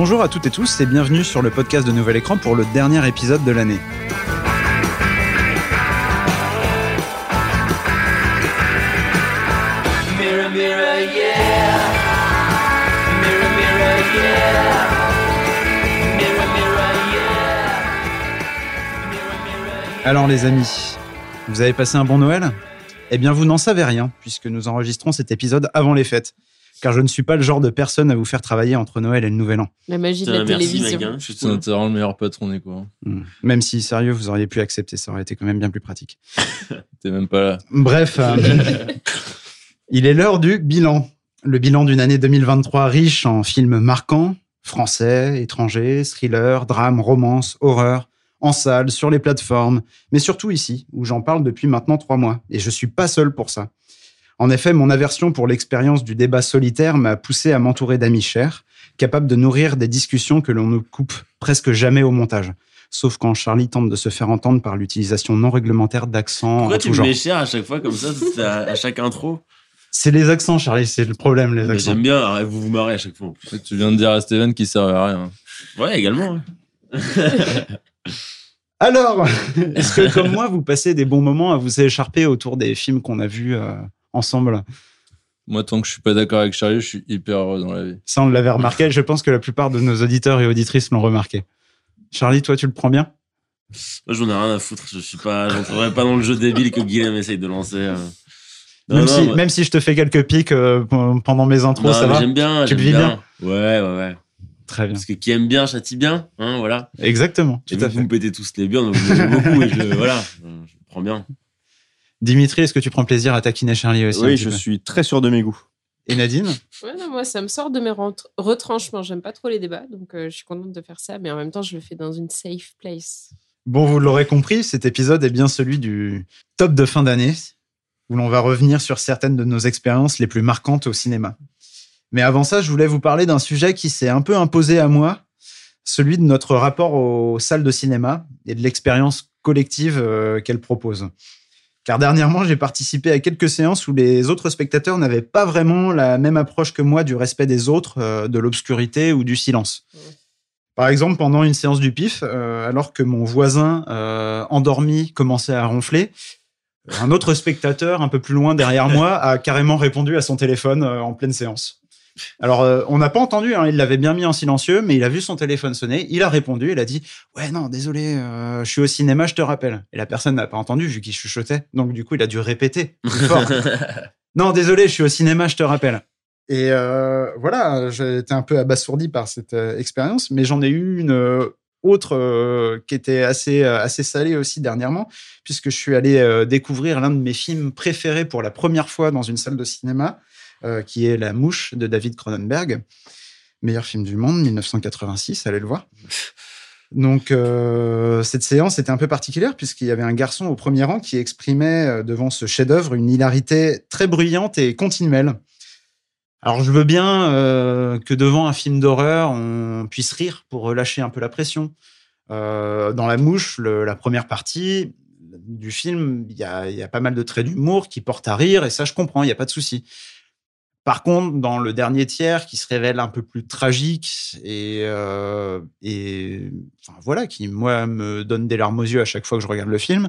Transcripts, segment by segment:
Bonjour à toutes et tous et bienvenue sur le podcast de Nouvel Écran pour le dernier épisode de l'année. Mirror, mirror, yeah. Mirror, mirror, yeah. Alors les amis, vous avez passé un bon Noël? Eh bien vous n'en savez rien puisque nous enregistrons cet épisode avant les fêtes. Car je ne suis pas le genre de personne à vous faire travailler entre Noël et le Nouvel An. La magie de la merci, télévision. je suis vraiment le meilleur patron des quoi. Hmm. Même si, sérieux, vous auriez pu accepter, ça aurait été quand même bien plus pratique. T'es même pas là. Bref, euh, il est l'heure du bilan. Le bilan d'une année 2023 riche en films marquants, français, étrangers, thrillers, drames, romances, horreur, en salle, sur les plateformes, mais surtout ici, où j'en parle depuis maintenant trois mois. Et je suis pas seul pour ça. En effet, mon aversion pour l'expérience du débat solitaire m'a poussé à m'entourer d'amis chers, capables de nourrir des discussions que l'on ne coupe presque jamais au montage. Sauf quand Charlie tente de se faire entendre par l'utilisation non réglementaire d'accents Pourquoi en tu tout me genre. mets cher à chaque fois comme ça à, à chaque intro? C'est les accents, Charlie, c'est le problème, les accents. J'aime bien, arrête, vous vous marrez à chaque fois en plus. Tu viens de dire à Steven qu'il servait à rien. Ouais, également. ouais. Alors, est-ce que comme moi, vous passez des bons moments à vous écharper autour des films qu'on a vus euh, ensemble Moi, tant que je suis pas d'accord avec Charlie, je suis hyper heureux dans la vie. Ça, on l'avait remarqué. Je pense que la plupart de nos auditeurs et auditrices l'ont remarqué. Charlie, toi, tu le prends bien? Moi, j'en ai rien à foutre. Je suis pas, j'entrerai pas dans le jeu débile que Guillaume essaye de lancer. Non, même, non, si, même si je te fais quelques pics euh, pendant mes intros, non, ça va? J'aime bien. Tu le vis bien. Ouais, ouais, ouais. Très bien. Parce que qui aime bien châtie bien, hein, voilà. Exactement. Et Tout à vous, fait. vous me pétez tous les biens, donc vous beaucoup et je, voilà, je le prends bien. Dimitri, est-ce que tu prends plaisir à taquiner Charlie aussi Oui, je suis très sûr de mes goûts. Et Nadine? Ouais, non, moi, ça me sort de mes retranchements. J'aime pas trop les débats, donc euh, je suis contente de faire ça, mais en même temps, je le fais dans une safe place. Bon, vous l'aurez compris, cet épisode est bien celui du top de fin d'année, où l'on va revenir sur certaines de nos expériences les plus marquantes au cinéma. Mais avant ça, je voulais vous parler d'un sujet qui s'est un peu imposé à moi, celui de notre rapport aux salles de cinéma et de l'expérience collective euh, qu'elles proposent. Car dernièrement, j'ai participé à quelques séances où les autres spectateurs n'avaient pas vraiment la même approche que moi du respect des autres, euh, de l'obscurité ou du silence. Par exemple, pendant une séance du PIF, euh, alors que mon voisin euh, endormi commençait à ronfler, un autre spectateur un peu plus loin derrière moi a carrément répondu à son téléphone en pleine séance. Alors, euh, on n'a pas entendu, hein, il l'avait bien mis en silencieux, mais il a vu son téléphone sonner, il a répondu, il a dit Ouais, non, désolé, euh, je suis au cinéma, je te rappelle. Et la personne n'a pas entendu vu qu'il chuchotait, donc du coup, il a dû répéter plus fort. Non, désolé, je suis au cinéma, je te rappelle. Et euh, voilà, j'ai été un peu abasourdi par cette euh, expérience, mais j'en ai eu une autre euh, qui était assez, euh, salée aussi dernièrement, puisque je suis allé euh, découvrir l'un de mes films préférés pour la première fois dans une salle de cinéma, qui est La Mouche de David Cronenberg. Meilleur film du monde, 1986, allez le voir. Donc, cette séance était un peu particulière puisqu'il y avait un garçon au premier rang qui exprimait devant ce chef-d'œuvre une hilarité très bruyante et continuelle. Alors, je veux bien euh, que devant un film d'horreur, on puisse rire pour relâcher un peu la pression. Euh, dans La Mouche, la première partie du film, il y a, pas mal de traits d'humour qui portent à rire et ça, je comprends, il n'y a pas de souci. Par contre, dans le dernier tiers, qui se révèle un peu plus tragique et, euh, voilà, qui moi me donne des larmes aux yeux à chaque fois que je regarde le film,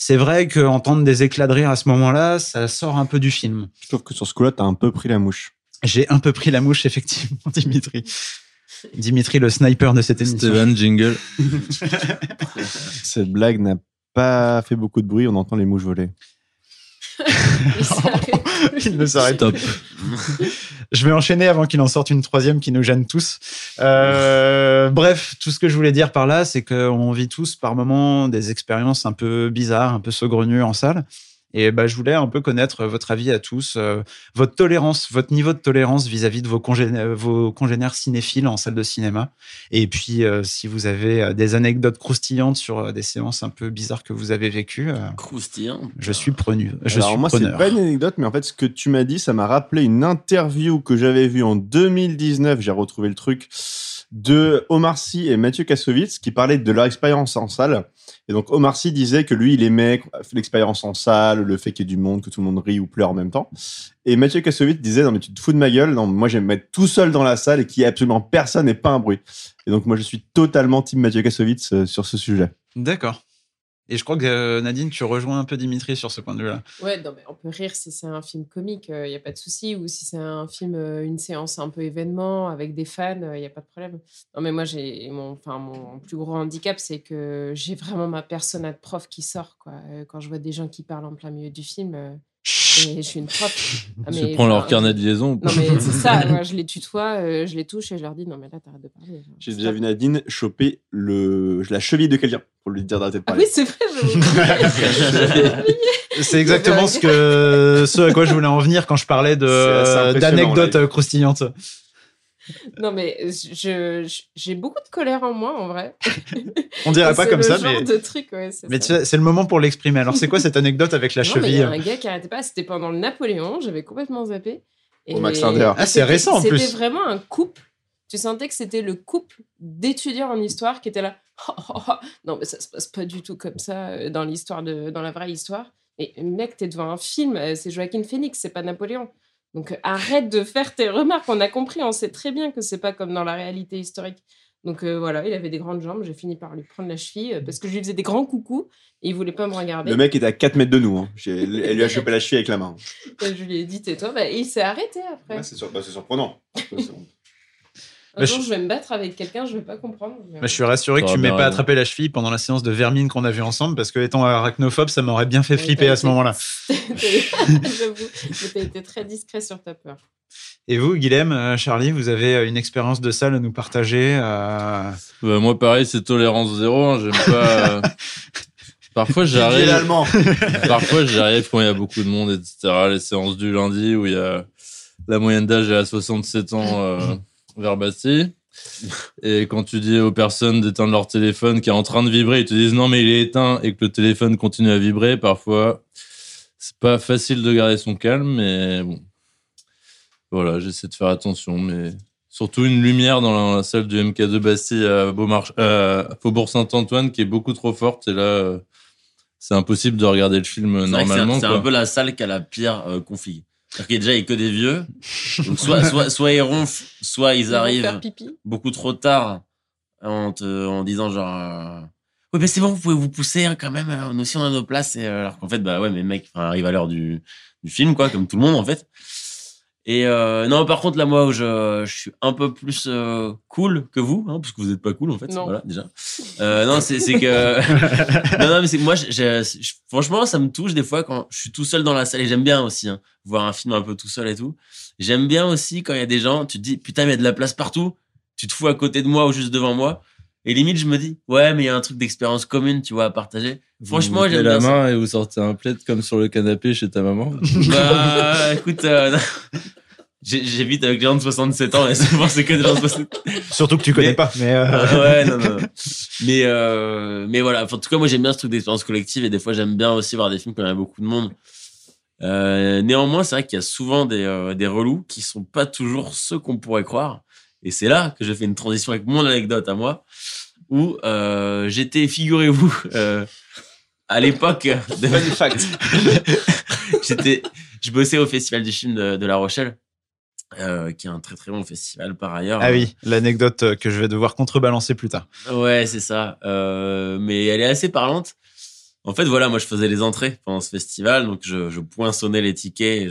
c'est vrai qu'entendre des éclats de rire à ce moment-là, ça sort un peu du film. Je trouve que sur ce coup-là, t'as un peu pris la mouche. J'ai un peu pris la mouche, effectivement, Dimitri. Dimitri, le sniper de cette émission. Steven, jingle. Cette blague n'a pas fait beaucoup de bruit, on entend les mouches voler. Il ne s'arrête Top. Je vais enchaîner avant qu'il en sorte une troisième qui nous gêne tous. Euh, bref, tout ce que je voulais dire par là, c'est qu'on vit tous par moments des expériences un peu bizarres, un peu saugrenues en salle. Et bah, je voulais un peu connaître votre avis à tous, euh, votre tolérance, votre niveau de tolérance vis-à-vis de vos, congénères, vos congénères cinéphiles en salle de cinéma. Et puis, euh, si vous avez euh, des anecdotes croustillantes sur euh, des séances un peu bizarres que vous avez vécues, euh, Croustillant. je suis prenu. Je Alors suis moi, c'est pas une anecdote, mais en fait, ce que tu m'as dit, ça m'a rappelé une interview que j'avais vue en 2019. J'ai retrouvé le truc. De Omar Sy et Mathieu Kassovitz qui parlaient de leur expérience en salle. Et donc Omar Sy disait que lui, il aimait l'expérience en salle, le fait qu'il y ait du monde, que tout le monde rit ou pleure en même temps. Et Mathieu Kassovitz disait non mais tu te fous de ma gueule, non moi j'aime être tout seul dans la salle et qu'il y ait absolument personne et pas un bruit. Et donc moi je suis totalement team Mathieu Kassovitz euh, sur ce sujet. D'accord. Et je crois que euh, Nadine, tu rejoins un peu Dimitri sur ce point de vue-là. Ouais, non, mais on peut rire si c'est un film comique, il n'y a pas de souci. Ou si c'est un film, euh, une séance un peu événement avec des fans, il n'y a pas de problème. Non, mais moi, mon, mon plus gros handicap, c'est que j'ai vraiment ma persona de prof qui sort. Quoi. Euh, Quand je vois des gens qui parlent en plein milieu du film, et je suis une prof. Ah, prends leur carnet de liaison. Non, mais c'est ça, moi, je les tutoie, euh, je les touche et je leur dis non, mais là, t'arrêtes de parler. genre, J'ai déjà vu Nadine choper le, la cheville de quelqu'un pour lui dire d'arrêter de Ah parler. oui, c'est vrai, C'est exactement ce que ce à quoi je voulais en venir quand je parlais d'anecdotes croustillantes. Non, mais je, je- j'ai beaucoup de colère en moi, en vrai. On dirait pas C'est comme le ça, genre mais de truc, ouais, c'est mais ça. tu sais, c'est le moment pour l'exprimer. Alors c'est quoi cette anecdote avec la Non, il y cheville a un gars qui arrêtait pas. C'était pendant le Napoléon. J'avais complètement zappé. Et Au Max Linder. Ah, c'est c'était- récent, en plus. C'était vraiment un couple. Tu sentais que c'était le couple d'étudiants en histoire qui était là. non, mais ça se passe pas du tout comme ça euh, dans l'histoire de, dans la vraie histoire. Et mec, t'es devant un film. euh, C'est Joaquin Phoenix, c'est pas Napoléon. Donc arrête de faire tes remarques. On a compris, on sait très bien que c'est pas comme dans la réalité historique. Donc euh, voilà, il avait des grandes jambes. J'ai fini par lui prendre la cheville euh, parce que je lui faisais des grands coucous et il voulait pas me regarder. Le mec était à 4 mètres de nous. Hein. Elle lui a chopé la cheville avec la main. Et je lui ai dit tais-toi. Bah, et il s'est arrêté après. Ouais, c'est sur- bah, c'est surprenant. Un Bah, jour, je- je vais me battre avec quelqu'un, je vais pas comprendre. mais- Bah, je suis rassuré que tu m'aies pas attrapé la cheville pendant la séance de vermine qu'on a vue ensemble parce que étant arachnophobe, ça m'aurait bien fait Ouais, flipper à ce moment-là. J'avoue, mais t'as été très discret sur ta peur. Et vous, Guilhem, euh, Charlie, vous avez euh, une expérience de salle à nous partager euh, Bah, moi, pareil, c'est tolérance zéro. hein, J'aime pas. euh, Parfois, j'arrive. Parfois, j'arrive quand il y a beaucoup de monde, etc. Les séances du lundi où il y a la moyenne d'âge est à 67 ans euh, vers Bastille. Et quand tu dis aux personnes d'éteindre leur téléphone qui est en train de vibrer, ils te disent non mais il est éteint et que le téléphone continue à vibrer, parfois c'est pas facile de garder son calme, mais bon. Voilà, j'essaie de faire attention, mais surtout une lumière dans la salle du MK2 Bastille à Beaumarch, euh, à Faubourg Saint-Antoine qui est beaucoup trop forte et là euh, c'est impossible de regarder le film normalement. C'est un peu la salle qui a la pire euh, config. C'est-à-dire qu'il y a déjà il y a que des vieux. Donc soit, soit, soit ils ronflent, soit ils arrivent beaucoup trop tard en, te, en disant genre euh, oui mais c'est bon vous pouvez vous pousser hein, quand même euh, nous aussi on a nos places. Et, euh, alors qu'en fait bah ouais mais mec arrive à l'heure du, du film quoi comme tout le monde en fait et euh, non par contre là moi où je, je suis un peu plus euh, cool que vous hein, parce que vous êtes pas cool en fait Non. voilà déjà euh, non c'est que non non mais c'est moi franchement ça me touche des fois quand je suis tout seul dans la salle et j'aime bien aussi hein, voir un film un peu tout seul et tout j'aime bien aussi quand il y a des gens tu te dis putain mais il y a de la place partout tu te fous à côté de moi ou juste devant moi. Et limite, je me dis, ouais, mais il y a un truc d'expérience commune, tu vois, à partager. Franchement, vous mettez j'aime la bien ça. main et vous sortez un plaid comme sur le canapé chez ta maman. Bah, écoute, euh, j'évite avec les gens de 67 ans et souvent c'est que des gens de 67 Surtout que tu connais Mais- pas. Mais euh, Ah ouais, non, non. Mais, euh, mais voilà. Enfin, en tout cas, moi, j'aime bien ce truc d'expérience collective et des fois, j'aime bien aussi voir des films quand il y a beaucoup de monde. Euh, néanmoins, c'est vrai qu'il y a souvent des, euh, des relous qui sont pas toujours ceux qu'on pourrait croire. Et c'est là que je fais une transition avec mon anecdote à moi, où euh, j'étais, figurez-vous, euh, à l'époque de Fun fact. j'étais, je bossais au festival du film de, de La Rochelle, euh, qui est un très très bon festival par ailleurs. ah oui, l'anecdote euh, que je vais devoir contrebalancer plus tard. Ouais, c'est ça. Euh, mais elle est assez parlante. En fait, voilà, moi, je faisais les entrées pendant ce festival, donc je, je poinçonnais les tickets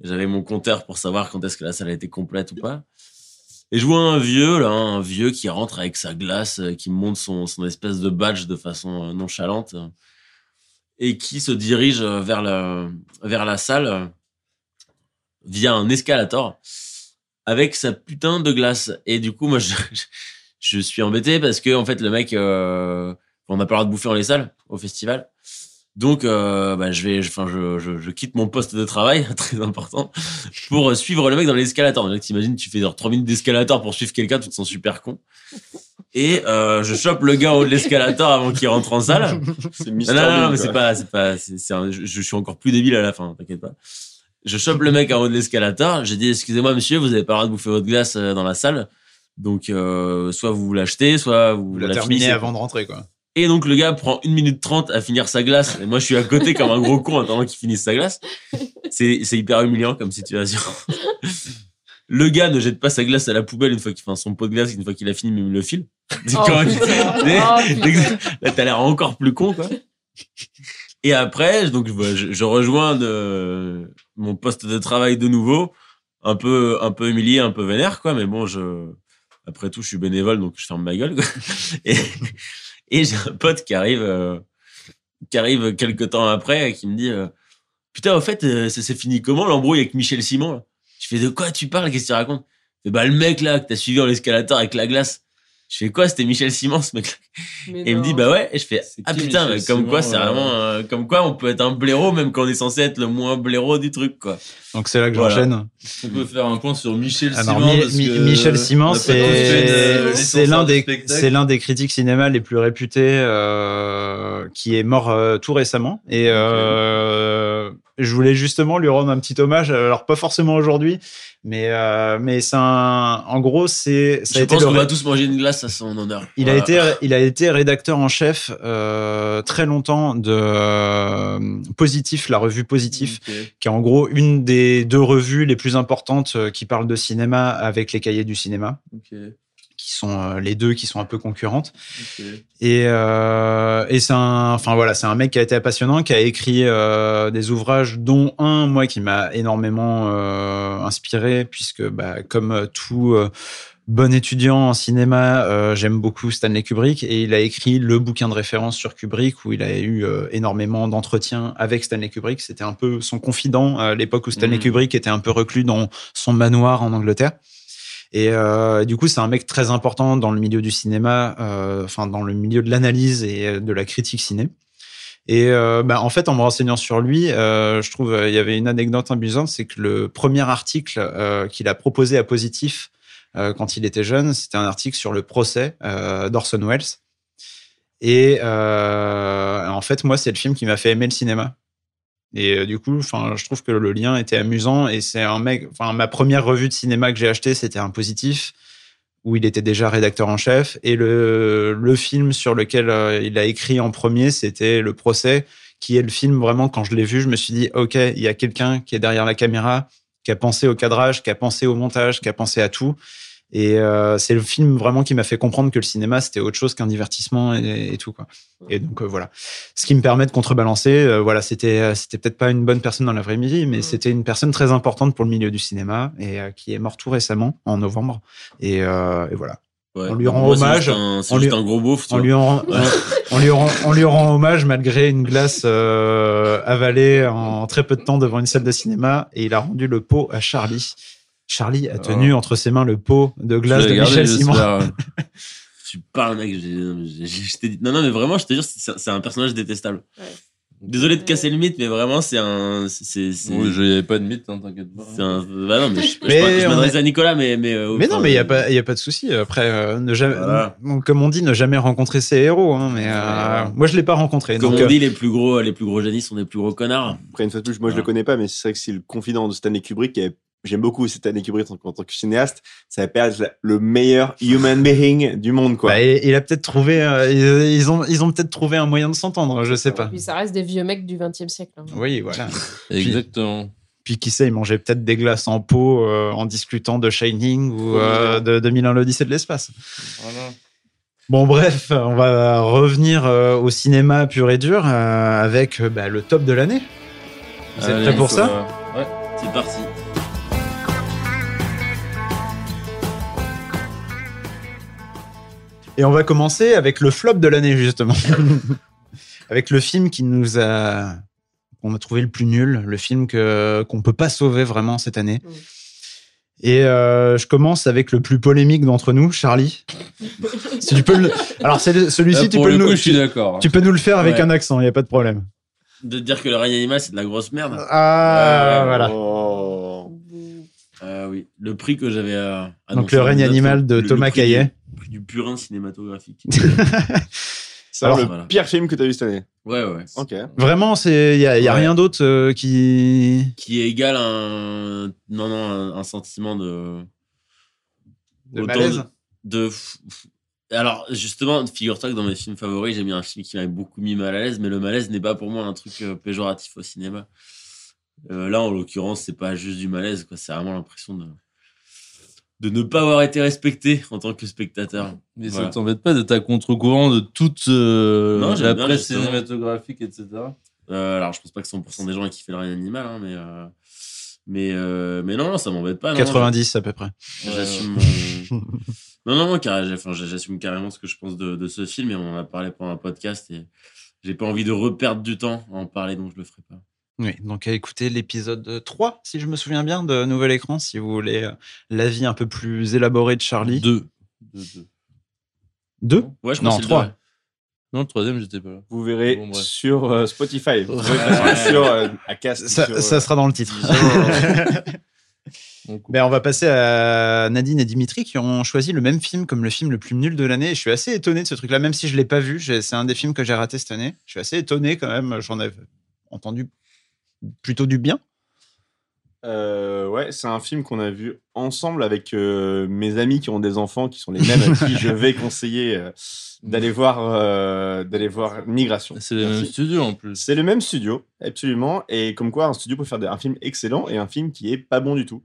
j'avais mon compteur pour savoir quand est-ce que la salle était complète ou pas. Et je vois un vieux, là, un vieux qui rentre avec sa glace, qui monte son, son espèce de badge de façon nonchalante et qui se dirige vers la, vers la salle via un escalator avec sa putain de glace. Et du coup, moi, je, je suis embêté parce que en fait le mec euh, on n'a pas le droit de bouffer dans les salles au festival. Donc euh, bah, je vais enfin je, je, je quitte mon poste de travail très important pour suivre le mec dans l'escalator. Donc t'imagines tu fais genre 3 minutes d'escalator pour suivre quelqu'un tu te sens super con. Et euh, je chope le gars en haut de l'escalator avant qu'il rentre en salle. C'est non, Mister non, non, Bean, mais c'est pas, c'est pas, c'est, c'est un- je, je suis encore plus débile à la fin, t'inquiète pas. Je chope le mec en haut de l'escalator. J'ai dit, excusez-moi, monsieur, vous avez pas le droit de bouffer votre glace euh, dans la salle. Donc, euh, soit vous l'achetez, soit vous, Vous la la terminez finissez. avant de rentrer, quoi. Et donc, le gars prend une minute trente à finir sa glace. Et moi, je suis à côté comme un gros con en attendant qu'il finisse sa glace. C'est, c'est hyper humiliant comme situation. Le gars ne jette pas sa glace à la poubelle une fois qu'il fait son pot de glace, une fois qu'il a fini, même le fil. C'est Oh, quand même- putain. Mais- Oh. Là, t'as l'air encore plus con, quoi. Et après, donc, je, je- je rejoins de, mon poste de travail de nouveau, un peu, un peu humilié, un peu vénère, quoi. Mais bon, je, après tout, je suis bénévole, donc je ferme ma gueule. Et, et j'ai un pote qui arrive, euh, qui arrive quelques temps après, et qui me dit, euh, putain, au fait, euh, ça s'est fini comment l'embrouille avec Michel Simon, Je fais, de quoi tu parles? Qu'est-ce que tu racontes? Bah, le mec, là, que t'as suivi en escalator avec la glace. Je fais quoi? C'était Michel Simon, ce mec et il me dit bah ouais et je fais ah putain Michel comme quoi c'est euh, vraiment euh, comme quoi on peut être un blaireau même quand on est censé être le moins blaireau du truc quoi Donc c'est là que Voilà. j'enchaîne. On peut faire un point sur Michel Alors, Simon. Parce que Michel on Simon, c'est l'un de des c'est l'un des critiques cinéma les plus réputés euh, qui est mort euh, tout récemment et euh, je voulais justement lui rendre un petit hommage alors pas forcément aujourd'hui mais euh, mais c'est un en gros c'est ça a je été pense qu'on va tous manger une glace à son honneur. Il a été il a été rédacteur en chef euh, très longtemps de euh, Positif la revue Positif qui est en gros une des deux revues les plus importantes euh, qui parlent de cinéma avec les cahiers du cinéma. Ok. Qui sont euh, les deux qui sont un peu concurrentes. Et euh, et c'est un enfin voilà c'est un mec qui a été passionnant qui a écrit euh, des ouvrages dont un moi qui m'a énormément euh, inspiré puisque bah, comme tout bon étudiant en cinéma euh, j'aime beaucoup Stanley Kubrick et il a écrit le bouquin de référence sur Kubrick où il a eu euh, énormément d'entretiens avec Stanley Kubrick. C'était un peu son confident à l'époque où Stanley Mhm. Kubrick était un peu reclus dans son manoir en Angleterre et euh, du coup, c'est un mec très important dans le milieu du cinéma, euh, enfin dans le milieu de l'analyse et euh, de la critique ciné. Et bah, en fait, en me renseignant sur lui, je trouve il y avait une anecdote amusante, c'est que le premier article qu'il a proposé à Positif quand il était jeune, c'était un article sur le procès d'Orson Welles. Et en fait, moi, c'est le film qui m'a fait aimer le cinéma. Et euh, du coup, enfin, je trouve que le lien était amusant. Et c'est un mec. Enfin, ma première revue de cinéma que j'ai acheté, c'était un positif où il était déjà rédacteur en chef. Et le le film sur lequel euh, il a écrit en premier, c'était Le Procès, qui est le film vraiment. Quand je l'ai vu, je me suis dit, ok, il y a quelqu'un qui est derrière la caméra, qui a pensé au cadrage, qui a pensé au montage, qui a pensé à tout. Et euh, c'est le film vraiment qui m'a fait comprendre que le cinéma c'était autre chose qu'un divertissement et, et tout quoi. Et donc euh, voilà, ce qui me permet de contrebalancer. euh, voilà, c'était euh, c'était peut-être pas une bonne personne dans la vraie vie, mais Mm. c'était une personne très importante pour le milieu du cinéma et euh, qui est mort tout récemment en novembre. Et, euh, et voilà, Ouais. on lui rend Moi, c'est hommage, un- c'est on juste lui- un gros beauf on lui rend Ouais. on, on lui rend on lui rend hommage malgré une glace euh, avalée en très peu de temps devant une salle de cinéma et il a rendu le pot à Charlie. Charlie a tenu entre ses mains le pot de glace Je de Michel Simon. j'espère. tu parles mec j'ai- j'ai- je t'ai dit non non mais vraiment je te jure c'est un personnage détestable Ouais. désolé de casser le mythe mais vraiment c'est un c'est Oui, je n'y avais pas de mythe, hein, t'inquiète pas. c'est un bah non mais je, je- je m'adresse est- à Nicolas mais mais euh, Mais non, mais il y a euh, pas, y a pas de souci. Après, euh, ne jamais, Voilà. comme on dit, ne jamais rencontrer ses héros. Hein, mais euh, Ouais. moi, je l'ai pas rencontré. comme donc, on euh, dit les plus gros les plus gros génies sont des plus gros connards Après, une fois de plus, moi je Voilà. le connais pas, mais c'est vrai que c'est le confident de Stanley Kubrick. qui est- J'aime beaucoup Stanley Kubrick en, en tant que cinéaste. Ça va être la- le meilleur human being du monde, quoi. bah, il il a peut-être trouvé, euh, ils, ils ont, ils ont peut-être trouvé un moyen de s'entendre. Je sais pas. Puis ça reste des vieux mecs du 20 e siècle. hein. Oui, voilà. Exactement. Puis qui sait, il mangeait peut-être des glaces en pot euh, en discutant de Shining ou euh, de 2001 l'Odyssée de l'espace. Voilà. Bon, bref, on va revenir euh, au cinéma pur et dur euh, avec euh, bah, le top de l'année. Vous êtes prêts pour ça Ouais. c'est parti Et on va commencer avec le flop de l'année, justement. avec le film qui nous a. qu'on a trouvé le plus nul, le film que qu'on peut pas sauver vraiment cette année. Et euh, je commence avec le plus polémique d'entre nous, Charlie. si tu peux le... Alors celui-ci, tu peux, le nous... coup, je suis d'accord. tu peux nous le faire avec Ouais. un accent, il y a pas de problème. de dire que le règne animal c'est de la grosse merde Ah voilà. Oh. Ah oui, le prix que j'avais. euh, Donc le règne animal de Thomas Caillet. Du- purin cinématographique. C'est alors le voilà. pire film que t'as vu cette année. ouais, ouais. Ok. Vraiment, c'est il y a, y a Ouais. rien d'autre euh, qui. Qui est égal à un. Non, non, un, un sentiment de. De Autant malaise. de- de. Alors, justement, figure-toi que dans mes films favoris, j'ai mis un film qui m'a beaucoup mis mal à l'aise, mais le malaise n'est pas pour moi un truc euh, péjoratif au cinéma. Euh, là, en l'occurrence, c'est pas juste du malaise, quoi. C'est vraiment l'impression de, de ne pas avoir été respecté en tant que spectateur. Mais Voilà. ça t'embête pas d'être à contre-courant de toute euh, Non, la presse cinématographique, etc. Euh, alors, je pense pas que 100% des gens aient kiffé le rien animal, hein, mais, euh, mais, euh, mais non, non, ça m'embête pas. non, 90 à peu près. J'assume. Non, non, enfin, j'assume carrément ce que je pense de, de ce film et on en a parlé pendant un podcast et j'ai pas envie de reperdre du temps à en parler donc je le ferai pas. Oui, donc à écouter l'épisode 3, si je me souviens bien, de Nouvel Écran, si vous voulez euh, l'avis un peu plus élaboré de Charlie. Deux. Deux, deux. 2 Ouais, je Non, pense que c'est le trois. deux. Non, le troisième, j'étais pas là. Vous verrez Bon, sur euh, Spotify. Vous verrez Ouais. sur euh, Acast, ça, sur, ça euh, sera dans le titre. Ben, on va passer à Nadine et Dimitri qui ont choisi le même film comme le film le plus nul de l'année. Je suis assez étonné de ce truc-là, même si je l'ai pas vu. C'est un des films que j'ai raté cette année. Je suis assez étonné quand même. J'en ai entendu plutôt du bien? Euh, ouais, c'est un film qu'on a vu ensemble avec euh, mes amis qui ont des enfants qui sont les mêmes à qui je vais conseiller euh, d'aller voir euh, d'aller voir Migration. C'est les Merci. mêmes studios en plus. C'est le même studio, absolument. Et comme quoi, un studio peut faire un film excellent et un film qui est pas bon du tout.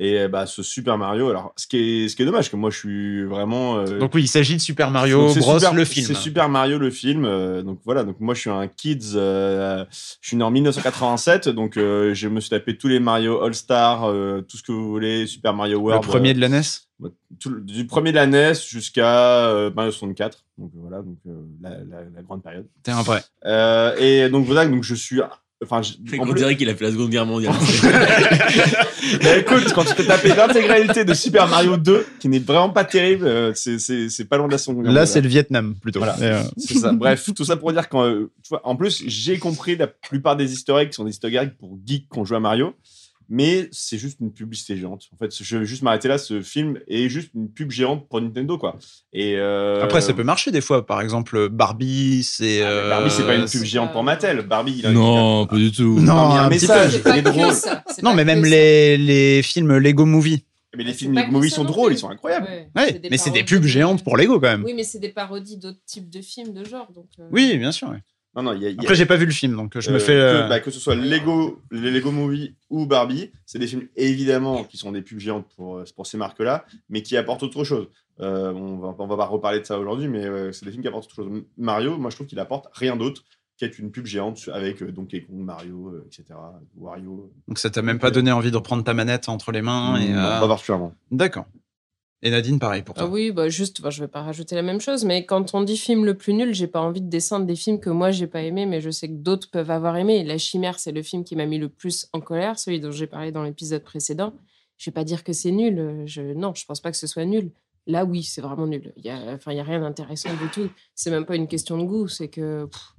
Et euh, bah, ce Super Mario, alors, ce qui est, ce qui est dommage, que moi, je suis vraiment. euh, Donc oui, il s'agit de Super Mario donc Bros, Super- le film. C'est Super Mario, le film. euh, donc voilà, donc moi, je suis un kids. euh, je suis né en 1987, donc je me suis tapé tous les Mario All-Star, tout ce que vous voulez, Super Mario Le World. premier de la NES. tout le- du premier de la NES jusqu'à Mario 64. Donc voilà, donc la, la- la grande période. T'es un vrai. Et donc voilà, donc je suis. Enfin, je- On plus- dirait qu'il a fait la Seconde Guerre mondiale. Mais écoute, quand tu peux taper l'intégralité de Super Mario 2, qui n'est vraiment pas terrible, euh, c'est- pas loin de la seconde. Là, c'est le Vietnam plutôt. Voilà. Euh, ça. Bref, tout ça pour dire qu'en euh, tu vois, en plus, j'ai compris la plupart des easter eggs qui sont des easter eggs pour geeks qui ont joué à Mario. Mais c'est juste une publicité géante. En fait, je vais juste m'arrêter là. Ce film est juste une pub géante pour Nintendo, quoi. Et euh, Après, ça peut marcher des fois. Par exemple, Barbie, c'est. Ah, euh, Barbie, c'est pas une pub géante pour Mattel. Barbie, il a. Non, pas du tout. Non, il y a un message. Il est drôle. Non, mais même les, les films Lego Movie. Mais les C'est films Lego Movie sont drôles, ils sont incroyables. Ouais, mais c'est des pubs géantes pour Lego quand même. Oui, mais c'est des parodies d'autres types de films de genre. Donc, euh, Oui, bien sûr. ouais. Non, non, y a. il y a- Après, j'ai pas vu le film, donc je me Euh, fais. que, euh, bah, que ce soit Lego, les Lego Movie ou Barbie, c'est des films évidemment qui sont des pubs géantes pour, euh, pour ces marques-là, mais qui apportent autre chose. Euh, on va on va pas reparler de ça aujourd'hui, mais c'est des films qui apportent autre chose. Mario, moi je trouve qu'il apporte rien d'autre qu'être une pub géante avec Donkey Kong, Mario, etc. Wario. Donc ça t'a même pas donné envie de reprendre ta manette entre les mains et. Non, euh, Pas particulièrement. D'accord. Et Nadine, pareil pour toi. Ah oui, bah juste, bah, je vais pas rajouter la même chose, mais quand on dit film le plus nul, j'ai pas envie de descendre des films que moi j'ai pas aimé, mais je sais que d'autres peuvent avoir aimé. La Chimère, c'est le film qui m'a mis le plus en colère, celui dont j'ai parlé dans l'épisode précédent. Je vais pas dire que c'est nul. euh, Je... Non, je pense pas que ce soit nul. Là, oui, c'est vraiment nul. Il y a, enfin, il y a rien d'intéressant du tout. C'est même pas une question de goût, c'est que. pff,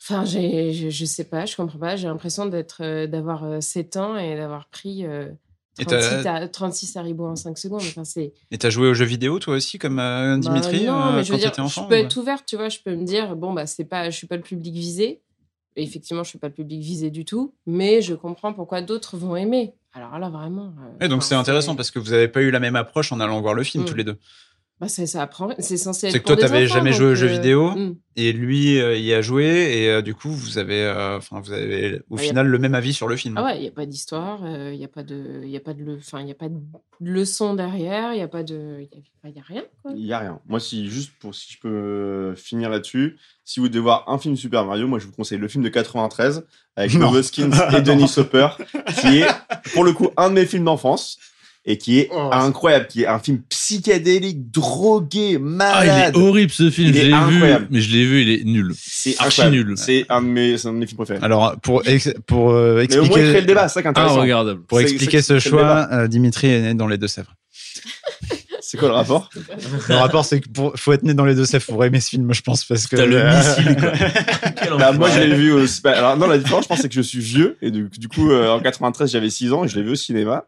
Enfin, j'ai, je, je sais pas, je comprends pas. J'ai l'impression d'être, euh, d'avoir euh, 7 ans et d'avoir pris euh, Et t'as- 36, à- 36 haribots en 5 secondes. Enfin, Et t'as joué aux jeux vidéo toi aussi, comme euh, bah, Dimitri, non, euh, mais je quand veux dire, enfant je peux ou- être ouverte, tu vois. Je peux me dire, bon, bah, c'est pas, je suis pas le public visé. Et effectivement, je suis pas le public visé du tout. Mais je comprends pourquoi d'autres vont aimer. Alors là, vraiment. euh, Et donc c'est intéressant parce que vous avez pas eu la même approche en allant voir le film Mm. tous les deux. Bah, ça, ça apprend. C'est censé être. C'est que toi, t'avais enfants, jamais joué aux donc, jeux euh, vidéo. hmm. Et lui euh, y a joué et euh, du coup vous avez, euh, enfin vous avez au Ah, a- final le même avis sur le film. Ah ouais, il n'y a pas d'histoire, il n'y a pas de, y a pas de, le- enfin, il y a pas de leçon derrière, il n'y a pas de, il y a, y a rien. Il y a rien. Moi, si juste pour si je peux euh, finir là-dessus, si vous devez voir un film Super Mario, moi je vous conseille le film de 93 avec. Bob Hoskins et Denis Hopper, qui est pour le coup un de mes films d'enfance et qui est Oh. incroyable, qui est un film psychédélique, drogué, Ah, malade. il est horrible ce film, Il je est l'ai vu, incroyable. mais je l'ai vu, il est nul. c'est archi nul. C'est un de mes, un de mes films préférés. Alors pour ex- pour euh, Mais au moins expliquer créer le débat, c'est ça qui est Ah, intéressant. regardable. pour C'est- expliquer ce choix, euh, Dimitri est né dans les Deux-Sèvres. c'est quoi le rapport? Le rapport c'est qu'il faut être né dans les Deux-Sèvres pour aimer ce film, je pense parce que T'as le euh, missile, quoi. Bah, moi, je l'ai vu au. bah, Alors, non, la différence, je pense, c'est que je suis vieux. Et du, du coup, euh, en 93, j'avais 6 ans et je l'ai vu au cinéma.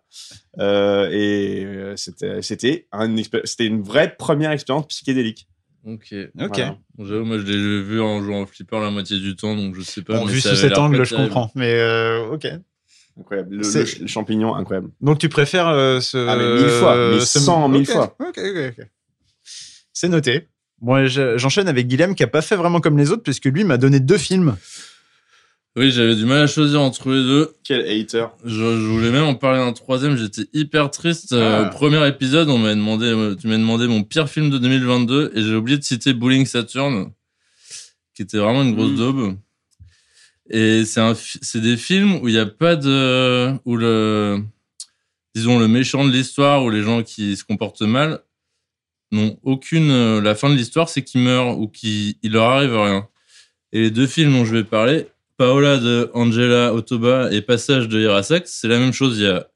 Euh, et euh, c'était, c'était, un expé- c'était une vraie première expérience psychédélique. Ok. Ok. Voilà. J'avoue, moi je l'ai vu en jouant au flipper la moitié du temps, donc je sais pas. Bon, mais vu sous cet angle, je comprends. Mais euh, ok. Incroyable. Le, champignon, incroyable. Donc tu préfères euh, ce. Ah, mais mille fois, mais ce- mille fois. Ok, ok, ok. C'est noté. Bon, je- j'enchaîne avec Guilhem qui a pas fait vraiment comme les autres puisque lui m'a donné deux films. Oui, j'avais du mal à choisir entre les deux. Quel hater. Je, je voulais même en parler d'un troisième. J'étais hyper triste. Euh, Ah. au premier épisode, on m'a demandé, euh, tu m'as demandé mon pire film de 2022 et j'ai oublié de citer Bowling Saturn, qui était vraiment une grosse Mm. daube. Et c'est des films où il n'y a pas de, où le, disons le méchant de l'histoire ou les gens qui se comportent mal n'ont aucune. euh, La fin de l'histoire, c'est qu'ils meurent ou qu'il il leur arrive rien. Et les deux films dont je vais parler, Paola de Angela Otoba et Passage de Irasax, c'est la même chose. Il y a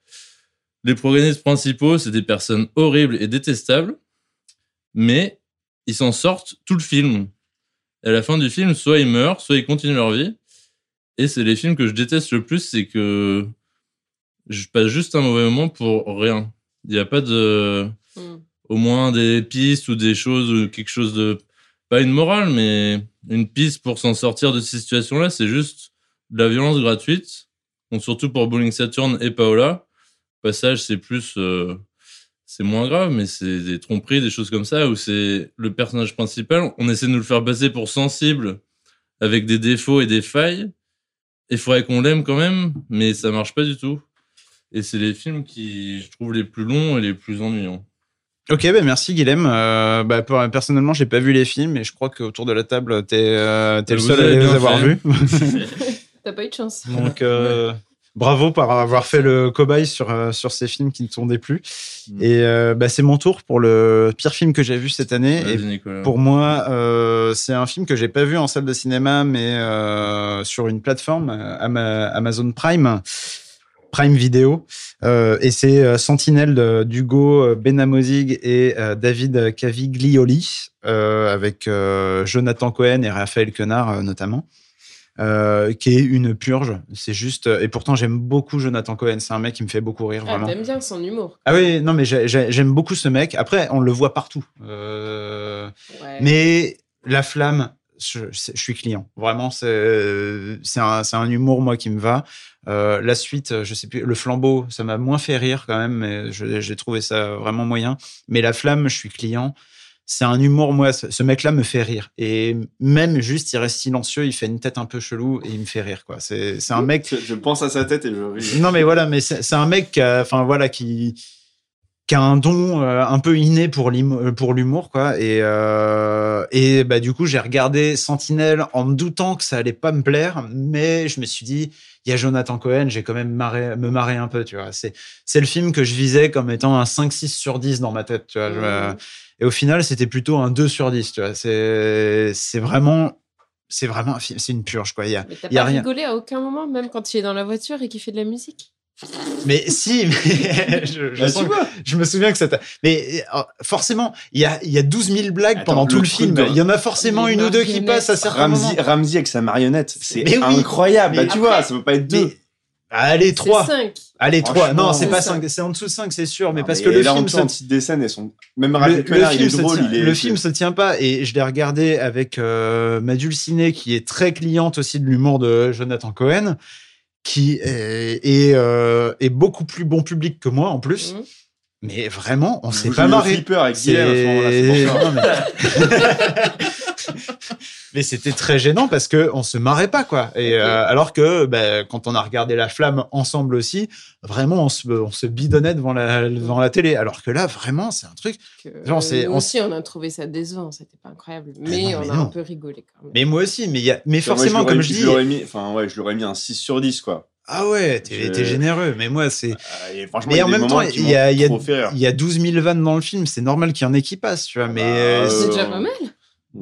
les protagonistes principaux, c'est des personnes horribles et détestables, mais ils s'en sortent tout le film. Et à la fin du film, soit ils meurent, soit ils continuent leur vie. Et c'est les films que je déteste le plus, c'est que je passe juste un mauvais moment pour rien. Il n'y a pas de, Mm. au moins des pistes ou des choses, ou quelque chose de, pas une morale, mais une piste pour s'en sortir de ces situations-là. C'est juste de la violence gratuite. Donc, surtout pour Bowling Saturn et Paola. Passage, c'est plus, euh, c'est moins grave, mais c'est des tromperies, des choses comme ça, où c'est le personnage principal. On essaie de nous le faire passer pour sensible, avec des défauts et des failles. Il faudrait qu'on l'aime quand même, mais ça marche pas du tout. Et c'est les films qui, je trouve, les plus longs et les plus ennuyants. Ok, ben merci Guilhem. Euh, bah, pour- personnellement, j'ai pas vu les films et je crois qu'autour de la table, t'es euh, t'es le seul à les avoir vus. T'as pas eu de chance. Donc, euh, bravo par avoir fait le cobaye sur, euh, sur ces films qui ne sont déplu. Mm. Et euh, bah, c'est mon tour pour le pire film que j'ai vu cette année. Et Vas-y, Nicolas. pour moi, euh, c'est un film que j'ai pas vu en salle de cinéma, mais euh, sur une plateforme, Ama- Amazon Prime, Prime Video. Euh, et c'est Sentinelle d'Hugo Benamozig et euh, David Caviglioli, euh, avec Jonathan Cohen et Raphaël Quenard notamment. Euh, qui est une purge. C'est juste. Et pourtant, j'aime beaucoup Jonathan Cohen. C'est un mec qui me fait beaucoup rire, Ah, vraiment. t'aimes bien son humour. Ah oui, non, mais j'ai- j'ai- j'aime beaucoup ce mec. Après, on le voit partout. Euh, Ouais. mais la flamme, je, suis client. Vraiment, c'est un, un humour, moi, qui me va. Euh, la suite, je sais plus, le flambeau, ça m'a moins fait rire quand même, mais j'ai trouvé ça vraiment moyen. Mais la flamme, je suis client. C'est un humour, moi, ce, mec-là me fait rire. Et même juste, il reste silencieux, il fait une tête un peu chelou et il me fait rire, quoi. C'est c'est un mec Je, pense à sa tête et je ris. non, mais voilà, mais c'est c'est un mec qui a, enfin voilà, qui, qui a un don euh, un peu inné pour l'humour, euh, pour l'humour, quoi. Et, euh, et bah, du coup, j'ai regardé Sentinelle en me doutant que ça allait pas me plaire, mais je me suis dit, il y a Jonathan Cohen, j'ai quand même marré, me marrer un peu, tu vois. C'est, c'est le film que je visais comme étant un 5-6 sur 10 dans ma tête, tu vois. Je- Mmh. Et au final, c'était plutôt un 2 sur 10, tu vois. C'est, vraiment, c'est vraiment un film, c'est une purge, quoi. Il y a, Mais t'as pas rien. rigolé à aucun moment, même quand il est dans la voiture et qu'il fait de la musique? Mais si, mais je, je Bah, sens je me souviens que ça t'a. Mais euh, forcément, il y a, il y a 12 000 blagues Attends, pendant tout le film. de- Il y en a forcément Les une ou deux qui passent à certains moments. Ramsey, Ramsey avec sa marionnette, c'est oui. incroyable. Bah, tu après- vois, ça peut pas être deux. Mais- Allez, 3. C'est 5. Allez, 3. Non, c'est pas c'est ça. 5. C'est en dessous de 5, c'est sûr. Mais Non, parce que le là, film, se- des scènes, elles sont. Même le, Raphaël le Quenard, il film est se drôle. tient, il est, le film se tient pas. Et je l'ai regardé avec euh, ma Dulcinée, qui est très cliente aussi de l'humour de Jonathan Cohen, qui est, est, euh, est beaucoup plus bon public que moi en plus. Mhm. Mais vraiment, on s'est pas marré. avec Guillaume à ce moment-là, mais... c'était très gênant parce que on se marrait pas quoi. Et euh, alors que bah, quand on a regardé la flamme ensemble aussi, vraiment on se, on se bidonnait devant la devant la télé. Alors que là vraiment c'est un truc. Que, Genre, c'est- nous on aussi, on a trouvé ça décevant, c'était pas incroyable. Mais, non, mais on a non. un peu rigolé quand même. Mais moi aussi. Mais il y a mais Enfin, moi, forcément comme je dis. mis, enfin, ouais, je l'aurais mis un 6 sur 10, quoi. Ah ouais, t'es généreux. Mais moi c'est. Euh, Mais en même temps, il y a- y a- y a 12 000 vannes dans le film. C'est normal qu'il y en ait qui passent, tu vois. Mais bah, euh, C'est euh, déjà pas mal.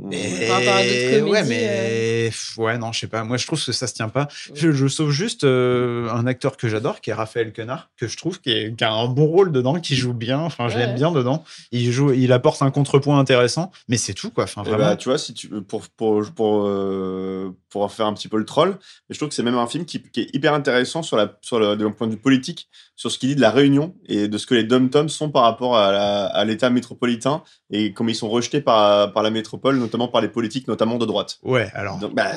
Ouais, mais pff, ouais, non, je sais pas. Moi, je trouve que ça se tient pas. Ouais. Je, je sauve juste euh, un acteur que j'adore, qui est Raphaël Quenard, que je trouve qui, est- qui a un bon rôle dedans, qui joue bien. Enfin, je Ouais. l'aime bien dedans. Il joue, il apporte un contrepoint intéressant, mais c'est tout, quoi. Enfin, Eh vraiment. bah, tu vois, si tu pour pour pour euh, pour faire un petit peu le troll, mais je trouve que c'est même un film qui, qui est hyper intéressant sur la sur le point de vue politique, sur ce qu'il dit de la Réunion et de ce que les dom-toms sont par rapport à l'État métropolitain et comment ils sont rejetés par par la métropole, notamment par les politiques, notamment de droite. Ouais, alors. Donc, bah,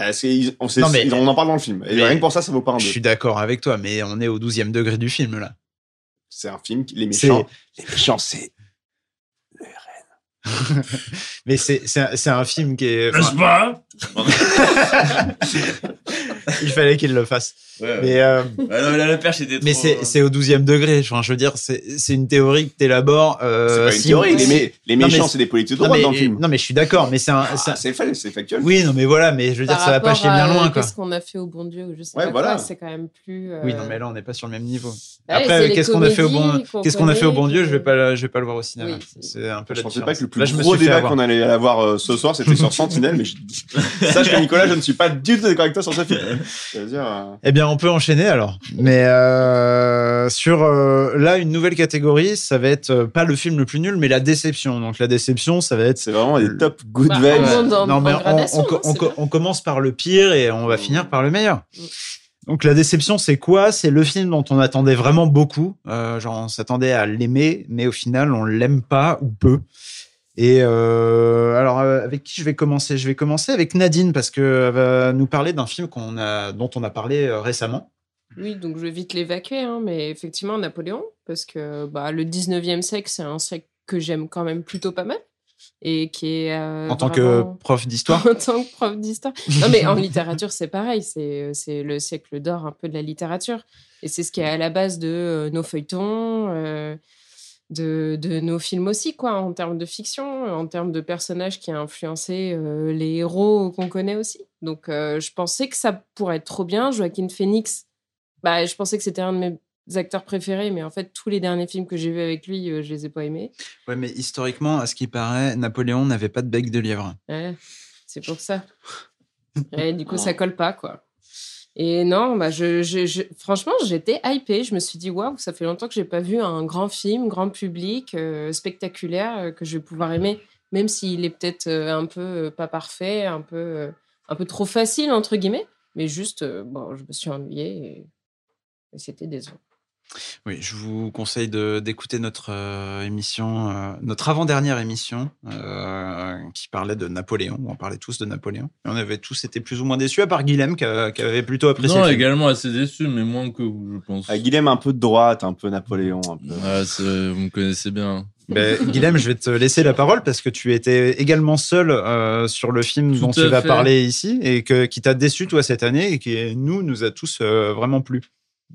on, sait- Non, mais- on en parle dans le film. Et rien que pour ça, ça vaut pas un Je deux. suis d'accord avec toi, mais on est au 12e degré du film, là. C'est un film, qui- les méchants, les méchants, c'est Mais c'est un, un film qui est. N'est-ce pas? il fallait qu'il le fasse. Ouais, Mais, euh, Ouais, non, mais là, la perche était trop. mais c'est c'est au 12e degré. Enfin, je veux dire, c'est c'est une théorie que t'élabores. C'est Euh, pas une si théorie. on- Les, mé- méchants, c'est- c'est des politiques de non, droite mais, dans le film. non, mais je suis d'accord. Mais c'est un. c'est Ah, c'est fa- c'est factuel. Oui, non, mais voilà. Mais je veux dire, Par ça va pas chier bien loin, euh. Qu'est-ce qu'on a fait au bon Dieu ou je sais Ouais, pas voilà. c'est quand même plus. euh, Oui, non, mais là, on n'est pas sur le même niveau. ouais, c'est Après, qu'est-ce qu'on a fait au bon, qu'est-ce qu'on a fait au bon Dieu Je vais pas, le- je vais pas le voir au cinéma. C'est- c'est un peu Je la pensais différence. pas que le plus je gros débat qu'on allait avoir euh, ce soir, c'était sur Sentinelle, mais je... sache que Nicolas, je ne suis pas du tout d'accord avec toi sur ce film. Euh, Eh bien, on peut enchaîner alors. Mais euh, sur euh, là, une nouvelle catégorie, ça va être euh, pas le film le plus nul, mais la déception. Donc la déception, ça va être. c'est vraiment des top good Bah, vibes. non, mais en on, commence par le pire et on va Mm. finir par le meilleur. Mm. Donc la déception, c'est quoi? C'est le film dont on attendait vraiment beaucoup. Euh, genre, on s'attendait à l'aimer, mais au final, on l'aime pas ou peu. Et euh, alors, euh, avec qui je vais commencer? Je vais commencer avec Nadine parce que elle va nous parler d'un film qu'on a, dont on a parlé euh, récemment. Oui, donc je vais vite l'évacuer, hein, mais effectivement, Napoléon, parce que bah, le 19e siècle, c'est un siècle que j'aime quand même plutôt pas mal. Et qui est. euh, en tant que prof d'histoire. en tant que prof d'histoire. Non, mais en littérature, c'est pareil. C'est, c'est le siècle d'or un peu de la littérature. Et c'est ce qui est à la base de euh, nos feuilletons, euh, de, de nos films aussi, quoi, en termes de fiction, en termes de personnages qui a influencé euh, les héros qu'on connaît aussi. Donc, euh, je pensais que ça pourrait être trop bien. Joaquin Phoenix, bah, je pensais que c'était un de mes acteurs préférés, mais en fait, tous les derniers films que j'ai vus avec lui, euh, je les ai pas aimés. Ouais, mais historiquement, à ce qui paraît, Napoléon n'avait pas de bec de lièvre. Ouais, c'est pour ça. Ouais, du coup, ça colle pas, quoi. Et non, bah je, je- franchement, j'étais hypée. Je me suis dit, waouh, ça fait longtemps que j'ai pas vu un grand film, grand public, euh, spectaculaire, euh, que je vais pouvoir aimer, même s'il est peut-être euh, un peu pas parfait, un peu, un peu trop facile, entre guillemets. Mais juste, bon, je me suis ennuyée et, et c'était décevant. Oui, je vous conseille de- d'écouter notre euh, émission, euh, notre avant-dernière émission, euh, qui parlait de Napoléon. On parlait tous de Napoléon. Et on avait tous été plus ou moins déçus, à part Guilhem, qui, avait plutôt apprécié Non, également assez déçu, mais moins que vous, je pense. Ah, Guilhem un peu de droite, un peu Napoléon, un peu. Ouais, c'est- vous me connaissez bien. Ben, Guilhem, je vais te laisser la parole parce que tu étais également seul euh, sur le film Tout dont à tu vas fait. parler ici et que, qui t'a déçu toi cette année et qui nous nous a tous euh, vraiment plu.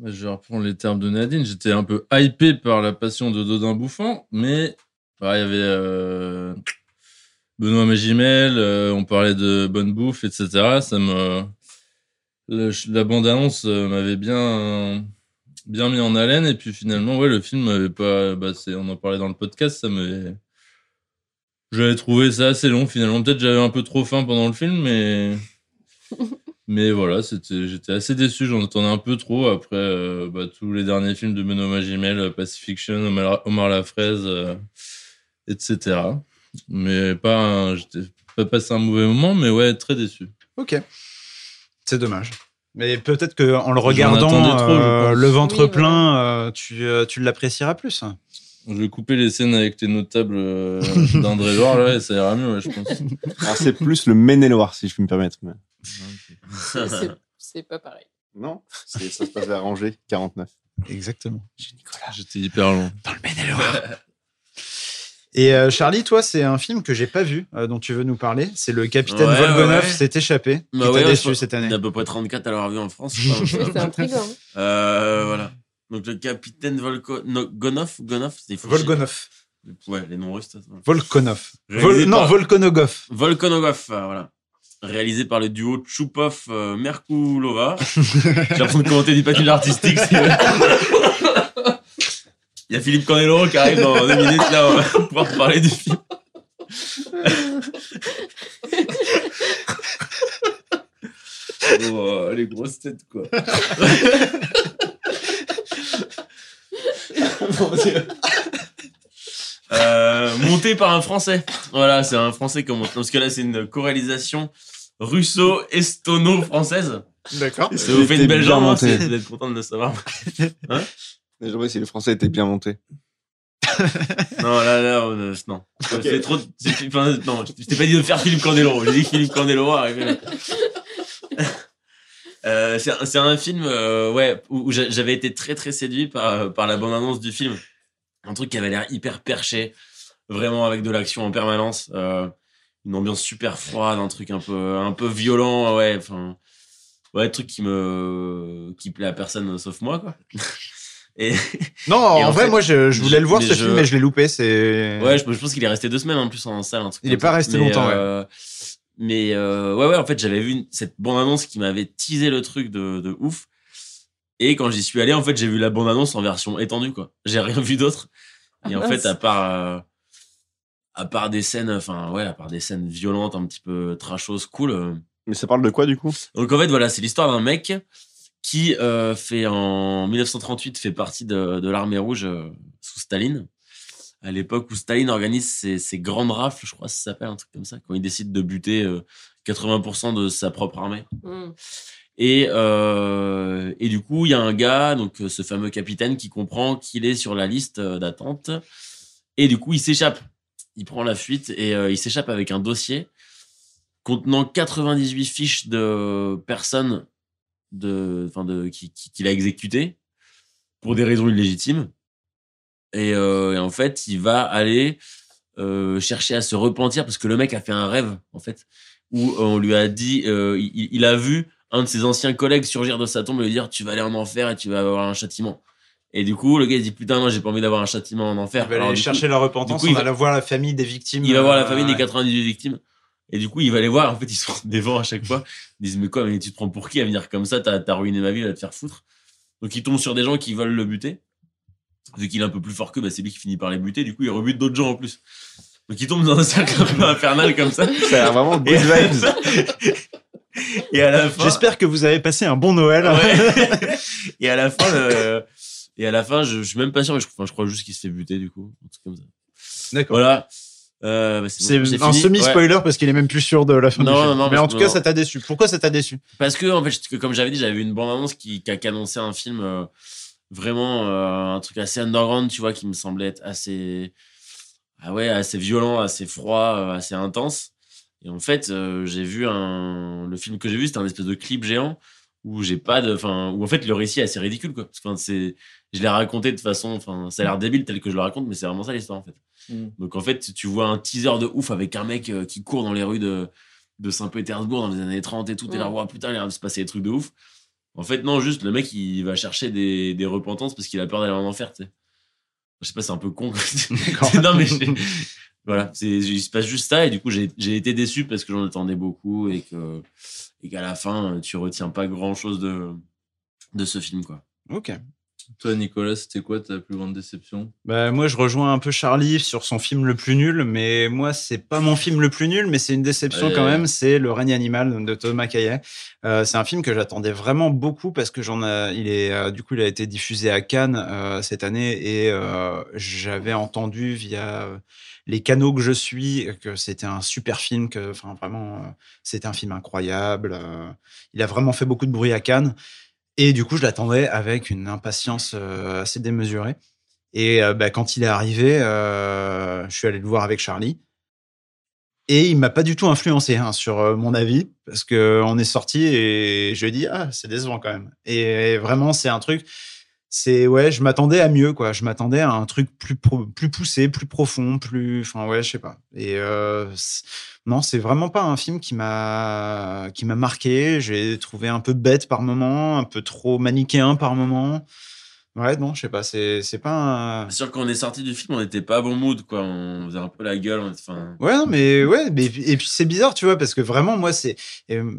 Je vais reprendre les termes de Nadine. J'étais un peu hypé par la passion de Dodin Bouffant, mais bah, il y avait euh, Benoît Magimel, euh, on parlait de bonne bouffe, etc. Ça me... la bande-annonce euh, m'avait bien, bien mis en haleine, et puis finalement, ouais, le film m'avait pas. Bah, on en parlait dans le podcast, ça m'avait. J'avais trouvé ça assez long finalement. Peut-être j'avais un peu trop faim pendant le film, mais. Mais voilà, j'étais assez déçu, j'en attendais un peu trop après euh, bah, tous les derniers films de Benoît Magimel, euh, Pacifiction, Omar, Omar la Fraise, euh, etc. Mais pas, un- j'étais pas passé un mauvais moment, mais ouais, très déçu. Ok, c'est dommage. Mais peut-être que en le regardant, trop, euh, le ventre Oui, plein, euh, tu, euh, tu l'apprécieras plus. Je vais couper les scènes avec les notables d'André Loire, là, et ça ira mieux, ouais, je pense. Alors, c'est plus le Maine-et-Loire, si je puis me permettre. mais- C'est- pas pareil. Non, ça se passe à Angers, 49. Exactement. J'étais hyper long. Dans le Maine-et-Loire. Et euh, Charlie, toi, c'est un film que j'ai pas vu, euh, dont tu veux nous parler. C'est le Capitaine Ouais, Volgonov ouais. s'est échappé. qui Bah t'a ouais, déçu cette Il année. y a à peu près 34 à l'avoir vu en France. C'est intriguant. Euh, voilà. Donc le capitaine Volko... no, Gonov, Gonov, c'est fou. Volgonov. Ouais, les noms russes. Volkonov. Vol- Non, par- Volkonogov. Volkonogov, euh, voilà. Réalisé par le duo Tchoupov euh, Merkulova. J'ai l'impression de commenter du patinage artistique. c'est- Il y a Philippe Candeloro qui arrive dans deux minutes là, on va pouvoir parler du film. Oh, les grosses têtes quoi. Mon Dieu. Euh, monté par un Français. Voilà, c'est un Français comme parce que là c'est une co-réalisation russo-estono-française. D'accord. Ça vous fait une belle jambe, hein, monté. c'est- vous êtes content de le savoir. Mais je vois si les Français étaient bien montés. Non, là, là, on, euh, non. C'est trop. c'est- enfin, non, je t'ai pas dit de faire Philippe Candeloro. J'ai dit Philippe Candeloro. Euh, c'est un- c'est un film euh, ouais, où, où j'a- j'avais été très très séduit par, par la bande-annonce du film. Un truc qui avait l'air hyper perché. vraiment avec de l'action en permanence. euh, une ambiance super froide, un truc un peu, un peu violent, ouais, enfin, ouais, truc qui me, qui plaît à personne sauf moi, quoi. Et Non, Et en, en vrai, fait, moi, je, je voulais le voir ce je- film, mais je l'ai loupé. C'est. ouais, je, je pense qu'il est resté deux semaines en plus en salle. Un truc Il comme est pas ça. resté Mais, longtemps, ouais. euh, Mais euh, ouais, ouais, en fait, j'avais vu une- cette bande-annonce qui m'avait teasé le truc de, de ouf. Et quand j'y suis allé, en fait, j'ai vu la bande-annonce en version étendue, quoi. J'ai rien vu d'autre. Et Ah, en mince. fait, à part, euh, à part des scènes, enfin, ouais, à part des scènes violentes, un petit peu trashos, cool. euh. Mais ça parle de quoi du coup? Donc, en fait, voilà, c'est l'histoire d'un mec qui euh, fait en 1938 fait partie de, de l'armée rouge euh, sous Staline. À l'époque où Staline organise ses, ses grandes rafles, je crois que ça s'appelle un truc comme ça, quand il décide de buter euh, 80% de sa propre armée. Mm. Et, euh, et du coup, il y a un gars, donc ce fameux capitaine, qui comprend qu'il est sur la liste d'attente. Et du coup, il s'échappe. Il prend la fuite et euh, il s'échappe avec un dossier contenant 98 fiches de personnes qu'il a exécutées pour des raisons illégitimes. Et, euh, en fait, il va aller euh, chercher à se repentir parce que le mec a fait un rêve, en fait, où on lui a dit, il, il a vu un de ses anciens collègues surgir de sa tombe et lui dire tu vas aller en enfer et tu vas avoir un châtiment. Et du coup, le gars il dit putain, moi j'ai pas envie d'avoir un châtiment en enfer. Il va Alors, aller coup, chercher la repentance, coup, il on va aller voir la famille des victimes. il va voir la euh, famille des ouais. 98 victimes. Et du coup, il va les voir. En fait, ils sont devant à chaque fois. Ils disent, mais quoi, mais tu te prends pour qui à venir comme ça? T'as, t'as ruiné ma vie, va te faire foutre. Donc, il tombe sur des gens qui veulent le buter. Vu qu'il est un peu plus fort qu'eux, bah, c'est lui qui finit par les buter. Du coup, il rebute d'autres gens en plus. Donc, il tombe dans un cercle un peu infernal comme ça. Ça a l'air vraiment good vibes. et à la fin. J'espère que vous avez passé un bon Noël. Ouais. et à la fin, le- et à la fin, je, je suis même pas sûr, mais je, enfin, je crois juste qu'il se fait buter, du coup. Un truc comme ça. D'accord. Voilà. Euh, bah, c'est bon, un. Ouais. semi-spoiler parce qu'il est même plus sûr de la fin Non, du film. non, non, Mais en tout cas, non. ça t'a déçu. Pourquoi ça t'a déçu? Parce que, en fait, comme j'avais dit, j'avais une bande-annonce qui, qui a annoncé un film euh, vraiment euh, un truc assez underground, tu vois, qui me semblait être assez, ah ouais, assez violent, assez froid, euh, assez intense. Et en fait, euh, j'ai vu un, le film que j'ai vu, c'était un espèce de clip géant où j'ai pas de, enfin, où en fait le récit est assez ridicule, quoi. Parce que, enfin, c'est, je l'ai raconté de façon, enfin, ça a l'air débile tel que je le raconte, mais c'est vraiment ça l'histoire, en fait. Mm. Donc en fait, tu vois un teaser de ouf avec un mec euh, qui court dans les rues de, de Saint-Pétersbourg dans les années 30 et tout. T'es là, oh, putain, il a l'air de se passer des trucs de ouf. En fait, non, juste le mec, il va chercher des, des repentances parce qu'il a peur d'aller en enfer, tu sais. Je sais pas, c'est un peu con. non, mais voilà, c'est, il se passe juste ça et du coup, j'ai, j'ai été déçu parce que j'en attendais beaucoup et que, et qu'à la fin, tu retiens pas grand chose de, de ce film, quoi. Ok. Toi, Nicolas, c'était quoi ta plus grande déception? Bah, moi, je rejoins un peu Charlie sur son film le plus nul, mais moi, c'est pas mon film le plus nul, mais c'est une déception quand même. C'est Le règne animal de Thomas Caillet. Euh, c'est un film que j'attendais vraiment beaucoup parce que j'en ai, il est, euh, du coup, il a été diffusé à Cannes euh, cette année et j'avais entendu via les canaux que je suis que c'était un super film, que, enfin, vraiment, c'était un film incroyable. il a vraiment fait beaucoup de bruit à Cannes. Et du coup, je l'attendais avec une impatience euh, assez démesurée. Et euh, bah, quand il est arrivé, euh, je suis allé le voir avec Charlie. Et il m'a pas du tout influencé hein, sur mon avis, parce que on est sorti et je lui ai dit ah c'est décevant quand même. Et vraiment c'est un truc, c'est ouais je m'attendais à mieux quoi, je m'attendais à un truc plus pro- plus poussé, plus profond, plus enfin ouais je sais pas. Et euh, non c'est vraiment pas un film qui m'a qui m'a marqué. J'ai trouvé un peu bête par moment, un peu trop manichéen par moment. Ouais non je sais pas, c'est c'est pas un... C'est sûr qu'on est sorti du film, on n'était pas bon mood, quoi. On faisait un peu la gueule. Enfin, Ouais, non, mais ouais, mais et puis c'est bizarre, tu vois, parce que vraiment, moi, c'est. euh,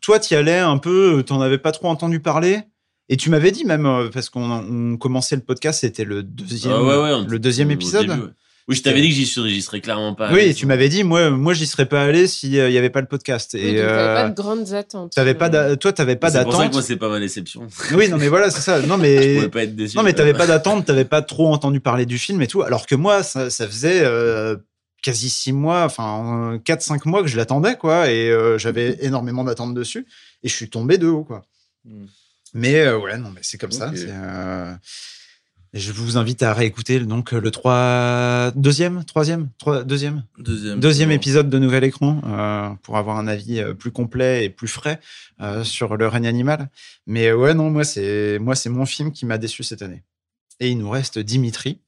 toi, t'y allais un peu, t'en avais pas trop entendu parler? Et tu m'avais dit même, euh, parce qu'on on commençait le podcast, c'était le deuxième, Ah ouais, ouais, on- le deuxième épisode. début, ouais. Oui, je t'avais dit que j'y serais, j'y serais clairement pas. oui, allé, et tu m'avais dit, moi, moi, j'y serais pas allé s'il y avait pas le podcast. Oui, Et donc t'avais pas euh, de grandes attentes. t'avais pas, toi, t'avais pas C'est pour ça que d'attente. moi, c'est pas ma déception. Oui, non, mais voilà, c'est ça. Non, Je mais pouvais pas être déçu. Non, mais t'avais pas d'attente, t'avais pas trop entendu parler du film et tout. Alors que moi, ça, ça faisait euh, quasi six mois, enfin, 4-5 mois que je l'attendais, quoi. Et euh, j'avais énormément d'attentes dessus. Et je suis tombé de haut, quoi. Hmm. Mais euh, ouais, non, mais c'est comme ça. Euh, Je vous invite à réécouter donc le 3... deuxième, troisième, Trois- deuxième, Deuxième. deuxième épisode de Nouvel Écran euh, pour avoir un avis plus complet et plus frais sur le règne animal. Mais ouais, non, moi c'est moi c'est mon film qui m'a déçu cette année. Et il nous reste Dimitri.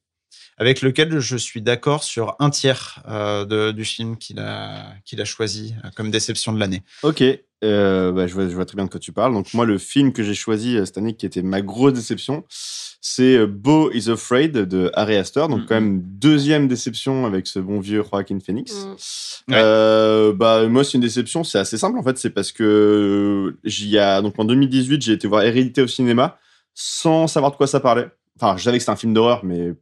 avec lequel je suis d'accord sur un tiers de- du film qu'il a, qu'il a choisi comme déception de l'année. Ok, euh, bah, je, vois, je vois très bien de quoi tu parles. Donc moi, le film que j'ai choisi euh, cette année, qui était ma grosse déception, c'est euh, Beau is Afraid de Harry Astor. Donc quand même deuxième déception avec ce bon vieux Joaquin Phoenix. Mm. Ouais. Euh, bah moi, c'est une déception. C'est assez simple en fait. C'est parce que j'y a donc en 2018, j'ai été voir Hérédité au cinéma sans savoir de quoi ça parlait. Enfin, je savais que c'était un film d'horreur, mais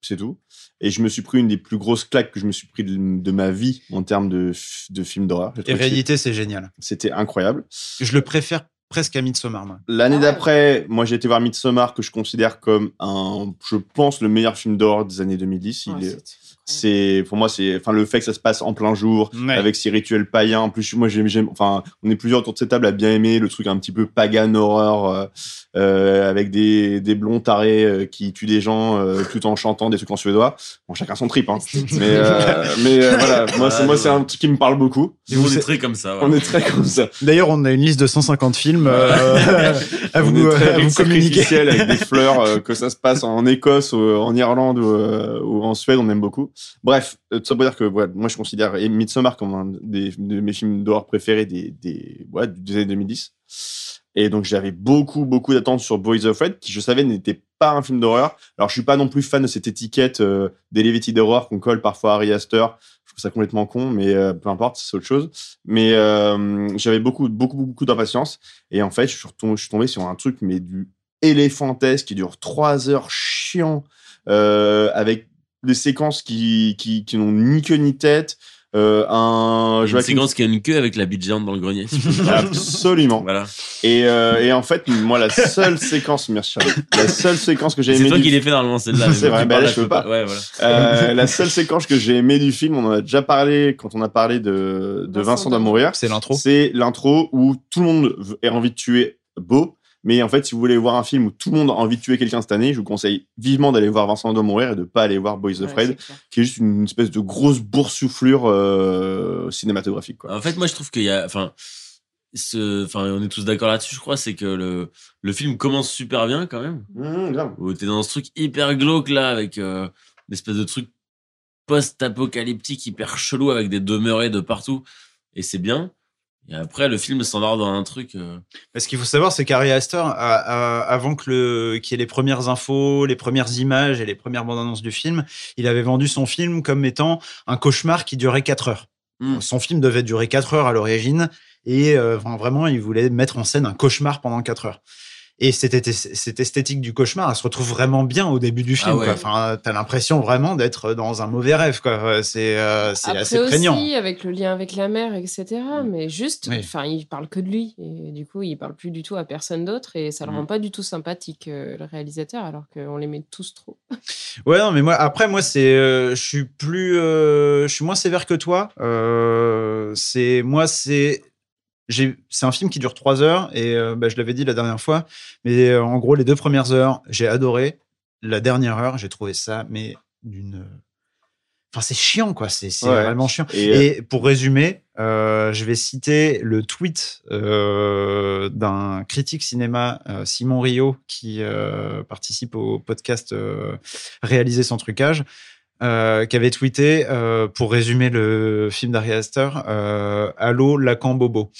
c'est tout. Et je me suis pris une des plus grosses claques que je me suis pris de, de ma vie en termes de, de films d'horreur. Que Hérédité, c'est génial. C'était incroyable. Je le préfère presque à Midsommar, moi. L'année Ah ouais. d'après, moi j'ai été voir Midsommar que je considère comme un, je pense, le meilleur film d'horreur des années 2010. Il Ouais, est- c'était incroyable. C'est pour moi c'est enfin le fait que ça se passe en plein jour Ouais. avec ces rituels païens. En plus moi j'aime j'aime enfin on est plusieurs autour de cette table à bien aimer le truc un petit peu pagan horreur euh, euh, avec des des blonds tarés euh, qui tuent des gens euh, tout en chantant des trucs en suédois. Bon chacun son trip hein. Mais euh, mais euh, voilà. Moi c'est moi c'est un truc qui me parle beaucoup. Et on vous est êtes- très comme ça. on est très comme ça. D'ailleurs, on a une liste de 150 films euh, à on vous, est très à vous communiquer. avec des fleurs euh, que ça se passe en Écosse ou en Irlande ou, euh, ou en Suède on aime beaucoup bref euh, ça pour dire que moi je considère Midsommar comme un de mes films d'horreur préférés des des des années 2010 et donc j'avais beaucoup beaucoup d'attentes sur Boys of Red qui je savais n'était pas un film d'horreur. Alors je suis pas non plus fan de cette étiquette euh, Horror qu'on colle parfois à Ari Aster. Je trouve ça complètement con mais euh, peu importe c'est autre chose. Mais euh, j'avais beaucoup beaucoup beaucoup d'impatience. Et en fait, je suis, tombé sur un truc, mais du éléphantesque qui dure trois heures chiant, avec des séquences qui, qui, qui n'ont ni queue ni tête. Euh, un Une Joaquin- séquence qui a une queue avec la bite géante dans le grenier. si. Absolument. voilà. Et, euh, et en fait, moi, la seule séquence, merci Charlie, la seule séquence que j'ai C'est aimée toi du qui l'ai fait normalement celle-là. C'est vrai, bah parles, là, je peux pas. Ouais, voilà. euh, la seule séquence que j'ai aimée du film, on en a déjà parlé quand on a parlé de, de Vincent Vincent d'Amourir. C'est l'intro. C'est l'intro où tout le monde a envie de tuer Beau. Mais en fait, si vous voulez voir un film où tout le monde a envie de tuer quelqu'un cette année, je vous conseille vivement d'aller voir Vincent doit mourir et de pas aller voir Boys of Fred, qui est juste une espèce de grosse boursouflure euh, cinématographique. Quoi. En fait, moi, je trouve qu'il y a, enfin, ce, enfin, on est tous d'accord là-dessus, je crois, c'est que le, le film commence super bien quand même. Mmh, grave. Où t'es dans ce truc hyper glauque là, avec euh, une espèce de truc post-apocalyptique hyper chelou avec des demeurés de partout. Et c'est bien. Et après, le film s'endort dans un truc. euh, Ce qu'il faut savoir, c'est qu'Ari Aster, a- a- avant que le, qu'il y ait les premières infos, les premières images et les premières bandes annonces du film, il avait vendu son film comme étant un cauchemar qui durait 4 heures. Hmm. Son film devait durer 4 heures à l'origine et euh, vraiment, il voulait mettre en scène un cauchemar pendant 4 heures. Et cette, cette esthétique du cauchemar, elle se retrouve vraiment bien au début du film. Ah ouais. quoi. Enfin, t'as l'impression vraiment d'être dans un mauvais rêve. Quoi. C'est, euh, c'est Après assez aussi, prégnant. avec le lien avec la mère, etc. Mais juste, Oui. enfin, il parle que de lui. Et du coup, il parle plus du tout à personne d'autre. Et ça le Mm. rend pas du tout sympathique, euh, le réalisateur, alors qu'on l'aimait tous trop. Ouais, non, mais moi, après, moi, c'est, euh, je suis plus, euh, je suis moins sévère que toi. Euh, c'est, moi, c'est, c'est un film qui dure trois heures et euh, bah, je l'avais dit la dernière fois, mais euh, en gros, les deux premières heures, j'ai adoré. La dernière heure, j'ai trouvé ça, mais d'une, enfin, c'est chiant, quoi. C'est, Ouais. vraiment chiant. Et, euh, Et pour résumer, euh, je vais citer le tweet d'un critique cinéma, Simon Rio, qui participe au podcast Réaliser sans trucage, euh, qui avait tweeté, euh, pour résumer le film d'Ari Aster, euh, Allô, Lacan Bobo.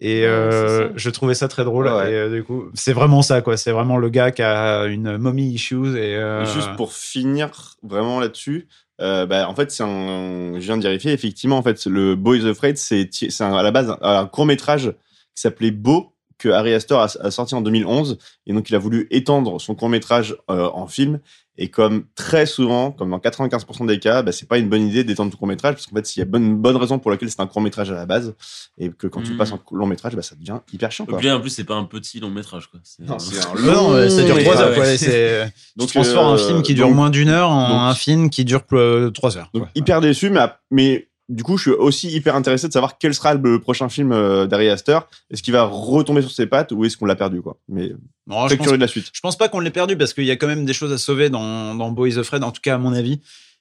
Et Ouais, euh, je trouvais ça très drôle. Ouais. Et euh, du coup, c'est vraiment ça, quoi. C'est vraiment le gars qui a une mommy issues. Et, euh, Juste pour finir vraiment là-dessus, euh, bah, en fait, c'est un, je viens de vérifier, effectivement, en fait, le Boys of Fred, c'est c'est un- à la base un, un court-métrage qui s'appelait Beau, que Harry Astor a, a sorti en 2011. Et donc, il a voulu étendre son court-métrage euh, en film. Et comme très souvent, comme dans 95% des cas, bah, c'est pas une bonne idée d'étendre ton court-métrage, parce qu'en fait, il y a bonne, bonne raison pour laquelle c'est un court-métrage à la base, et que quand tu Mhm. passes en long-métrage, bah, ça devient hyper chiant. Et Quoi. puis en plus, c'est pas un petit long métrage, quoi. C'est- Non, c'est un non, euh, ça dure long trois ouais, heures. ouais. quoi. C'est, Donc, tu transformes un euh, film qui dure donc- moins d'une heure en donc- un film qui dure euh, trois heures. Donc hyper déçu, mais du coup, je suis aussi hyper intéressé de savoir quel sera le prochain film euh, d'Ari Aster. Est-ce qu'il va retomber sur ses pattes ou est-ce qu'on l'a perdu quoi? Mais Non, très pense curieux de la suite. Je pense pas qu'on l'ait perdu parce qu'il y a quand même des choses à sauver dans, dans Boys of Fred, en tout cas à mon avis.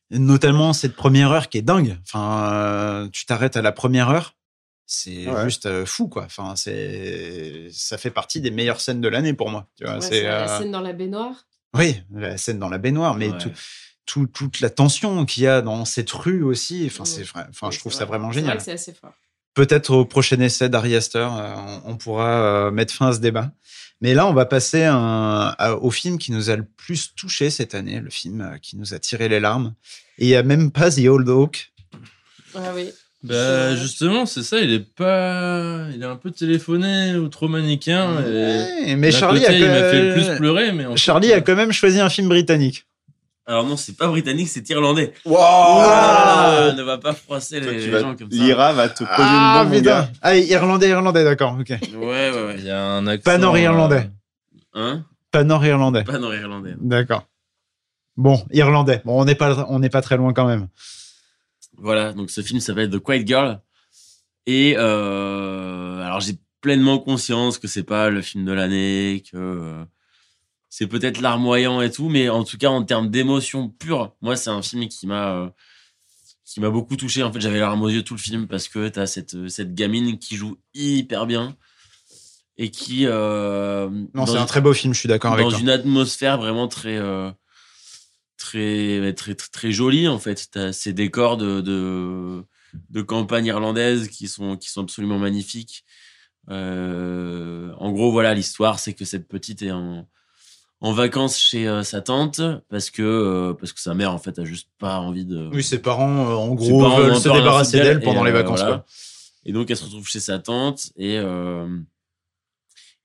Notamment cette première heure qui est dingue. Enfin, euh, tu t'arrêtes à la première heure, c'est Ouais. juste euh, fou quoi. Enfin, c'est ça fait partie des meilleures scènes de l'année pour moi. Tu vois, Ouais, c'est c'est la euh, scène dans la baignoire. oui la scène dans la baignoire, mais Ouais. tout. Tout- toute la tension qu'il y a dans cette rue aussi. Enfin, c'est vrai. Enfin, Oui, je trouve ça vrai. vraiment C'est vrai génial. que C'est assez fort. Peut-être au prochain essai d'Ari Aster, euh, on, on pourra euh, mettre fin à ce débat. Mais là, on va passer un- à- au film qui nous a le plus touché cette année, le film euh, qui nous a tiré les larmes. Et il n'y a même pas The Old Oak. Ah oui. Bah, justement, c'est ça, il est pas. Il est un peu téléphoné ou trop manichéen. Et... Ouais, mais Charlie, côté, a, il m'a quand- fait le plus pleurer, mais en fait, Charlie a quand même choisi un film britannique. Alors non, c'est pas britannique, c'est irlandais. Wow Ah, ne va pas froisser les, tu les vas- gens comme ça. L'IRA va te poser Ah, une bombe, mon putain. gars. Ah, irlandais, irlandais, d'accord. Ok. Ouais, ouais, ouais. Il y a un accent. Pas nord-irlandais. euh, Hein? Pas nord-irlandais. Pas nord-irlandais. D'accord. Bon, irlandais. Bon, on n'est pas, on n'est pas très loin quand même. Voilà, donc ce film s'appelle The Quiet Girl. Et euh, alors j'ai pleinement conscience que c'est pas le film de l'année, que euh, c'est peut-être larmoyant et tout, mais en tout cas en termes d'émotion pure, moi c'est un film qui m'a euh, qui m'a beaucoup touché. En fait, j'avais larmes aux yeux tout le film parce que t'as cette cette gamine qui joue hyper bien et qui euh, Non, dans c'est un très beau film, je suis d'accord avec dans toi. une atmosphère vraiment très euh, très, très très très jolie en fait T'as ces décors de, de de campagne irlandaise qui sont qui sont absolument magnifiques Euh, en gros voilà l'histoire c'est que cette petite est en en vacances chez euh, sa tante parce que euh, parce que sa mère en fait a juste pas envie de Oui, ses parents, euh, en gros, parents veulent se débarrasser d'elle pendant les vacances. voilà. quoi. Et donc, elle se retrouve chez sa tante et,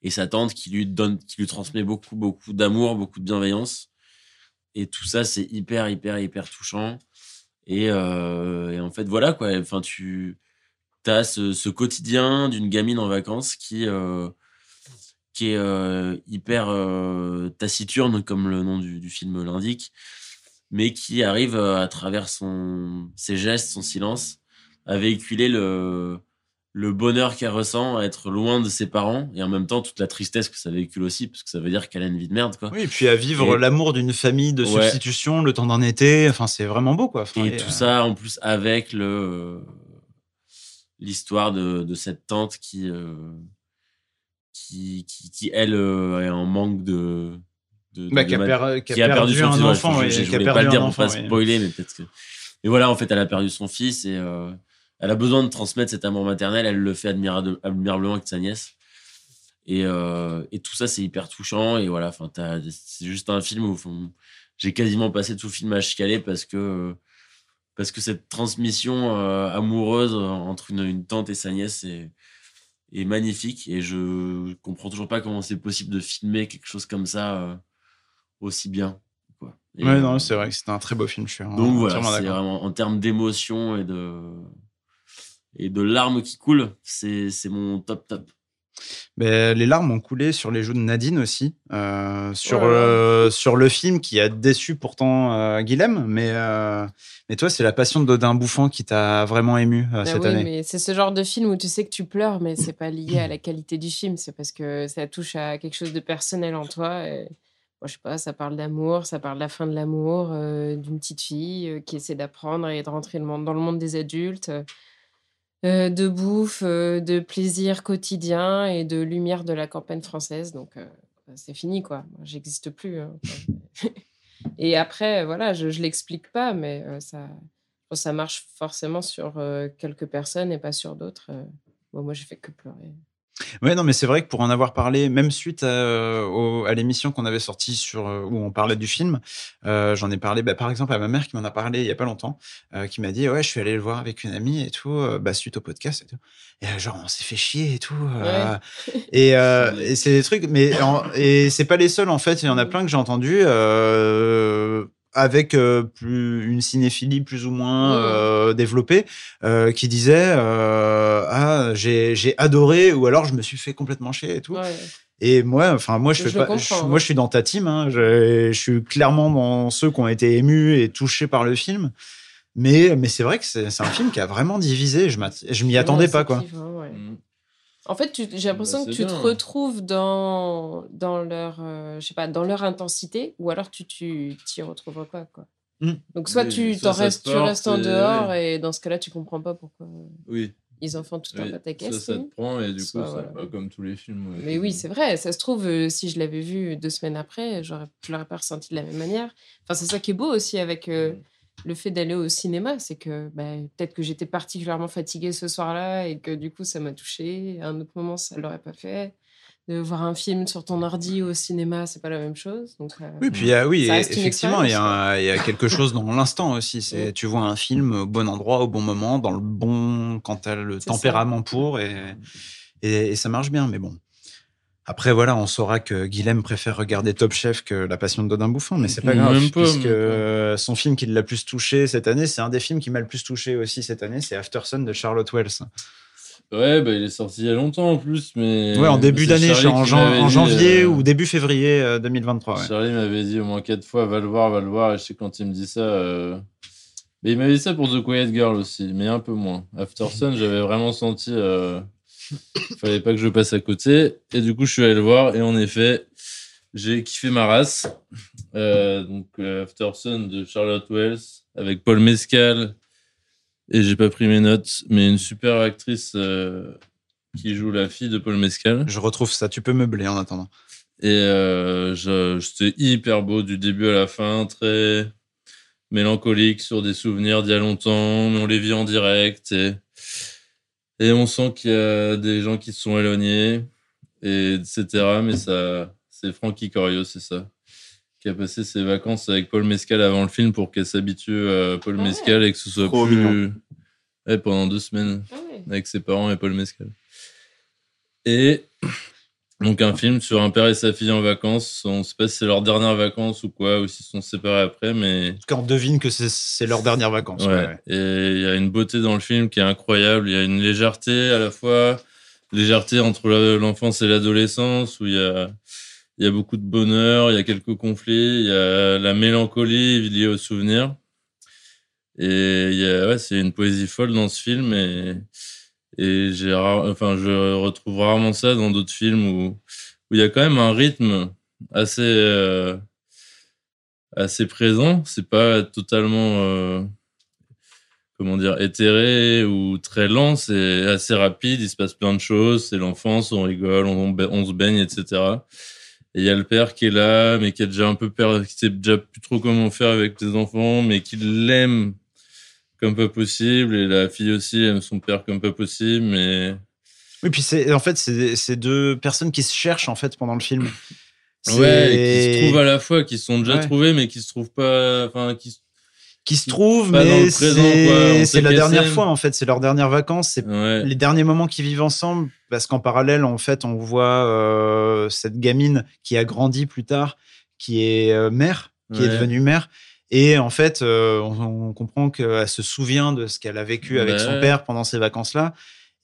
et sa tante qui lui donne, qui lui transmet beaucoup, beaucoup d'amour, beaucoup de bienveillance. Et tout ça, c'est hyper, hyper, hyper touchant. Et, et en fait, voilà quoi. Enfin, tu as ce, ce quotidien d'une gamine en vacances qui, qui est euh, hyper euh, taciturne, comme le nom du, du film l'indique, mais qui arrive euh, à travers son, ses gestes, son silence, à véhiculer le, le bonheur qu'elle ressent à être loin de ses parents et en même temps toute la tristesse que ça véhicule aussi, parce que ça veut dire qu'elle a une vie de merde, quoi. Oui, et puis à vivre Et- l'amour d'une famille de Ouais. substitution le temps d'un été. Enfin, c'est vraiment beau, quoi. Enfin, Et et, tout euh, ça en plus avec le l'histoire de, de cette tante qui euh, qui, qui qui elle euh, est en manque de de, bah, de qui a, per- qui perdu, son un. Ouais, enfant. je, je- je voulais pas perdu le dire pour enfant, pas spoiler, mais peut-être que. Mais voilà, en fait, elle a perdu son fils et euh, elle a besoin de transmettre cet amour maternel. Elle le fait admirable- admirablement avec sa nièce. Et, euh, et tout ça, c'est hyper touchant. Et voilà, c'est juste un film où j'ai quasiment passé tout le film à chialer parce que parce que cette transmission euh, amoureuse entre une, une tante et sa nièce est, est magnifique. Et je comprends toujours pas comment c'est possible de filmer quelque chose comme ça euh, aussi bien. Quoi. Et, Ouais, euh, non, c'est vrai que c'était un très beau film. Je suis donc voilà, c'est vraiment en termes d'émotion et de et de larmes qui coulent, c'est c'est mon top top. Mais les larmes ont coulé sur les joues de Nadine aussi, euh, sur, Oh euh, sur le film qui a déçu pourtant euh, Guilhem. Mais, euh, mais toi, c'est la passion de Dodin Bouffant qui t'a vraiment ému Bah cette oui, année. c'est ce genre de film où tu sais que tu pleures, mais c'est pas lié à la qualité du film, c'est parce que ça touche à quelque chose de personnel en toi. Et, bon, je sais pas, ça parle d'amour, ça parle de la fin de l'amour, d'une petite fille qui essaie d'apprendre et de rentrer dans le monde des adultes, euh, de bouffe, euh, de plaisir quotidien et de lumière de la campagne française. Donc euh, c'est fini quoi, j'existe plus. hein. et après, voilà, je, je l'explique pas, mais ça. Ça marche forcément sur quelques personnes et pas sur d'autres. Bon, moi, j'ai fait que pleurer. Ouais, non, mais c'est vrai que pour en avoir parlé, même suite à, à l'émission qu'on avait sortie sur euh, où on parlait du film, euh, j'en ai parlé, bah, par exemple, à ma mère qui m'en a parlé il y a pas longtemps, euh, qui m'a dit ouais, je suis allé le voir avec une amie et tout, euh, bah, suite au podcast et tout. Et euh, genre, on s'est fait chier et tout. euh, et euh, et c'est des trucs, mais en- et c'est pas les seuls en fait. Il y en a plein que j'ai entendu. Avec euh, plus, une cinéphilie plus ou moins euh, développée, euh, qui disait euh, ah j'ai j'ai adoré ou alors je me suis fait complètement chier et tout. Ouais. Et moi, enfin moi je Je fais pas, je- moi je suis dans ta team. Hein, je, je suis clairement dans ceux qui ont été émus et touchés par le film. Mais mais c'est vrai que c'est un film qui a vraiment divisé. Je m'y attendais pas quoi. ouais. En fait, j'ai l'impression Bah, que c'est tu te retrouves dans, dans leur, euh, je sais pas, dans leur intensité, ou alors tu tu t'y retrouves pas, quoi. Mm. Donc soit tu ça, t'en ça restes, te tu restes en et- dehors, et dans ce cas-là, tu comprends pas pourquoi. Oui. ils en font tout un Oui, ça, pataquès. ça te prend et du coup, Soit, ça, voilà. bah, comme tous les films. ouais. Mais oui, c'est vrai. Ça se trouve, euh, si je l'avais vu deux semaines après, j'aurais, je l'aurais pas ressenti de la même manière. Enfin, c'est ça qui est beau aussi avec euh, le fait d'aller au cinéma, c'est que bah, peut-être que j'étais particulièrement fatiguée ce soir-là et que du coup, ça m'a touchée. À un autre moment, ça l'aurait pas fait. De voir un film sur ton ordi au cinéma, c'est pas la même chose. Donc, euh, Oui, puis il y a- oui, effectivement, il y, a expérience, un- il y a quelque chose dans l'instant aussi. C'est tu vois un film au bon endroit, au bon moment, dans le bon quand tu as le ça. tempérament pour et, et, et ça marche bien. Mais bon. Après, voilà, on saura que Guilhem préfère regarder Top Chef que La Passion de Dodin Bouffant, mais c'est pas Même grave, pas, puisque même pas. euh, son film qui l'a plus touché cette année, c'est un des films qui m'a le plus touché aussi cette année, c'est After Sun de Charlotte Wells. Ouais, bah, il est sorti il y a longtemps en plus, mais. Ouais, en début d'année, en, janvier euh, ou début février euh, 2023. ouais. Charlie m'avait dit au moins quatre fois, va le voir, va le voir. Et je sais quand il me dit ça. euh, Mais il m'avait dit ça pour The Quiet Girl aussi, mais un peu moins. After Sun, j'avais vraiment senti. euh, Fallait pas que je passe à côté. Et du coup, je suis allé le voir. Et en effet, j'ai kiffé ma race. Euh, donc, euh, After Sun de Charlotte Wells avec Paul Mescal. Et j'ai pas pris mes notes, mais une super actrice euh, qui joue la fille de Paul Mescal. Je retrouve ça, tu peux meubler en attendant. Et je- c'était hyper beau du début à la fin, très mélancolique sur des souvenirs d'il y a longtemps, mais on les vit en direct. Et, et on sent qu'il y a des gens qui se sont éloignés, et etc. Mais ça, c'est Frankie Corio, c'est ça, qui a passé ses vacances avec Paul Mescal avant le film pour qu'elle s'habitue à Paul Ah ouais. Mescal et que ce soit Trop plus. Ouais, pendant deux semaines ah ouais. avec ses parents et Paul Mescal. Et donc un film sur un père et sa fille en vacances. On ne sait pas si c'est leurs dernières vacances ou quoi, ou s'ils sont séparés après, mais En tout cas, on devine que c'est- leurs dernières vacances. ouais. ouais, ouais. Et il y a une beauté dans le film qui est incroyable. Il y a une légèreté à la fois, légèreté entre l'enfance et l'adolescence, où il y a il y a beaucoup de bonheur, il y a quelques conflits, il y a la mélancolie liée aux souvenirs. Et ouais, c'est une poésie folle dans ce film et, et j'ai enfin, je retrouve rarement ça dans d'autres films où, il y a quand même un rythme assez, euh, assez présent. C'est pas totalement, euh, comment dire, éthéré ou très lent. C'est assez rapide. Il se passe plein de choses. C'est l'enfance, on rigole, on, se baigne, etc. Et il y a le père qui est là, mais qui est déjà un peu peur, qui sait déjà plus trop comment faire avec les enfants, mais qui l'aime comme pas possible. Et la fille aussi aime son père comme pas possible, mais Oui, puis c'est en fait c'est deux personnes qui se cherchent en fait pendant le film. Ouais, et qui se trouvent à la fois, qui se sont déjà Ouais. trouvés, mais qui se trouvent pas, enfin, qui, qui se trouvent, mais c'est la dernière fois en fait, c'est leurs dernières vacances, c'est ouais. les derniers moments qu'ils vivent ensemble, parce qu'en parallèle en fait on voit euh, cette gamine qui a grandi plus tard, qui est euh, mère, qui est devenue mère. Et en fait, euh, on, on comprend qu'elle se souvient de ce qu'elle a vécu avec Ouais. son père pendant ces vacances-là.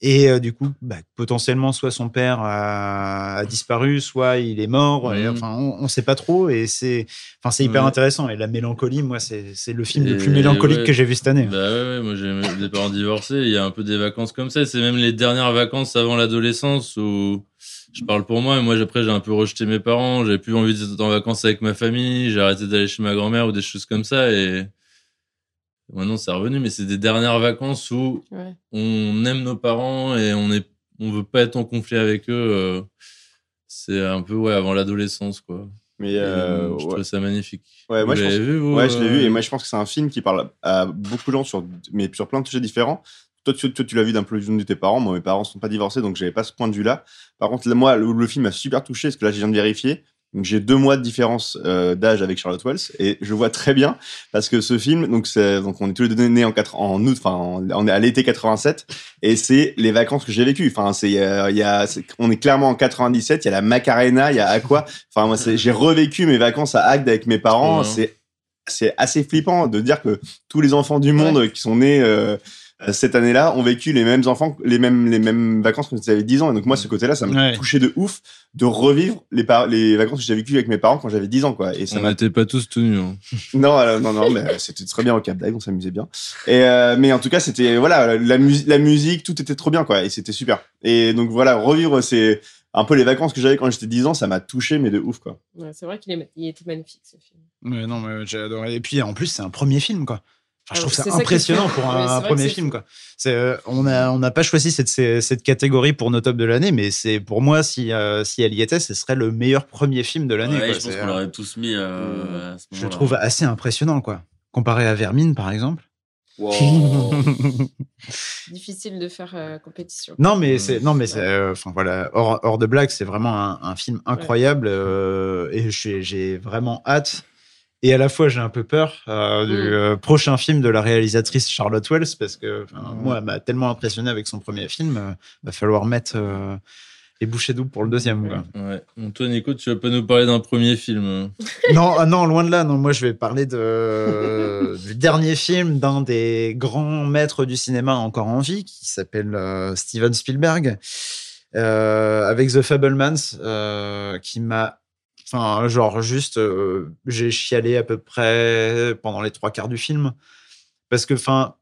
Et euh, du coup, bah, potentiellement, soit son père a, a disparu, soit il est mort. Et, Mhm. enfin, on ne sait pas trop. Et c'est, enfin, c'est hyper Ouais. intéressant. Et la mélancolie, moi, c'est le film le plus mélancolique ouais. que j'ai vu cette année. Bah ouais, moi j'ai des parents divorcés, il y a un peu des vacances comme ça, c'est même les dernières vacances avant l'adolescence où je parle pour moi, et moi après j'ai un peu rejeté mes parents, j'avais plus envie d'être en vacances avec ma famille, j'ai arrêté d'aller chez ma grand-mère ou des choses comme ça, et maintenant c'est revenu, mais c'est des dernières vacances où Ouais. on aime nos parents et on est on veut pas être en conflit avec eux, euh, c'est un peu ouais avant l'adolescence quoi. Mais Et, euh, je ouais. trouve ça magnifique. Ouais, moi, Vous je pense- l'avez vu vous Ouais, je l'ai vu euh, et moi je pense que c'est un film qui parle à beaucoup de gens sur, mais sur plein de sujets différents. Toi, tu, tu l'as vu d'un point de vue de tes parents. Moi, mes parents sont pas divorcés, donc j'avais pas ce point de vue-là. Par contre, moi, le, le film m'a super touché parce que là, je viens de vérifier. Donc, j'ai deux mois de différence euh, d'âge avec Charlotte Wells et je vois très bien parce que ce film, donc, donc on est tous les deux nés en, quatre, en août, enfin, en- on est à l'été 87 et c'est les vacances que j'ai vécues. Enfin, c'est, euh, y a, on est clairement en 97. Il y a la Macarena, il y a Aqua. Enfin, moi, j'ai revécu mes vacances à Agde avec mes parents. C'est c'est assez flippant de dire que tous les enfants du monde qui sont nés euh, cette année-là ont vécu les mêmes enfants, les mêmes, les mêmes vacances quand ils avaient 10 ans. Et donc, moi, ce côté-là, ça m'a Ouais. touché de ouf de revivre les, vacances que j'ai vécues avec mes parents quand j'avais 10 ans, quoi. Et ça on m'a n'était pas tous tenus. Hein. non, euh, non, non, mais c'était très bien au Cap d'Agde, on s'amusait bien. Et euh, mais en tout cas, c'était voilà, la, mus- la musique, tout était trop bien, quoi, et c'était super. Et donc voilà, revivre c'est un peu les vacances que j'avais quand j'étais 10 ans, ça m'a touché, mais de ouf, quoi. Ouais, c'est vrai qu'il est, il était magnifique ce film. Ouais, non, mais j'ai adoré. Et puis en plus, c'est un premier film, quoi. Enfin, je Ah, trouve ça impressionnant pour un, premier film. Quoi. Euh, on n'a on pas choisi cette, catégorie pour nos tops de l'année, mais c'est pour moi, si, euh, si elle y était, ce serait le meilleur premier film de l'année. Ouais, je pense C'est, qu'on euh, l'aurait tous mis euh, à ce je moment-là. trouve assez impressionnant, quoi. Comparé à Vermine, par exemple. Difficile de faire euh, compétition. Non, mais Mm. c'est non, mais c'est euh, enfin voilà, hors, hors de blague, c'est vraiment un, un film incroyable euh, et j'ai vraiment hâte. Et à la fois, j'ai un peu peur euh, du Mm. euh, prochain film de la réalisatrice Charlotte Wells parce que Mm. moi, elle m'a tellement impressionné avec son premier film, euh, va falloir mettre euh, les bouchées doubles pour le deuxième. quoi. Ouais. Bon, toi, Nico, tu vas pas nous parler d'un premier film. non, ah non, loin de là. Non, moi, je vais parler de, du dernier film d'un des grands maîtres du cinéma encore en vie, qui s'appelle euh, Steven Spielberg, euh, avec The Fablemans, euh, qui m'a, enfin, genre juste, euh, j'ai chialé à peu près pendant les trois quarts du film, parce que, enfin.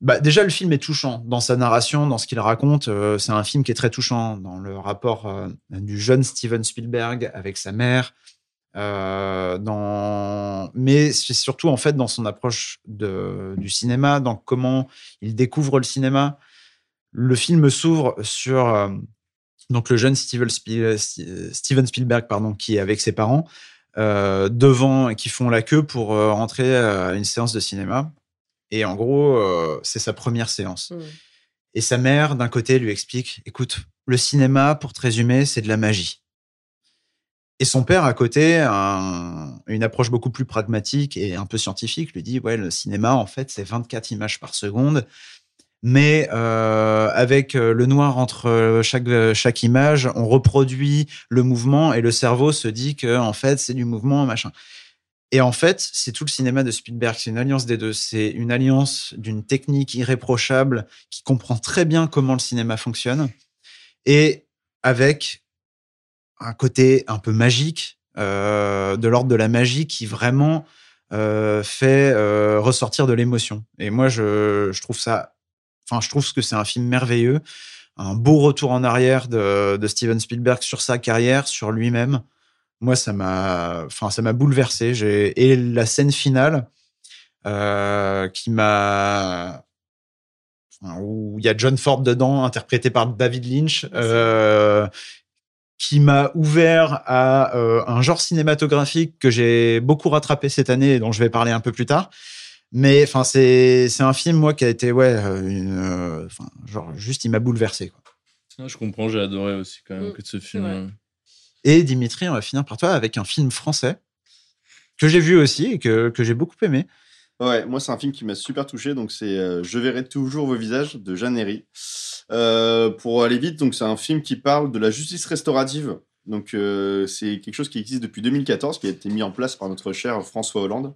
Bah, déjà, le film est touchant dans sa narration, dans ce qu'il raconte. euh, c'est un film qui est très touchant dans le rapport euh, du jeune Steven Spielberg avec sa mère, dans... Mais c'est surtout en fait dans son approche de, du cinéma, dans comment il découvre le cinéma. Le film s'ouvre sur donc le jeune Steven, Spiel- Steven Spielberg pardon, qui est avec ses parents euh, devant et qui font la queue pour euh, rentrer à une séance de cinéma. Et en gros, euh, c'est sa première séance. Mm. Et sa mère, d'un côté, lui explique écoute, le cinéma, pour te résumer, c'est de la magie. Et son père, à côté, un- une approche beaucoup plus pragmatique et un peu scientifique, lui dit ouais, le cinéma, en fait, c'est 24 images par seconde. Mais euh, avec euh, le noir entre chaque, chaque image, on reproduit le mouvement et le cerveau se dit que en fait c'est du mouvement machin. Et en fait, c'est tout le cinéma de Spielberg. C'est une alliance des deux. C'est une alliance d'une technique irréprochable qui comprend très bien comment le cinéma fonctionne et avec un côté un peu magique, euh, de l'ordre de la magie qui vraiment euh, fait euh, ressortir de l'émotion. Et moi, je, je trouve ça, enfin, je trouve que c'est un film merveilleux, un beau retour en arrière de, de Steven Spielberg sur sa carrière, sur lui-même. Moi, ça m'a, enfin, ça m'a bouleversé. J'ai et la scène finale euh, qui m'a où il y a John Ford dedans, interprété par David Lynch, euh, qui m'a ouvert à euh, un genre cinématographique que j'ai beaucoup rattrapé cette année et dont je vais parler un peu plus tard. Mais enfin, c'est c'est un film moi qui a été ouais, euh, une, euh, genre juste il m'a bouleversé. Quoi. Ah, je comprends, j'ai adoré aussi quand même Mm, que ce film. Et Dimitri, on va finir par toi avec un film français que j'ai vu aussi et que, que j'ai beaucoup aimé. Ouais, moi c'est un film qui m'a super touché, donc c'est euh, Je verrai toujours vos visages de Jeanne Herry. Euh, pour aller vite, donc c'est un film qui parle de la justice restaurative. Donc euh, c'est quelque chose qui existe depuis 2014, qui a été mis en place par notre cher François Hollande.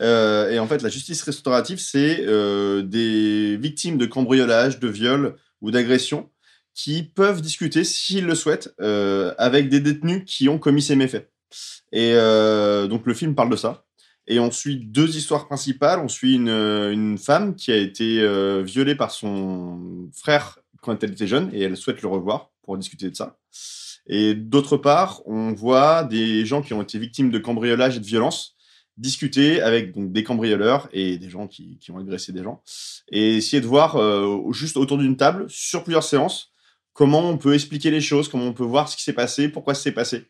Euh, et en fait, la justice restaurative, c'est euh, des victimes de cambriolage, de viol ou d'agression qui peuvent discuter, s'ils le souhaitent, euh, avec des détenus qui ont commis ces méfaits. Et donc le film parle de ça. Et on suit deux histoires principales. On suit une, une femme qui a été violée par son frère quand elle était jeune et elle souhaite le revoir pour discuter de ça. Et d'autre part, on voit des gens qui ont été victimes de cambriolage et de violence discuter avec donc, des cambrioleurs et des gens qui, qui ont agressé des gens et essayer de voir euh, juste autour d'une table, sur plusieurs séances, comment on peut expliquer les choses, comment on peut voir ce qui s'est passé, pourquoi ça s'est passé.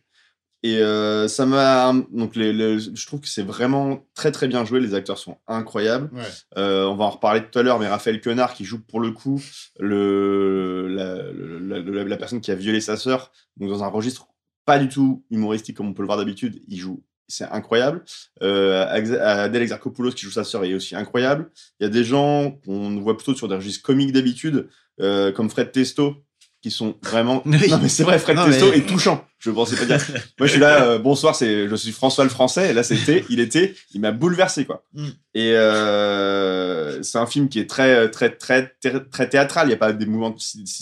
Et euh, ça m'a donc les, les- je trouve que c'est vraiment très très bien joué. Les acteurs sont incroyables. Euh, on va en reparler tout à l'heure, mais Raphaël Quenard qui joue pour le coup le la, la, la- la personne qui a violé sa sœur, donc dans un registre pas du tout humoristique comme on peut le voir d'habitude. Il joue, c'est incroyable. Euh, Adèle Exarchopoulos qui joue sa sœur est aussi incroyable. Il y a des gens qu'on voit plutôt sur des registres comiques d'habitude, euh, comme Fred Testo, qui sont vraiment. Oui. Non mais c'est vrai, Fred Non, Testo mais- est touchant. Je pensais pas dire. Moi, je suis là, euh, bonsoir, c'est, je suis François le Français, et là, c'était, il était, il m'a bouleversé, quoi. Mm. Et euh, c'est un film qui est très, très, très, très, très théâtral. Il n'y a pas des mouvements, de,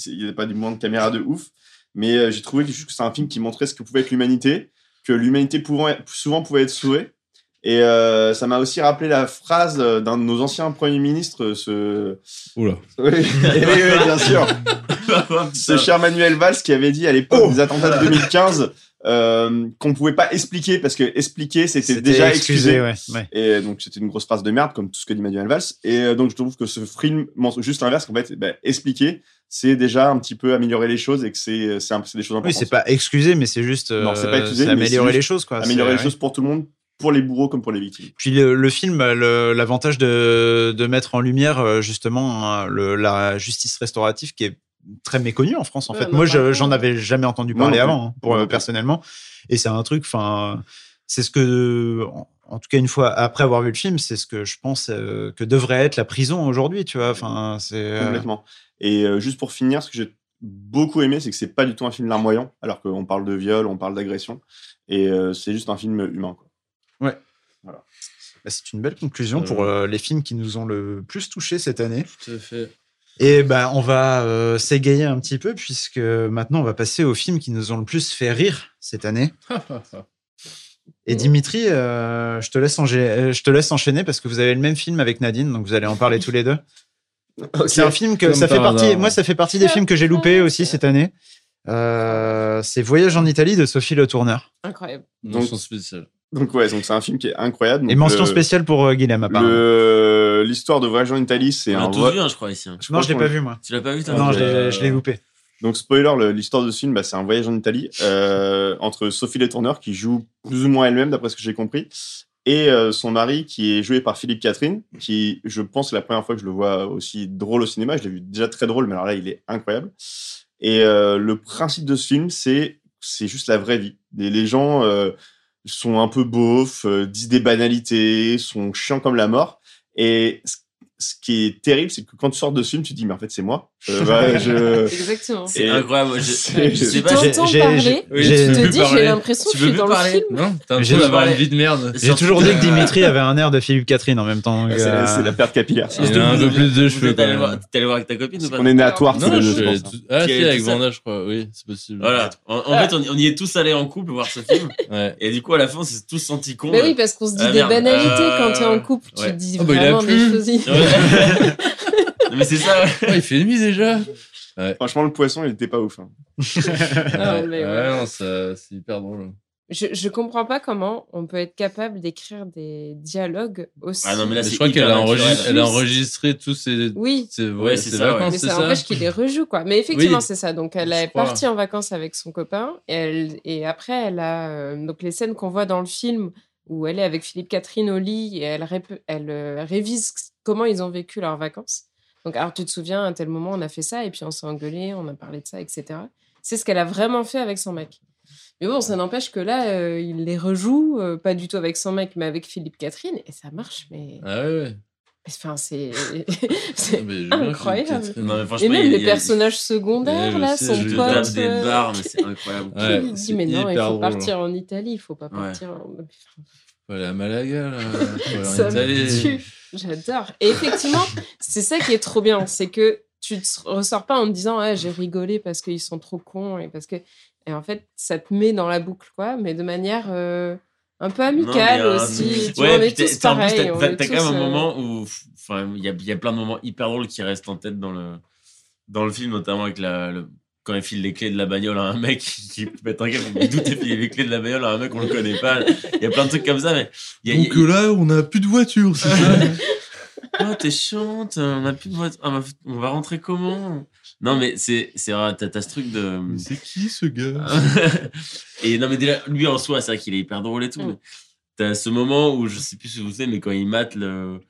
il y a pas des mouvements de caméra de ouf. Mais j'ai trouvé que c'est un film qui montrait ce que pouvait être l'humanité, que l'humanité pouvant, souvent pouvait être sauvée. Et euh, ça m'a aussi rappelé la phrase d'un de nos anciens premiers ministres, ce. Oula. Oui, oui, oui, bien sûr ce cher Manuel Valls qui avait dit à l'époque Oh des attentats de 2015 euh, qu'on pouvait pas expliquer parce que expliquer c'était déjà excusé. ouais. ouais. Et donc c'était une grosse phrase de merde comme tout ce que dit Manuel Valls. Et euh, donc je trouve que ce film montre juste l'inverse qu'en fait ben, expliquer c'est déjà un petit peu améliorer les choses et que c'est c'est des choses Oui, importantes. c'est pas excusé, mais c'est juste Non, c'est pas euh, mais améliorer les choses, quoi. améliorer les choses pour tout le monde, pour les bourreaux comme pour les victimes. Puis le, le film l'avantage de, de mettre en lumière justement hein, le- la justice restaurative qui est très méconnue en France en Ouais, fait. en Moi, je- j'en avais jamais entendu parler non avant, hein, pour euh, personnellement. Et c'est un truc, enfin, c'est ce que, en, tout cas une fois après avoir vu le film, c'est ce que je pense euh, que devrait être la prison aujourd'hui, tu vois. Enfin, c'est euh, Complètement. Et euh, juste pour finir, ce que j'ai beaucoup aimé, c'est que c'est pas du tout un film larmoyant, alors qu'on parle de viol, on parle d'agression, et euh, c'est juste un film humain. Quoi. bah, c'est une belle conclusion Euh, pour euh, les films qui nous ont le plus touchés cette année. Tout à fait. Et ben, on va euh, s'égayer un petit peu puisque maintenant on va passer aux films qui nous ont le plus fait rire cette année. Et Dimitri, euh, je, te laisse engé- euh, je te laisse enchaîner parce que vous avez le même film avec Nadine, donc vous allez en parler tous les deux. C'est un film que ça fait par partie. hasard. Moi, ça fait partie des films que j'ai loupés aussi cette année. Euh, c'est Voyage en Italie de Sophie Le Tourneur. Incroyable. Mention spéciale. Donc ouais, donc c'est un film qui est incroyable. Et mention le- spéciale pour euh, Guilhem, apparemment. le- L'histoire de Voyage en Italie, c'est On un a tous vrai- vu, hein, je crois, ici. hein. Non, je l'ai pas vu, moi. Tu l'as pas vu, toi Non, je l'ai- euh, je loupé. Donc spoiler, le- l'histoire de ce film, bah, c'est un voyage en Italie euh, entre Sophie Letourneur qui joue plus ou moins elle-même, d'après ce que j'ai compris, et euh, son mari qui est joué par Philippe Catherine, qui, je pense, c'est la première fois que je le vois aussi drôle au cinéma. Je l'ai vu déjà très drôle, mais alors là, il est incroyable. Et euh, le principe de ce film, c'est c'est juste la vraie vie. Les, les gens euh, sont un peu beaufs, euh, disent des banalités, sont chiants comme la mort. Et ce, qui est terrible, c'est que quand tu sors de ce film, tu te dis, mais en fait, c'est moi. Euh, bah, je... Exactement. C'est incroyable. Je, je sais Tu pas, j'ai- parler, Oui, tu te dis, j'ai l'impression que je veux suis dans le film. Non, t'as J'ai l'impression d'avoir une vie de merde. J'ai toujours dit que Dimitri avait un air de Philippe Catherine en même temps. Ah, c'est euh, la, perte capillaire. Il a un peu plus de cheveux, T'es allé voir avec ta copine ou pas On est né à Tours tous Non, les je deux, je suis pense. tout- Ah, si, avec. Vanda, je crois. Oui, c'est possible. Voilà. En, en fait, on, y est tous allés en couple voir ce film. Ouais. Et du coup, à la fin, on s'est tous sentis cons. Mais oui, parce qu'on se dit Ah, des banalités Euh, quand t'es en couple. Tu te dis Ah, bah, vraiment des choses. Non, mais c'est ça, ouais. Ouais, il fait nuit déjà. Franchement, le poisson, il était pas ouf. hein. Ah, mais ouais, non, ça- c'est hyper drôle. Je, je comprends pas comment on peut être capable d'écrire des dialogues aussi. Ah non, mais là, Mais c'est je crois hyper qu'elle a, naturel. enregistré, elle a Juste. enregistré tous ses, Oui, ses, Ouais, c'est ses ça, ouais. vacances, mais c'est ça ça empêche qu'il les rejoue, quoi. Mais effectivement, Oui. c'est ça. Donc, elle Je est crois. partie en vacances avec son copain. Et, elle, et après, elle a. euh, donc, les scènes qu'on voit dans le film où elle est avec Philippe Catherine au lit et elle, rép- elle euh, révise comment ils ont vécu leurs vacances. Donc, alors, tu te souviens, à un tel moment, on a fait ça et puis on s'est engueulé, on a parlé de ça, etc. C'est ce qu'elle a vraiment fait avec son mec. Mais bon, ça n'empêche que là, euh, il les rejoue, euh, pas du tout avec son mec, mais avec Philippe Catherine, et ça marche, mais. Ah ouais, ouais. Enfin, c'est. Incroyable. Non, mais Et même les personnages secondaires, là, sais, son je Je pote. tape des euh, mais c'est incroyable. Ouais, il dit, mais non, il faut partir en Italie, il faut pas Ouais. partir en... Faut aller à Malaga, là. Ça me tue. J'adore. Et effectivement, c'est ça qui est trop bien, c'est que tu te ressors pas en te disant ouais, j'ai rigolé parce qu'ils sont trop cons et parce que et en fait ça te met dans la boucle quoi, mais de manière euh, un peu Non, mais, amicale euh, aussi. Tu ouais, vois, on est t'es- tous t'as- pareils. quand même un euh, moment où, enfin, il y a, il y a plein de moments hyper drôles qui restent en tête dans le, dans le film, notamment avec la, le- quand il file les clés de la bagnole à un mec qui, qui pète un câble, doute et file les clés de la bagnole à un mec qu'on le connaît pas. Il y a plein de trucs comme ça, mais il y a, y Donc euh, là, on n'a plus de voiture, c'est ça? Oh, t'es chiante, on a plus de voiture. Ah, on va rentrer comment? Non, mais c'est, c'est t'as, t'as ce truc de. C'est qui ce gars? Et non, mais déjà, lui en soi, c'est vrai qu'il est hyper drôle et tout. Mm. T'as ce moment où, je sais plus si vous savez, mais quand il mate le,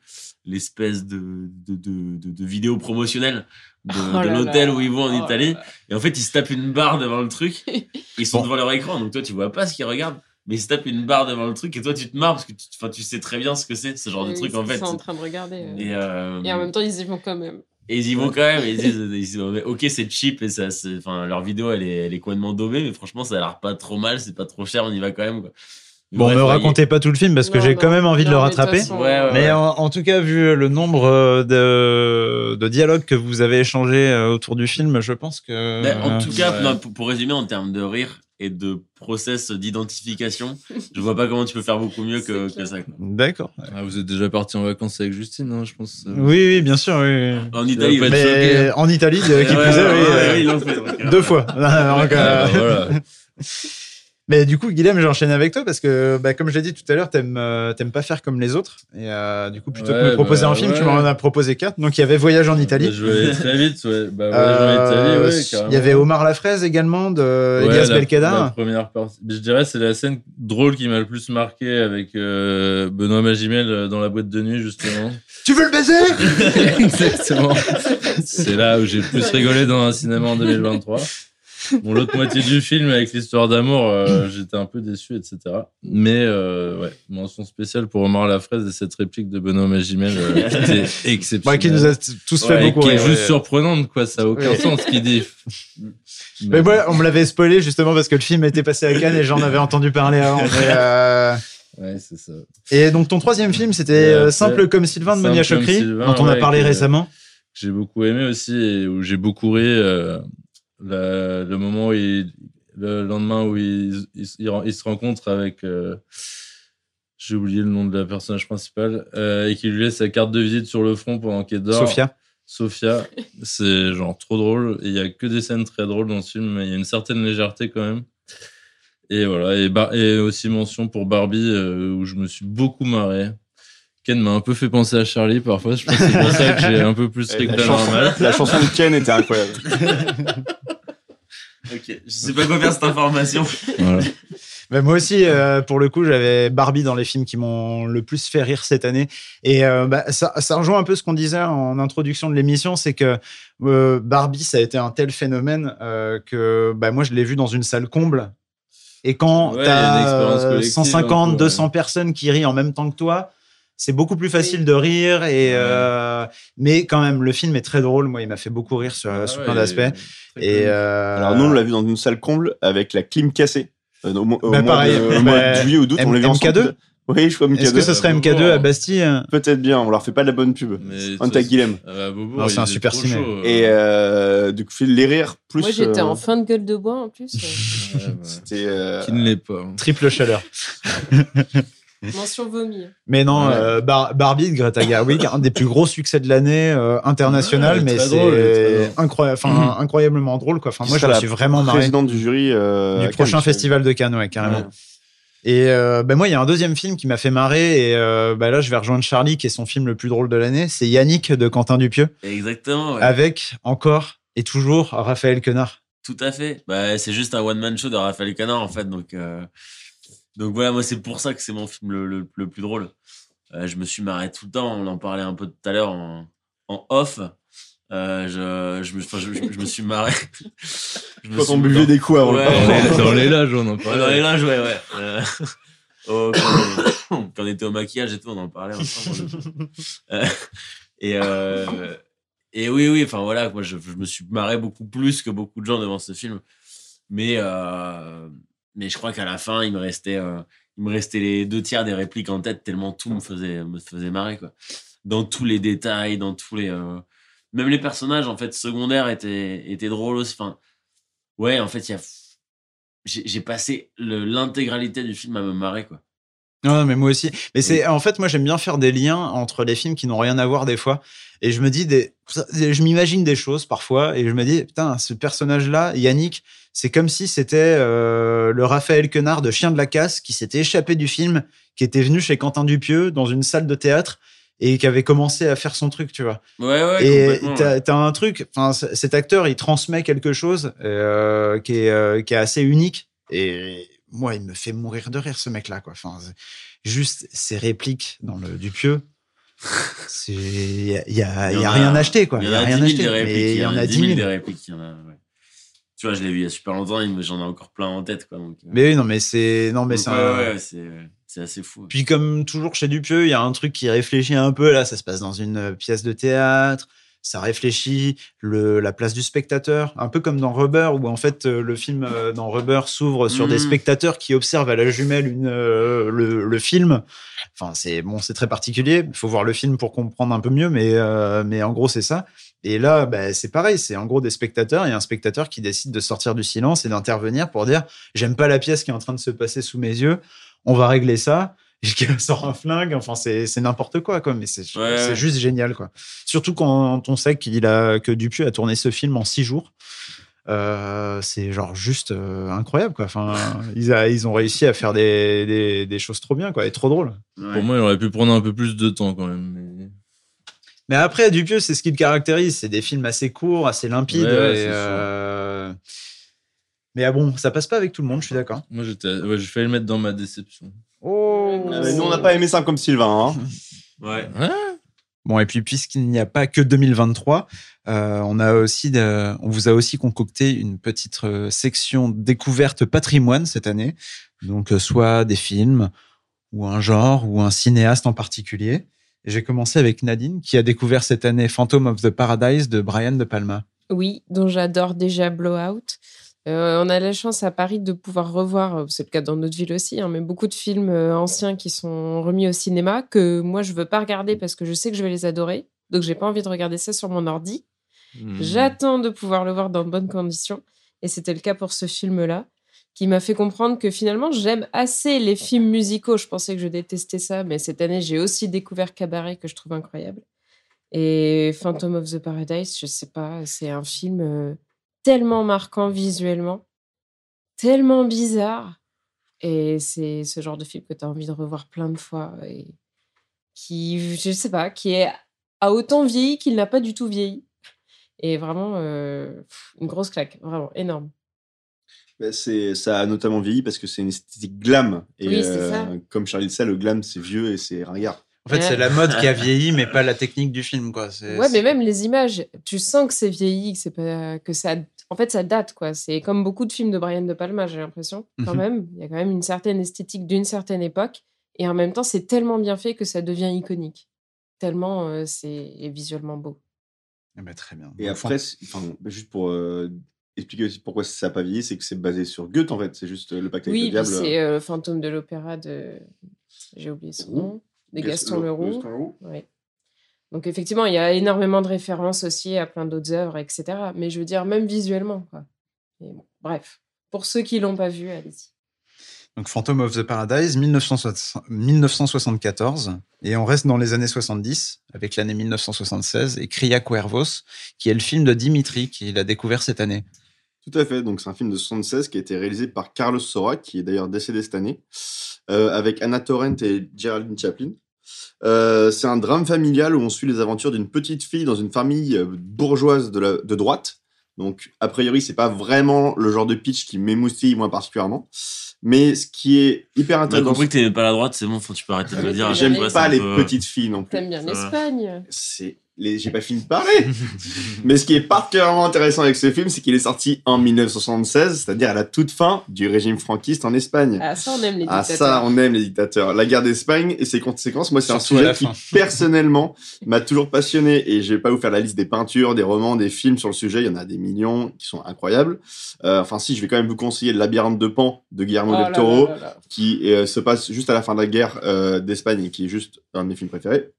l'espèce de, de, de, de, de vidéo promotionnelle de, Oh de l'hôtel où ils vont en Oh Italie. là. Et en fait, ils se tapent une barre devant le truc. Ils sont Bon. devant leur écran, donc toi, tu vois pas ce qu'ils regardent. Mais ils se tapent une barre devant le truc et toi, tu te marres parce que tu, enfin, tu sais très bien ce que c'est, ce genre de truc en fait. sont en train de regarder. euh. Et, euh, Et en même temps, ils y vont quand même. et ils y vont quand même. Et ils disent, ils ok, c'est cheap et ça, c'est- enfin, leur vidéo, elle est, elle est complètement daubée, mais franchement, ça a l'air pas trop mal, c'est pas trop cher, on y va quand même. Quoi. Bon, Bref, me racontez pas tout le film parce que j'ai quand même envie de le mais rattraper. façon, Ouais, ouais, Mais ouais. en, en tout cas, vu le nombre euh, de, de dialogues que vous avez échangés euh, autour du film, je pense que. Mais en tout cas, ouais. non, pour, pour résumer, en termes de rire et de process d'identification, je vois pas comment tu peux faire beaucoup mieux que, que ça. D'accord. Ah, Vous êtes déjà parti en vacances avec Justine, hein, je pense. euh. Oui, oui, bien sûr. Oui. En Italie. Mais en Italie, qui plus est, oui, euh, euh, deux fois. Donc, euh, voilà. Mais du coup, Guilhem, j'enchaîne avec toi parce que, bah, comme je l'ai dit tout à l'heure, t'aimes euh, t'aimes pas faire comme les autres. Et euh, du coup, plutôt que de Ouais, me proposer bah, un film, tu ouais. m'en as proposé quatre. Donc, il y avait Voyage en Italie. Je vais aller très vite, ouais. Bah, Voyage en Italie, Euh, ouais, il y avait Omar Lafraise également de Ouais, Elias la- la première partie. Je dirais c'est la scène drôle qui m'a le plus marqué avec euh, Benoît Magimel euh, dans la boîte de nuit justement. Tu veux le baiser? Exactement. C'est là où j'ai le plus rigolé dans un cinéma en 2023. Bon, l'autre moitié du film avec l'histoire d'amour, euh, j'étais un peu déçu, etc. Mais euh, ouais, mention spéciale pour Omar Lafraise et cette réplique de Benoît Magimel euh, qui était exceptionnelle. qui nous a tous fait Ouais, beaucoup qui est juste ouais. surprenante, quoi. Ça a aucun Ouais. sens ce qu'il dit. Mais voilà, on me l'avait spoilé justement parce que le film était passé à Cannes et j'en avais entendu parler avant. Mais, euh, Ouais, c'est ça. Et donc, ton troisième film, c'était euh, Simple comme Sylvain de Monia Chokri, dont on a parlé récemment. j'ai beaucoup aimé aussi et où j'ai beaucoup ri la- le moment où il, le lendemain où il, il, il se rencontre avec euh, j'ai oublié le nom de la personnage principale euh, et qui lui laisse sa carte de visite sur le front pendant qu'il dort. Sophia. Sophia. C'est genre trop drôle. Il y a que des scènes très drôles dans le film mais il y a une certaine légèreté quand même. Et voilà. Et, et aussi mention pour Barbie euh, où je me suis beaucoup marré Ken m'a un peu fait penser à Charlie parfois je pense que c'est pour ça que j'ai un peu plus ri que La chanson, normale la chanson de Ken était incroyable. Ok, je sais pas quoi faire cette information. Voilà. Moi aussi, euh, pour le coup, j'avais Barbie dans les films qui m'ont le plus fait rire cette année. Et euh, bah, ça, ça rejoint un peu ce qu'on disait en introduction de l'émission, c'est que euh, Barbie, ça a été un tel phénomène euh, que bah, moi, je l'ai vu dans une salle comble. Et quand Ouais, tu as collective 150, un peu, 200 personnes qui rient en même temps que toi, c'est beaucoup plus facile de rire. Et, euh, mais quand même, le film est très drôle. Moi, il m'a fait beaucoup rire sur, Ah sur ouais, plein d'aspects. Et euh, Alors nous, on l'a vu dans une salle comble avec la clim cassée. Euh, au, mo- au Bah, mois, pareil, de, au bah, mois de juillet ou d'août, on l'a vu ensemble. MK2? Oui, je crois MK2. Est-ce que ce serait Bobo, MK2 à. Bastille? Peut-être bien, on leur fait pas de la bonne pub. Mais On ça, t'a Guilhem. Ah bah, c'est un super ciné. chaud, euh. Et euh, du coup, les rires plus. Moi, j'étais euh, en fin de gueule de bois en plus. Ouais, bah, C'était. euh, Qui ne l'est pas. hein. Triple chaleur. mention vomi. Mais non, Ouais. euh, Bar- Barbie de Greta Gerwig, un des plus gros succès de l'année euh, international, Ouais, mais c'est incroyable, enfin incroyablement drôle quoi. Enfin moi je me suis vraiment marré Président du jury. euh, du prochain festival de Cannes, ouais, carrément. Ouais. Et euh, ben moi il y a un deuxième film qui m'a fait marrer et euh, bah là je vais rejoindre Charlie qui est son film le plus drôle de l'année, c'est Yannick de Quentin Dupieux Exactement, ouais. avec encore et toujours Raphaël Quenard. Tout à fait. Bah, c'est juste un one-man show de Raphaël Canard, en fait. Donc, euh, donc voilà, moi, c'est pour ça que c'est mon film le, le, le plus drôle. Euh, je me suis marré tout le temps. On en parlait un peu tout à l'heure en, en off. Euh, je, je, me, je, je- je me suis marré. Je me Quand suis- on buvait des coups avant Ouais. le Dans les, dans les lages, on en parlait. dans les linges, ouais, ouais. Euh, oh, quand, on, quand on était au maquillage et tout, on en parlait ensemble. Euh, et, euh, et oui, oui, enfin voilà, moi je, je me suis marré beaucoup plus que beaucoup de gens devant ce film. Mais, euh, mais je crois qu'à la fin, il me restait, euh, il me restait les deux tiers des répliques en tête tellement tout me faisait, me faisait marrer, quoi. Dans tous les détails, dans tous les. euh, même les personnages, en fait, secondaires étaient, étaient drôles. Enfin, ouais, en fait, il y a j'ai passé l'intégralité du film à me marrer quoi. Non, mais moi aussi. Mais c'est en fait, moi j'aime bien faire des liens entre les films qui n'ont rien à voir des fois. Et je me dis des, je m'imagine des choses parfois et je me dis putain, ce personnage-là, Yannick, c'est comme si c'était euh, le Raphaël Quenard de Chien de la Casse qui s'était échappé du film, qui était venu chez Quentin Dupieux dans une salle de théâtre et qui avait commencé à faire son truc, tu vois. Ouais ouais. et t'as t'as un truc, enfin cet acteur, il transmet quelque chose euh, qui est euh, qui est assez unique. Et moi, il me fait mourir de rire ce mec-là, quoi. Enfin, juste ses répliques dans le Dupieux. Il y a, y a- y a en rien acheté, quoi. Il y en a rien 10 000 acheté. il y en a 10 000. des répliques. il y en a, ouais. Tu vois, je l'ai vu il y a super longtemps, j'en ai encore plein en tête quoi. Donc, euh, Mais oui, non, mais c'est non, mais donc, c'est ouais, un- ouais, c'est c'est assez fou. Puis comme toujours chez Dupieux, il y a un truc qui réfléchit un peu. Là, ça se passe dans une euh, pièce de théâtre. Ça réfléchit le, la place du spectateur, un peu comme dans Rubber, où en fait euh, le film euh, dans Rubber s'ouvre sur des Mhm. spectateurs qui observent à la jumelle une, euh, le, le film. Enfin, c'est bon, c'est très particulier. Il faut voir le film pour comprendre un peu mieux, mais euh, mais en gros c'est ça. Et là, bah, c'est pareil. C'est en gros des spectateurs et un spectateur qui décide de sortir du silence et d'intervenir pour dire j'aime pas la pièce qui est en train de se passer sous mes yeux. On va régler ça et qui sort un flingue. Enfin, c'est c'est n'importe quoi, quoi. Mais c'est Ouais, c'est ouais. juste génial, quoi. Surtout quand on sait qu'il a que Dupieux a tourné ce film en six jours. euh, c'est genre juste euh, incroyable quoi. Enfin, ils, a- ils ont réussi à faire des, des, des choses trop bien quoi, et trop drôles. Pour moi, il aurait pu prendre un peu plus de temps quand même. mais- Mais après, Dupieux, c'est ce qui le caractérise. C'est des films assez courts, assez limpides. Ouais, ouais, et, c'est sûr. euh, Mais ah bon, ça passe pas avec tout le monde, je suis d'accord. Moi, j'étais, ouais, j'ai failli le mettre dans ma déception. Oh. Ah, mais nous, on n'a pas aimé ça comme Sylvain. Hein. Ouais. Bon, et puis puisqu'il n'y a pas que 2023, euh, on a aussi, de- on vous a aussi concocté une petite euh, section découverte patrimoine cette année. Donc, euh, soit des films, ou un genre, ou un cinéaste en particulier. Et j'ai commencé avec Nadine, qui a découvert cette année Phantom of the Paradise de Brian De Palma. Oui, dont j'adore déjà Blowout. Euh, on a la chance à Paris de pouvoir revoir, euh, c'est le cas dans notre ville aussi, hein, mais beaucoup de films euh, anciens qui sont remis au cinéma que moi je veux pas regarder parce que je sais que je vais les adorer. Donc j'ai pas envie de regarder ça sur mon ordi. Hmm. J'attends de pouvoir le voir dans de bonnes conditions. Et c'était le cas pour ce film-là, qui m'a fait comprendre que finalement, j'aime assez les films musicaux. Je pensais que je détestais ça, mais cette année, j'ai aussi découvert Cabaret, que je trouve incroyable. Et Phantom of the Paradise, je sais pas, c'est un film tellement marquant visuellement, tellement bizarre. Et c'est ce genre de film que tu as envie de revoir plein de fois. Et qui, je sais pas, qui est, a autant vieilli qu'il n'a pas du tout vieilli. Et vraiment, euh, une grosse claque, vraiment énorme. Bah, c'est, ça a notamment vieilli parce que c'est une esthétique glam. Et Oui, ça. comme Charlie le sait, le glam, c'est vieux et c'est ringard. En fait, c'est la mode qui a vieilli, mais pas la technique du film, quoi. C'est- Ouais, mais même les images, tu sens que c'est vieilli, que c'est pas que ça. En fait, ça date quoi. C'est comme beaucoup de films de Brian De Palma, j'ai l'impression. Quand Mhm. même, il y a quand même une certaine esthétique d'une certaine époque, et en même temps, c'est tellement bien fait que ça devient iconique. Tellement euh, c'est visuellement beau. Eh ben, très bien. Et Donc, après, enfin, bah, juste pour euh, expliquer aussi pourquoi ça n'a pas vieilli, c'est que c'est basé sur Goethe en fait. C'est juste euh, le pacte avec Oui, le puis diable. c'est euh, Fantôme de l'opéra de. J'ai oublié son nom. De Gaston Leroux. Gaston Leroux. Oui. Donc effectivement, il y a énormément de références aussi à plein d'autres œuvres, etc. Mais je veux dire, même visuellement. Quoi. Bon, bref, pour ceux qui l'ont pas vu, allez-y. Donc Phantom of the Paradise, 1960 1974. Et on reste dans les années 70, avec l'année 1976, et Cria Cuervos, qui est le film de Dimitri, qu'il a découvert cette année. Tout à fait. Donc, c'est un film de 76 qui a été réalisé par Carlos Sora, qui est d'ailleurs décédé cette année, euh, avec Anna Torrent et Geraldine Chaplin. Euh, c'est un drame familial où on suit les aventures d'une petite fille dans une famille euh, bourgeoise de, la, de droite. Donc, a priori, c'est pas vraiment le genre de pitch qui m'émoustille moi particulièrement. Mais ce qui est hyper intéressant, compris que t'aimais pas la droite, c'est bon, faut, tu peux arrêter de le dire. j'aime pas les peu- petites filles non plus. T'aimes bien l'Espagne c'est les j'ai pas fini de parler. Mais ce qui est particulièrement intéressant avec ce film c'est qu'il est sorti en 1976 c'est-à-dire à la toute fin du régime franquiste en Espagne. Ah, ça, on aime les ah dictateurs. ça on aime les dictateurs. La guerre d'Espagne et ses conséquences moi c'est un sujet qui personnellement m'a toujours passionné. Et je vais pas vous faire la liste des peintures des romans des films sur le sujet. Il y en a des millions qui sont incroyables. Euh, enfin si je vais quand même vous conseiller le labyrinthe de Pan de Guillermo Oh del là Toro là là là. qui euh, se passe juste à la fin de la guerre euh, d'Espagne et qui est juste un de mes films préférés.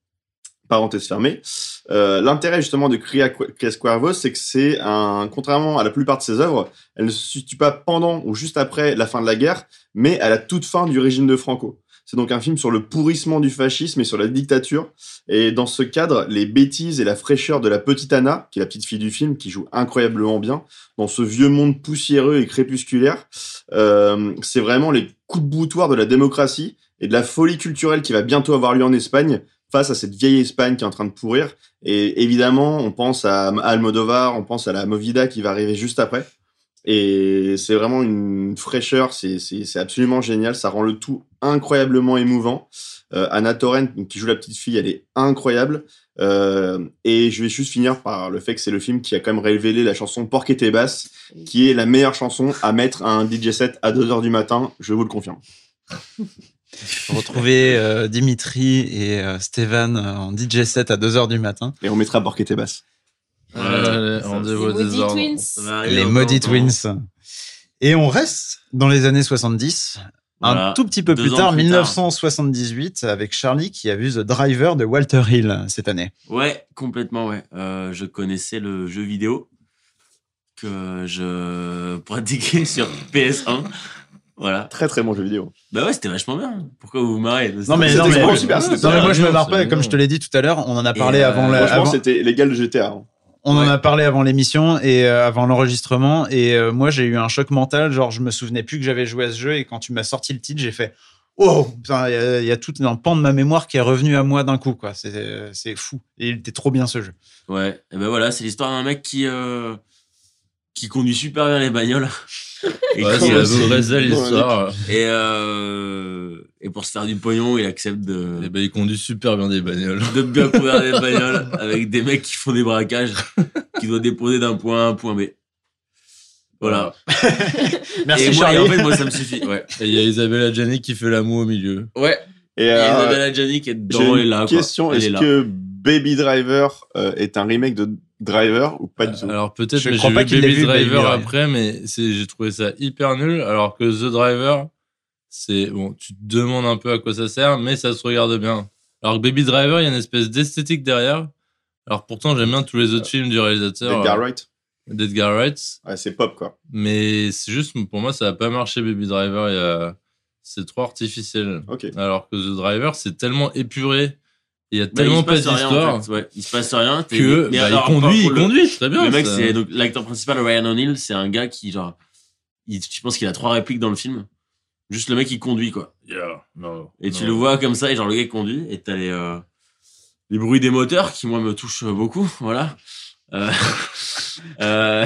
Parenthèse fermée. Euh, L'intérêt justement de Cria Cuervos, c'est que c'est un, contrairement à la plupart de ses œuvres, elle ne se situe pas pendant ou juste après la fin de la guerre, mais à la toute fin du régime de Franco. C'est donc un film sur le pourrissement du fascisme et sur la dictature. Et dans ce cadre, les bêtises et la fraîcheur de la petite Anna, qui est la petite fille du film, qui joue incroyablement bien, dans ce vieux monde poussiéreux et crépusculaire, euh, c'est vraiment les coups de boutoir de la démocratie et de la folie culturelle qui va bientôt avoir lieu en Espagne face à cette vieille Espagne qui est en train de pourrir. Et évidemment, on pense à Almodovar, on pense à la Movida qui va arriver juste après. Et c'est vraiment une fraîcheur, c'est absolument génial, ça rend le tout incroyablement émouvant. Euh, Anna Torrent, qui joue la petite fille, elle est incroyable. Euh, et je vais juste finir par le fait que c'est le film qui a quand même révélé la chanson Porc et basse, qui est la meilleure chanson à mettre à un DJ set à 2h du matin, je vous le confirme. Retrouver euh, Dimitri et euh, Stéphane euh, en DJ set à 2h du matin. Et on mettra Porc et basse. Rendez-vous Les Les Maudit. Twins. Et on reste dans les années 70. Voilà. Un tout petit peu Deux plus tard, plus tard. 1978, avec Charlie qui a vu The Driver de Walter Hill cette année. Ouais, complètement, ouais. Euh, je connaissais le jeu vidéo que je pratiquais sur PS1. Voilà. Très très bon jeu vidéo. Bah ouais, c'était vachement bien. Pourquoi vous vous marrez Non mais, non, mais, vraiment super, non, mais moi je me marre pas, bien. comme je te l'ai dit tout à l'heure, on en a Et, parlé euh, avant la. Franchement, avant- c'était l'égal de GTA. hein. On en a parlé avant l'émission et euh, avant l'enregistrement. Et euh, moi, j'ai eu un choc mental. Genre, je me souvenais plus que j'avais joué à ce jeu. Et quand tu m'as sorti le titre, j'ai fait Oh, il y, a- il y a tout un pan de ma mémoire qui est revenu à moi d'un coup. quoi. C'est c'est fou. Et il était trop bien ce jeu. Ouais, et ben voilà, c'est l'histoire d'un mec qui euh, qui conduit super bien les bagnoles. Et, Ouais, c'est la vraie seule histoire. et, euh, et pour se faire du pognon, il accepte de, Et ben, il conduit super bien des bagnoles. de bien conduire des bagnoles avec des mecs qui font des braquages, qui doivent déposer d'un point A à un point B. Voilà. Merci, et moi, et Charlie. en fait, moi, ça me suffit. Ouais. Et il y a Isabella Gianni qui fait la moue au milieu. Ouais. Et Et euh, Isabella Gianni qui est dedans et là. question. Est-ce est que Baby Driver euh, est un remake de Driver ou pas du tout? Alors peut-être Je mais crois j'ai pas vu qu'il Baby vu, Driver après, mais c'est j'ai trouvé ça hyper nul. Alors que The Driver, c'est bon, tu te demandes un peu à quoi ça sert, mais ça se regarde bien. Alors que Baby Driver, il y a une espèce d'esthétique derrière. Alors pourtant j'aime bien tous les autres films du réalisateur Edgar euh, Wright d'Edgar Wright, Ouais, c'est pop quoi. mais c'est juste pour moi ça a pas marché Baby Driver. Il y a c'est trop artificiel. Ok. Alors que The Driver, c'est tellement épuré. Il y a Bah, il tellement se pas d'histoire en fait. Ouais, il se passe rien. t'es- que mais bah, alors, il conduit, il le- conduit très bien. Le mec, ça. c'est donc l'acteur principal, Ryan O'Neill, c'est un gars qui, genre, il, je pense qu'il a trois répliques dans le film. Juste le mec, il conduit, quoi. Yeah, no, Et tu le vois comme ça, et genre, le gars il conduit, et t'as les, euh, les bruits des moteurs qui, moi, me touchent beaucoup, voilà. Euh, euh,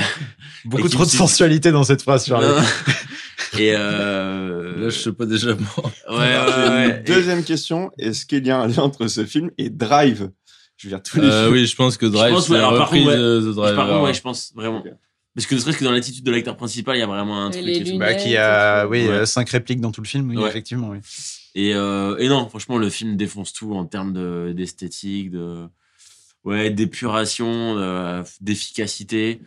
Beaucoup trop de sensualité dans cette phrase, Charlie. et euh, Là, je sais pas déjà mort. ouais, ouais, J'ai ouais. une Deuxième question. Est-ce qu'il y a un lien entre ce film et Drive? Je veux dire tous les Euh, oui, je pense que Drive, pense, ouais, la alors, par reprise contre, ouais. de Driver. Par contre, ouais, je pense vraiment. Parce que ne serait-ce que dans l'attitude de l'acteur principal, il y a vraiment un Et truc. lunettes. Bah, qui a, oui, Ouais. euh, cinq répliques dans tout le film, oui, Ouais. effectivement. Oui. Et, euh, et non, franchement, le film défonce tout en termes de- d'esthétique, de, ouais, d'épuration, de- d'efficacité.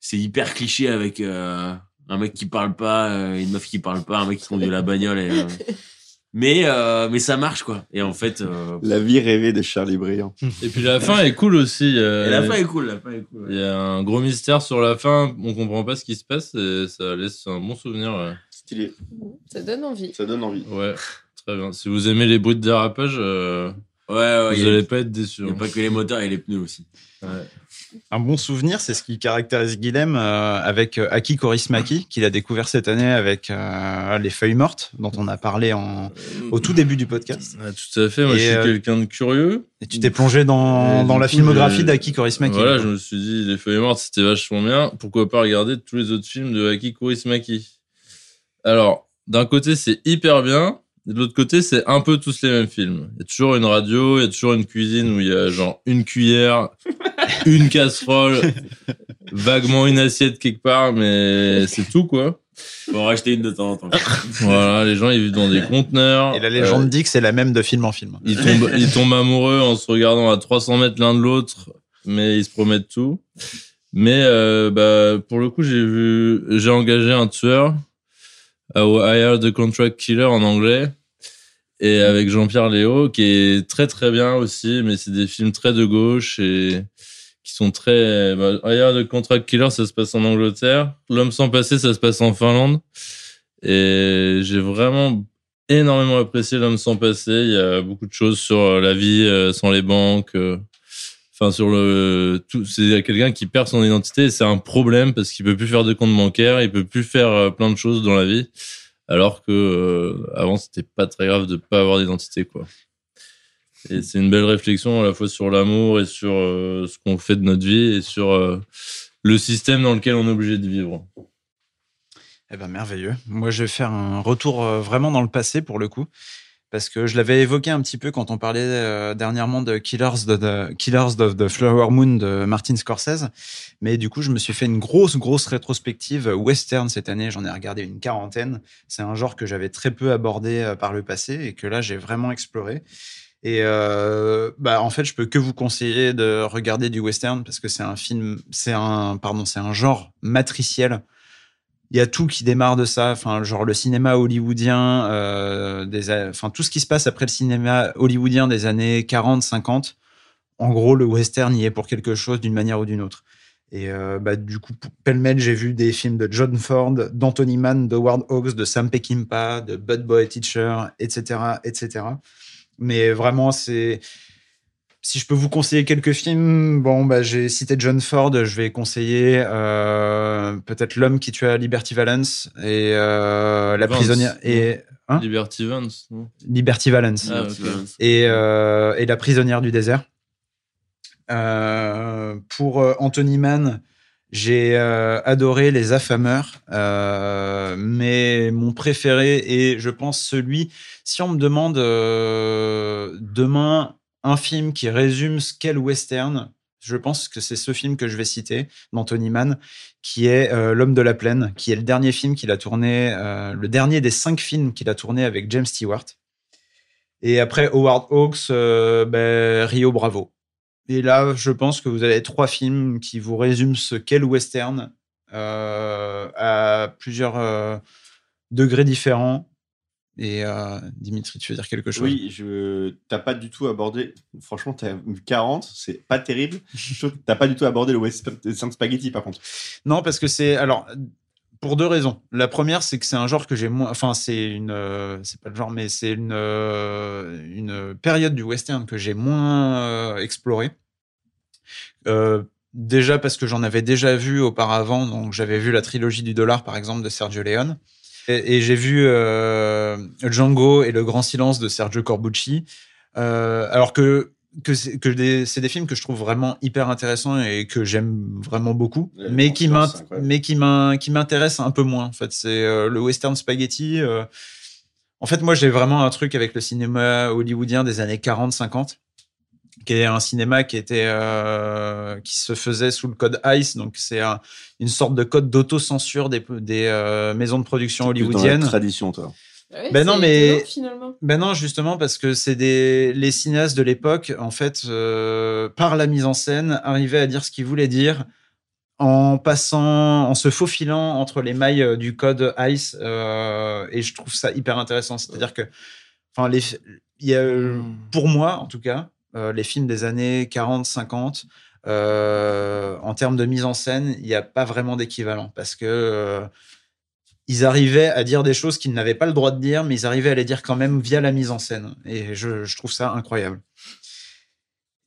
C'est hyper cliché avec euh, un mec qui parle pas, euh, une meuf qui parle pas, un mec qui conduit la bagnole. Et, euh, mais, euh, mais ça marche, quoi. Et en fait, euh, La vie rêvée de Charlie Briand. Et puis la fin est cool aussi. euh, et la fin est cool, la fin est cool. Il ouais. y a un gros mystère sur la fin. On comprend pas ce qui se passe et ça laisse un bon souvenir. ouais. Stylé. Ça donne envie. Ça donne envie. Ouais, très bien. Si vous aimez les bruits de dérapage, euh, Ouais, ouais, vous il y a- allez pas être déçus. il y a pas que les moteurs et les pneus aussi. Un bon souvenir, c'est ce qui caractérise Guilhem euh, avec euh, Aki Kaurismäki, qu'il a découvert cette année avec euh, Les Feuilles Mortes, dont on a parlé en, au tout début du podcast. Ouais, tout à fait. Moi, Et, je suis quelqu'un de curieux. Et tu t'es plongé dans, la coup, filmographie d'Aki Kaurismäki. Voilà, je me suis dit, Les Feuilles Mortes, c'était vachement bien. Pourquoi pas regarder tous les autres films de Aki Kaurismäki Alors, d'un côté, c'est hyper bien. Et de l'autre côté, c'est un peu tous les mêmes films. Il y a toujours une radio, il y a toujours une cuisine où il y a genre une cuillère, une casserole, vaguement une assiette quelque part, mais c'est tout quoi. Faut en racheter une de temps en temps. Voilà, les gens ils vivent dans des conteneurs. Et la légende Euh, dit que c'est la même de film en film. ils tombent, ils tombent amoureux en se regardant à 300 mètres l'un de l'autre, mais ils se promettent tout. Mais euh, bah, pour le coup, j'ai vu, j'ai engagé un tueur, euh, I Hired the Contract Killer en anglais, et avec Jean-Pierre Léo, qui est très très bien aussi, mais c'est des films très de gauche et qui sont très. Bah, I Hired the Contract Killer, ça se passe en Angleterre. L'homme sans passé, ça se passe en Finlande. Et j'ai vraiment énormément apprécié L'homme sans passé. Il y a beaucoup de choses sur euh, la vie euh, sans les banques. Enfin, sur le tout, c'est quelqu'un qui perd son identité c'est un problème parce qu'il peut plus faire de compte bancaire, il peut plus faire euh, plein de choses dans la vie, alors que euh, avant c'était pas très grave de pas avoir d'identité quoi. Et c'est une belle réflexion à la fois sur l'amour et sur euh, ce qu'on fait de notre vie et sur le système dans lequel on est obligé de vivre. Eh ben merveilleux. Moi, je vais faire un retour vraiment dans le passé pour le coup, parce que je l'avais évoqué un petit peu quand on parlait euh, dernièrement de Killers de, Killers of the Flower Moon de Martin Scorsese. Mais du coup, je me suis fait une grosse, grosse rétrospective western cette année. J'en ai regardé une quarantaine. C'est un genre que j'avais très peu abordé euh, par le passé et que là, j'ai vraiment exploré. Et euh, bah, en fait, je peux que vous conseiller de regarder du western parce que c'est un film, c'est un, pardon, c'est un genre matriciel. Il y a tout qui démarre de ça, enfin, genre le cinéma hollywoodien, euh, des, enfin, tout ce qui se passe après le cinéma hollywoodien des années 40, 50. En gros, le western y est pour quelque chose d'une manière ou d'une autre. Et euh, bah, du coup, pêle-mêle, j'ai vu des films de John Ford, d'Anthony Mann, de Ward Hawks, de Sam Peckinpah, de Bud Boy Teacher, etc., etc. Mais vraiment, c'est si je peux vous conseiller quelques films, bon, bah, j'ai cité John Ford, je vais conseiller euh, peut-être L'homme qui tua Liberty Valance et euh, La Vance, prisonnière et Hein? Liberty Liberty Valance. Ah, et, euh, et La prisonnière du désert. Pour Anthony Mann, j'ai adoré Les Affameurs, mais mon préféré est, je pense, celui. Si on me demande demain un film qui résume ce qu'est le western, je pense que c'est ce film que je vais citer d'Anthony Mann, qui est euh, L'homme de la plaine, qui est le dernier film qu'il a tourné, euh, le dernier des cinq films qu'il a tourné avec James Stewart. Et après Howard Hawks, euh, ben, Rio Bravo. Et là, je pense que vous avez trois films qui vous résument ce qu'est le western à plusieurs degrés différents. Et euh, Dimitri, tu veux dire quelque chose? Oui, je t'as pas du tout abordé. Franchement, t'as eu 40, c'est pas terrible. T'as pas du tout abordé le western spaghetti par contre. Non, parce que c'est alors pour deux raisons. La première, c'est que c'est un genre que j'ai moins. Enfin, c'est une. euh, c'est pas le genre, mais c'est une euh, une période du western que j'ai moins explorée. Déjà parce que j'en avais déjà vu auparavant. Donc, j'avais vu la trilogie du dollar, par exemple, de Sergio Leone. Et, et j'ai vu euh, Django et Le Grand Silence de Sergio Corbucci. Euh, alors que que c'est des- films que je trouve vraiment hyper intéressants et que j'aime vraiment beaucoup, mais qui mais m'intéressent un peu moins. En fait, c'est euh, le western spaghetti. euh. En fait, moi, j'ai vraiment un truc avec le cinéma hollywoodien des années 40-50 qui est un cinéma qui était euh, qui se faisait sous le code ICE, donc c'est un- une sorte de code d'autocensure des, des euh, maisons de production Plus dans la hollywoodiennes. tradition, toi. Ouais, Ben non, mais- finalement. Ben non, justement parce que c'est des les cinéastes de l'époque, en fait, euh, par la mise en scène, arrivaient à dire ce qu'ils voulaient dire en passant, en se faufilant entre les mailles du code ICE, euh, et je trouve ça hyper intéressant. C'est-à-dire que, enfin, les, il y a, euh, pour moi, en tout cas, les films des années 40, 50, euh, en termes de mise en scène, il n'y a pas vraiment d'équivalent parce que euh, ils arrivaient à dire des choses qu'ils n'avaient pas le droit de dire, mais ils arrivaient à les dire quand même via la mise en scène. Et je trouve ça incroyable.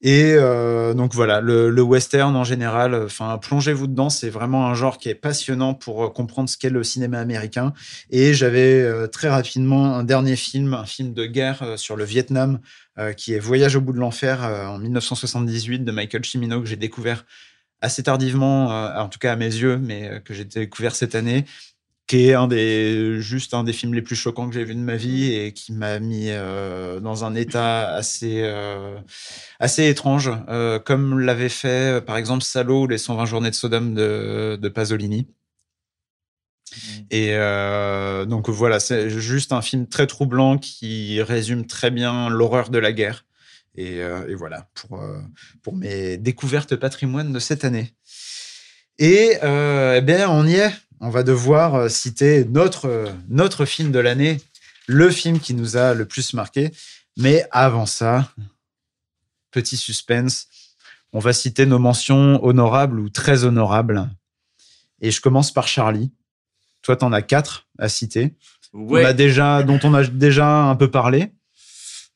Et euh, donc voilà, le, le western en général, enfin plongez-vous dedans, c'est vraiment un genre qui est passionnant pour euh, comprendre ce qu'est le cinéma américain. Et j'avais euh, très rapidement un dernier film, un film de guerre euh, sur le Vietnam, euh, qui est Voyage au bout de l'enfer en 1978 de Michael Cimino que j'ai découvert assez tardivement, en tout cas à mes yeux, mais que j'ai découvert cette année qui est un des juste un des films les plus choquants que j'ai vu de ma vie et qui m'a mis euh, dans un état assez euh, assez étrange, euh, comme l'avait fait par exemple Salo ou les 120 journées de Sodome de, de Pasolini. Et euh, donc voilà, c'est juste un film très troublant qui résume très bien l'horreur de la guerre. Et, euh, et voilà pour euh, pour mes découvertes patrimoine de cette année. Et eh bien, on y est. On va devoir euh, citer notre, euh, notre film de l'année, le film qui nous a le plus marqué. Mais avant ça, petit suspense, on va citer nos mentions honorables ou très honorables. Et je commence par Charlie. Toi, t'en as quatre à citer. On a déjà, dont on a déjà un peu parlé.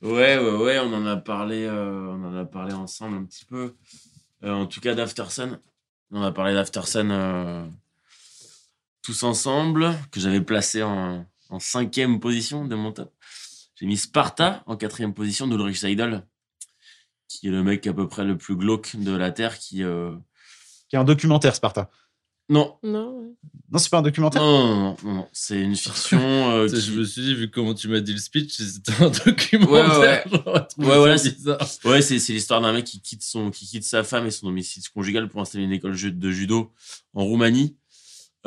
ouais, ouais, ouais, on en a parlé, euh, on en a parlé ensemble un petit peu. Euh, en tout cas, d'Aftersun. On a parlé d'Aftersun euh, tous ensemble, que j'avais placé en, en cinquième position de mon top. J'ai mis Sparta en quatrième position d'Ulrich Seidel, qui est le mec à peu près le plus glauque de la Terre, qui... euh, Qui est un documentaire, Sparta. Non, Non, ouais. Non, c'est pas un documentaire? non, non, non, non, c'est une fiction euh, qui- Je me suis dit, vu comment tu m'as dit le speech, c'était un documentaire. Ouais, Ouais, ça voilà, c'est-. Ouais, c'est c'est l'histoire d'un mec qui quitte, son, qui quitte sa femme et son domicile conjugal pour installer une école de judo en Roumanie.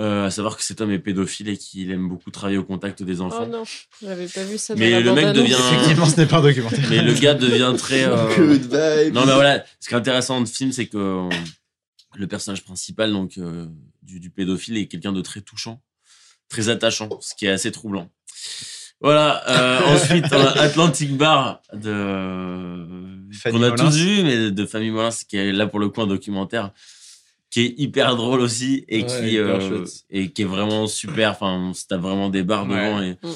Euh, à savoir que cet homme est pédophile et qu'il aime beaucoup travailler au contact des Oh enfants. non, j'avais pas vu ça. Mais dans la le mec devient- Effectivement, ce n'est pas un documentaire. mais le gars devient très. euh, Good vibes. Non, mais voilà, ce qui est intéressant dans le film, c'est que euh, le personnage principal donc, euh, du, du pédophile est quelqu'un de très touchant, très attachant, ce qui est assez troublant. Voilà, euh, ensuite, on a Atlantic Bar de. Fanny qu'on a Molins. tous vu, mais de Famille Molins, qui est là pour le coup un documentaire qui est hyper drôle aussi et Ouais, qui euh, et qui est vraiment super enfin on se tape vraiment des barres Ouais. devant et Mm.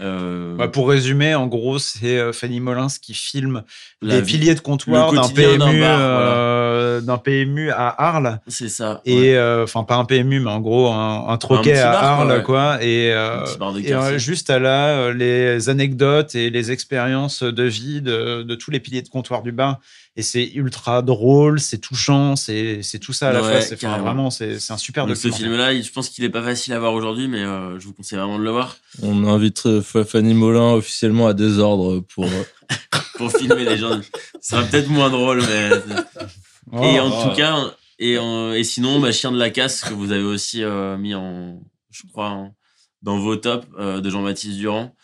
Euh, Bah, pour résumer, en gros, c'est euh, Fanny Molins qui filme la les vie- piliers de comptoir d'un PMU, euh, d'un PMU à Arles. C'est ça. ouais. Et euh, enfin, pas un PMU, mais en gros, un, un troquet à bar, quoi, Arles, ouais. quoi. Et, euh, euh, juste à là, les anecdotes et les expériences de vie de, de tous les piliers de comptoir du bar. Et c'est ultra drôle, c'est touchant, c'est c'est tout ça à la Ouais, fois. C'est enfin, vraiment, c'est c'est un super Donc ce film-là, il- je pense qu'il est pas facile à voir aujourd'hui, mais euh, je vous conseille vraiment de le voir On invite euh, Fa- Fanny Molin officiellement à désordre pour. euh, pour filmer les gens. Ça sera peut-être moins drôle, mais Oh. et en Oh. tout cas, et, en- et sinon, bah, Chien de la casse que vous avez aussi euh, mis en, je crois, en- dans vos tops euh, de Jean-Baptiste Durand,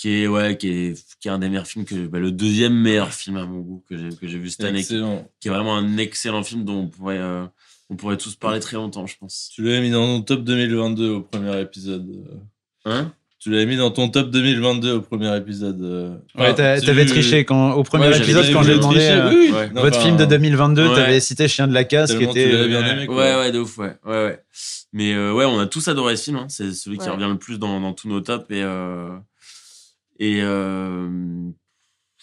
qui est ouais, qui est qui est un des meilleurs films que bah, le deuxième meilleur film à mon goût que j'ai que j'ai vu cette année, qui, est vraiment un excellent film dont on pourrait euh, on pourrait tous parler très longtemps, je pense. Tu l'avais mis dans ton top 2022 au premier épisode. euh. Hein? Tu l'avais mis dans ton top 2022 au premier épisode. euh. Ouais, tu- t'avais triché quand, au premier Ouais, épisode quand j'ai demandé triché, euh, oui. Ouais. Votre enfin, film de 2022, Ouais. t'avais cité Chien de la casse qui tu était. l'avais bien aimé, quoi. Ouais, ouais, de ouf, ouais. ouais, ouais. Mais euh, ouais, on a tous adoré ce film. hein. C'est celui qui revient le plus dans, dans tous nos tops. Et, euh, et euh,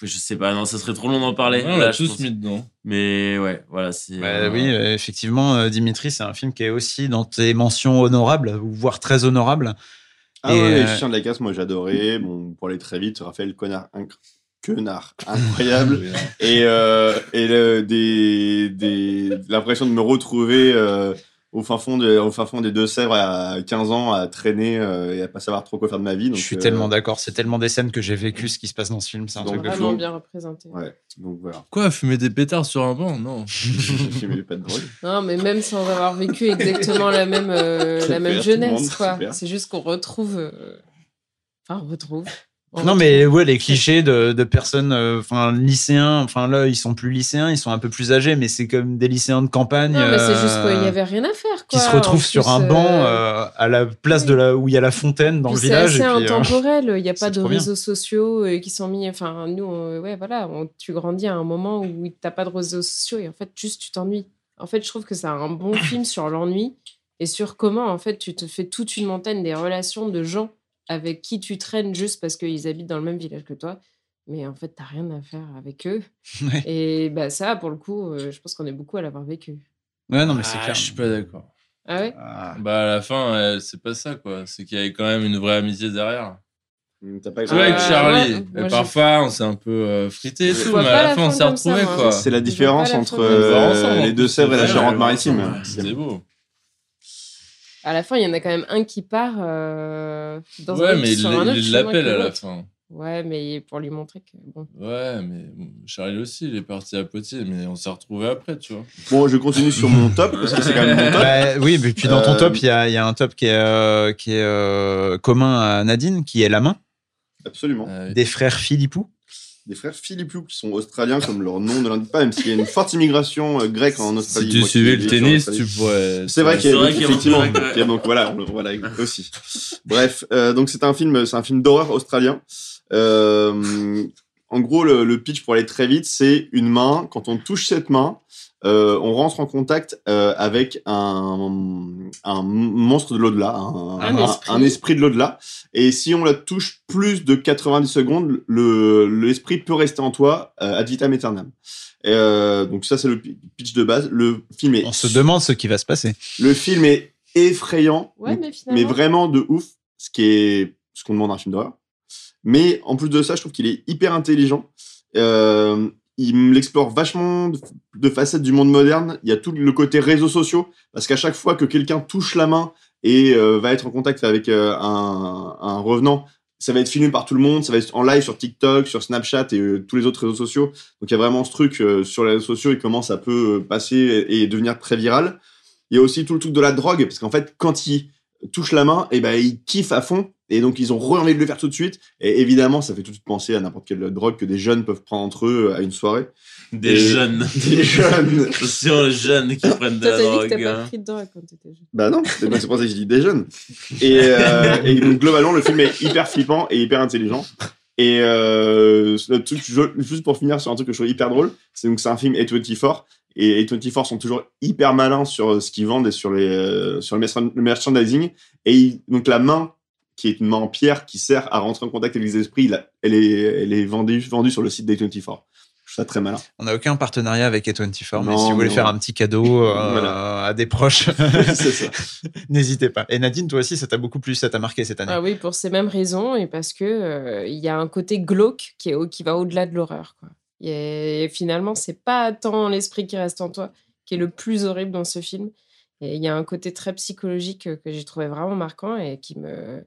je sais pas, non, ça serait trop long d'en parler. Ouais, on là, l'a je tous pense. mis dedans. Mais ouais, voilà, c'est. Bah euh, oui, euh, effectivement, Dimitri, c'est un film qui est aussi dans tes mentions honorables, ou voire très honorables. Ah Et, ouais, euh, chiens de la casse, moi j'adorais. Bon, pour aller très vite, Raphaël Connard, inc- Quenard, incroyable. et euh, et le- des, des, l'impression de me retrouver euh, au, fin fond de, au fin fond des Deux-Sèvres à 15 ans à traîner euh, et à pas savoir trop quoi faire de ma vie. je donc, suis euh, tellement d'accord. C'est tellement des scènes que j'ai vécu ce qui se passe dans ce film. C'est un Donc, truc Vraiment bien représenté. Ouais, donc voilà. Quoi, fumer des pétards sur un banc? Non. Mis pas de drogue. Non, mais même sans avoir vécu exactement la même, euh, la même jeunesse, quoi. C'est juste qu'on retrouve. euh, Enfin, on retrouve. On Non, mais ouais, les clichés de, de personnes, euh, enfin, lycéens, enfin, là, ils sont plus lycéens, ils sont un peu plus âgés, mais c'est comme des lycéens de campagne. Non, mais c'est juste euh, qu'il n'y avait rien à faire, Qui se retrouvent En sur un euh, banc euh, à la place oui. de là où il y a la fontaine dans Puis le c'est village. euh, intemporel. Il n'y a c'est pas de bien. réseaux sociaux euh, qui sont mis. Enfin, nous, on- ouais, voilà, on- tu grandis à un moment où tu n'as pas de réseaux sociaux et en fait, juste tu t'ennuies. En fait, je trouve que c'est un bon film sur l'ennui et sur comment, en fait, tu te fais toute une montagne des relations de gens avec qui tu traînes juste parce qu'ils habitent dans le même village que toi. Mais en fait, tu n'as rien à faire avec eux. Ouais. Et bah, ça, pour le coup, euh, je pense qu'on est beaucoup à l'avoir vécu. Ouais, non, mais c'est Ah, clair. Je suis pas d'accord. Ah ouais? Ah. Bah, à la fin, euh, c'est pas ça, quoi. C'est qu'il y avait quand même une vraie amitié derrière. T'as pas Tu vois, avec Charlie, ouais, moi, parfois, on s'est un peu euh, frité et tout, mais à la la fin, on s'est retrouvés, quoi. C'est la différence la entre euh, les Deux-Sèvres et la Charente-Maritime. C'était beau. À la fin, il y en a quand même un qui part euh, dans Ouais, un mais il sur un autre il chemin l'appelle à la fin. Ouais, mais pour lui montrer que bon. Ouais, mais Charlie aussi, il est parti à Poitiers, mais on s'est retrouvés après, tu vois. Bon, je continue sur mon top parce que c'est quand même mon top. Bah, oui, mais puis dans ton Euh, top, il y a, il y a un top qui est, euh, qui est euh, commun à Nadine, qui est La Main, Absolument. Euh, des frères Philippou. Des frères Philippou qui sont australiens comme leur nom ne l'indique pas, même s'il y a une forte immigration euh, grecque en Australie. si tu suivais ai le tennis, tu pourrais. C'est vrai qu'il y a vrai qu'il y a effectivement. donc voilà, on le voilà aussi. Bref, euh, donc c'est un film, c'est un film d'horreur australien. Euh, en gros, le, le pitch pour aller très vite, c'est une main. Quand on touche cette main, euh, on rentre en contact euh, avec un, un monstre de l'au-delà, un, Un esprit. un esprit de l'au-delà. Et si on la touche plus de 90 secondes, le l'esprit peut rester en toi euh, ad vitam aeternam. Et, euh, donc ça, c'est le pi- pitch de base. Le film est On se demande ce qui va se passer. le film est effrayant, Ouais, mais mais vraiment de ouf, ce qui est ce qu'on demande à un film d'horreur. Mais en plus de ça, je trouve qu'il est hyper intelligent. Euh, il me l'explore vachement de, facettes du monde moderne. Il y a tout le côté réseaux sociaux, parce qu'à chaque fois que quelqu'un touche la main et euh, va être en contact avec euh, un, revenant, ça va être filmé par tout le monde, ça va être en live sur TikTok, sur Snapchat et tous les autres réseaux sociaux. Donc il y a vraiment ce truc sur les réseaux sociaux, il commence à peu euh, passer et, et devenir très viral. Il y a aussi tout le truc de la drogue, parce qu'en fait, quand il touche la main, et ben il kiffe à fond, et donc ils ont envie de le faire tout de suite. Et évidemment, ça fait tout de suite penser à n'importe quelle drogue que des jeunes peuvent prendre entre eux à une soirée. Des Et- jeunes. Des jeunes. Attention aux jeunes qui prennent de Toi, la dit que drogue. t'as pas hein. pris de drogue quand t'étais jeune. Bah non, c'est c'est pour ça que je dis des jeunes. Et, euh, et donc globalement, le film est hyper flippant et hyper intelligent. Et euh, le truc, je- juste pour finir sur un truc que je trouve hyper drôle, c'est donc c'est un film A24 et A24 sont toujours hyper malins sur ce qu'ils vendent et sur les euh, sur le merchan- le merchandising. Et ils- donc la main qui est une main en pierre qui sert à rentrer en contact avec les esprits. Là, elle est, elle est vendue, vendue sur le site d'A24. Je trouve ça très malin. On n'a aucun partenariat avec A24, mais Non, si vous voulez faire un petit cadeau euh, Voilà. à des proches, n'hésitez pas. Et Nadine, toi aussi, ça t'a beaucoup plu, ça t'a marqué cette année. Ah oui, pour ces mêmes raisons et parce que euh, il y a un côté glauque qui, est au- qui va au-delà de l'horreur. quoi. Et finalement, c'est pas tant l'esprit qui reste en toi qui est le plus horrible dans ce film. Et il y a un côté très psychologique que j'ai trouvé vraiment marquant et qui me,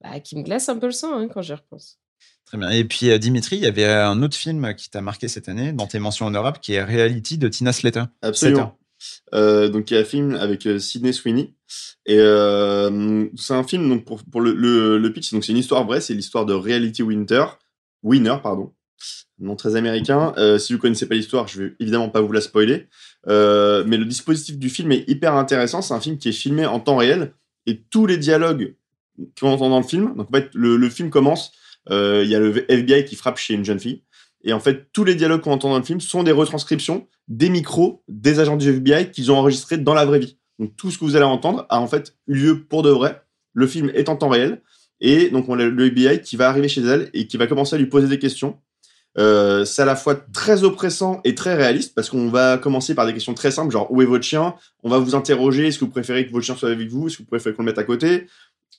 bah, qui me glace un peu le sang hein, quand j'y repense. Très bien. Et puis, euh, Dimitri, il y avait un autre film qui t'a marqué cette année, dans tes mentions honorables, qui est Reality de Tina Slater. Absolument. Euh, donc il y a un film avec euh, Sydney Sweeney et euh, c'est un film donc pour, pour le, le, le pitch donc c'est une histoire vraie c'est l'histoire de Reality Winter Winner pardon nom très américain Euh, si vous connaissez pas l'histoire je vais évidemment pas vous la spoiler Euh, mais le dispositif du film est hyper intéressant c'est un film qui est filmé en temps réel et tous les dialogues qu'on entend dans le film donc en fait le, film commence euh, il y a le FBI qui frappe chez une jeune fille et en fait tous les dialogues qu'on entend dans le film sont des retranscriptions des micros des agents du FBI qu'ils ont enregistrés dans la vraie vie. Donc tout ce que vous allez entendre a en fait eu lieu pour de vrai. Le film est en temps réel et donc on a le FBI qui va arriver chez elle et qui va commencer à lui poser des questions. Euh, c'est à la fois très oppressant et très réaliste parce qu'on va commencer par des questions très simples genre où est votre chien? On va vous interroger est-ce que vous préférez que votre chien soit avec vous? Est-ce que vous préférez qu'on le mette à côté?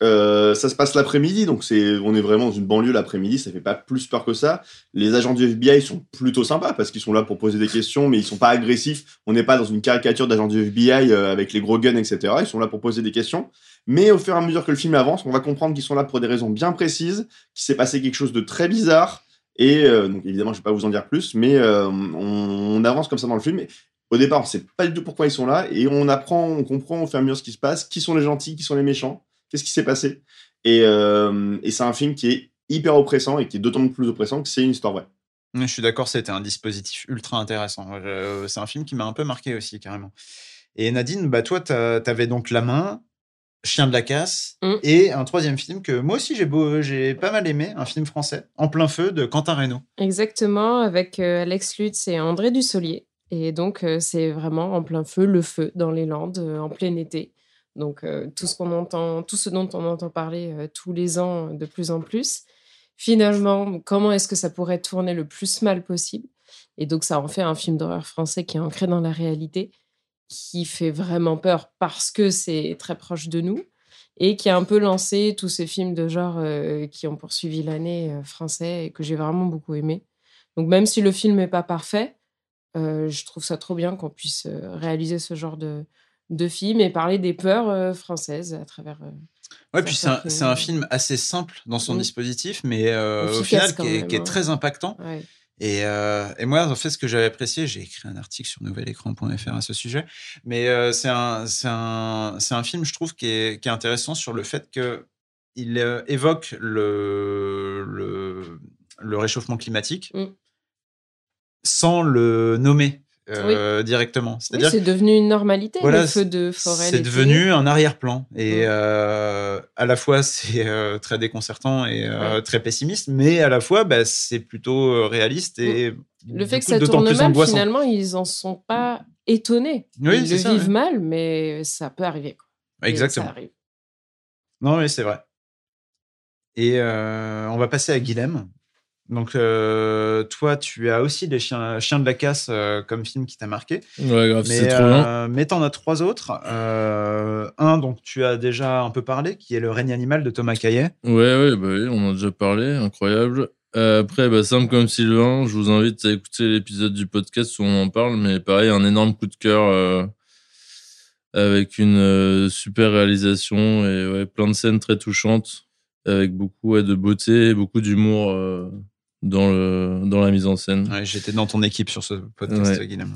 Euh, ça se passe l'après-midi, donc c'est, on est vraiment dans une banlieue l'après-midi, ça fait pas plus peur que ça. Les agents du FBI sont plutôt sympas parce qu'ils sont là pour poser des questions, mais ils sont pas agressifs. On n'est pas dans une caricature d'agents du FBI euh, avec les gros guns, etc. Ils sont là pour poser des questions. Mais au fur et à mesure que le film avance, on va comprendre qu'ils sont là pour des raisons bien précises, qu'il s'est passé quelque chose de très bizarre. Et euh, donc évidemment, je vais pas vous en dire plus, mais euh, on, avance comme ça dans le film. Au départ, on sait pas du tout pourquoi ils sont là, et on apprend, on comprend au fur et à mesure ce qui se passe, qui sont les gentils, qui sont les méchants, qu'est-ce qui s'est passé? Et, euh, c'est un film qui est hyper oppressant et qui est d'autant plus oppressant que c'est une histoire vraie. Je suis d'accord, c'était un dispositif ultra intéressant. C'est un film qui m'a un peu marqué aussi, carrément. Et Nadine, bah toi, t'as- t'avais donc La Main, Chien de la casse, Mm. et un troisième film que moi aussi j'ai beau- j'ai pas mal aimé, un film français, En plein feu, de Quentin Reynaud. Exactement, avec euh, Alex Lutz et André Dussolier. Et donc, euh, c'est vraiment en plein feu, le feu dans les Landes, euh, en plein été. Donc, tout ce qu'on entend, tout ce dont on entend parler tous les ans de plus en plus. Finalement, comment est-ce que ça pourrait tourner le plus mal possible? Et donc, ça en fait un film d'horreur français qui est ancré dans la réalité, qui fait vraiment peur parce que c'est très proche de nous et qui a un peu lancé tous ces films de genre euh, qui ont poursuivi l'année euh, français et que j'ai vraiment beaucoup aimé. Donc même si le film n'est pas parfait, euh, je trouve ça trop bien qu'on puisse euh, réaliser ce genre de, de film et parler des peurs françaises à travers... Ouais, puis c'est un, film, un assez simple dans son Mm. dispositif, mais au final est, qui est hein. très impactant. ouais. Et, euh, et moi, en fait, ce que j'avais apprécié, j'ai écrit un article sur nouvelécran.fr à ce sujet, mais euh, c'est un, film, je trouve, qui est, qui est intéressant sur le fait que il euh, évoque le, le, le réchauffement climatique Mm. sans le nommer euh, directement. Oui, c'est devenu une normalité, Voilà, le feu de forêt. c'est devenu un arrière-plan. Et Mm. euh, à la fois, c'est euh, très déconcertant et Ouais. très pessimiste, mais à la fois, bah, c'est plutôt réaliste et Mm. Le fait que ça tourne mal, angoissant. finalement, ils en sont pas étonnés. Oui, ils le ça, vivent mal, mais ça peut arriver. quoi. Exactement. Ça arrive. Non, mais c'est vrai. Et on va passer à Guilhem. Donc, euh, toi, tu as aussi les chiens, chiens de la casse euh, comme film qui t'a marqué. Ouais, grave, Mais, c'est trop euh, mais t'en as trois autres. Euh, un, donc tu as déjà un peu parlé, qui est Le règne animal de Thomas Caillet. Ouais, ouais, bah oui, on en a déjà parlé, incroyable. Après, bah, simple comme Sylvain, je vous invite à écouter l'épisode du podcast où on en parle, mais pareil, un énorme coup de cœur avec une super réalisation et ouais, plein de scènes très touchantes, avec beaucoup ouais, de beauté, beaucoup d'humour dans, le, dans la mise en scène. Ouais, J'étais dans ton équipe sur ce podcast, Ouais. Guilhem.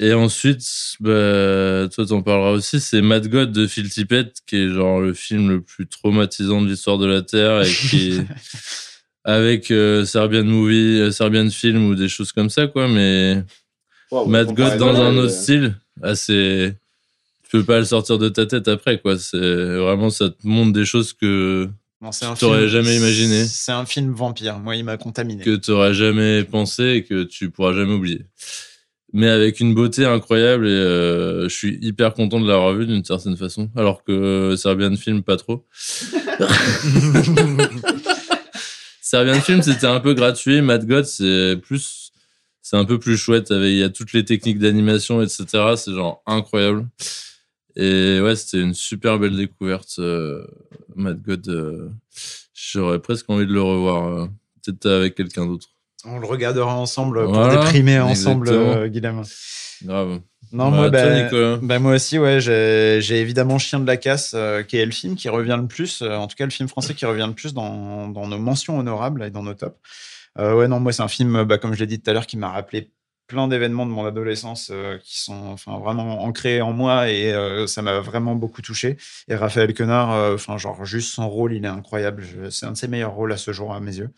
Et ensuite, bah, toi t'en parleras aussi, c'est Mad God de Phil Tippett, qui est genre le film le plus traumatisant de l'histoire de la Terre et qui avec euh, Serbian Movie, euh, Serbian Film ou des choses comme ça, quoi. Mais Wow, Mad God dans un euh, autre style, ah, c'est, tu peux pas le sortir de ta tête après, quoi. C'est vraiment, ça te montre des choses que, Non, c'est un Tu t'aurais film- jamais imaginé. C'est un film vampire. Moi, il m'a contaminé. que t'aurais jamais pensé et que tu pourras jamais oublier. mais avec une beauté incroyable et euh, je suis hyper content de l'avoir vu d'une certaine façon, alors que Serbian Film pas trop. Serbian Film c'était un peu gratuit, Mad God c'est plus, c'est un peu plus chouette, avec il y a toutes les techniques d'animation etc. C'est genre incroyable. Et ouais, c'était une super belle découverte, euh, Mad God. euh, J'aurais presque envie de le revoir, euh, peut-être avec quelqu'un d'autre. On le regardera ensemble pour Voilà, déprimer ensemble, Guillaume. Grave. Non, Bah, moi, bah, bah, moi aussi, ouais, j'ai j'ai évidemment Chien de la Casse, euh, qui est le film qui revient le plus, euh, en tout cas le film français qui revient le plus dans, dans nos mentions honorables et dans nos tops. Euh, ouais, non, moi, c'est un film, bah, comme je l'ai dit tout à l'heure, qui m'a rappelé plein d'événements de mon adolescence euh, qui sont enfin vraiment ancrés en moi et euh, ça m'a vraiment beaucoup touché et Raphaël Quenard euh, enfin genre juste son rôle il est incroyable c'est un de ses meilleurs rôles à ce jour à mes yeux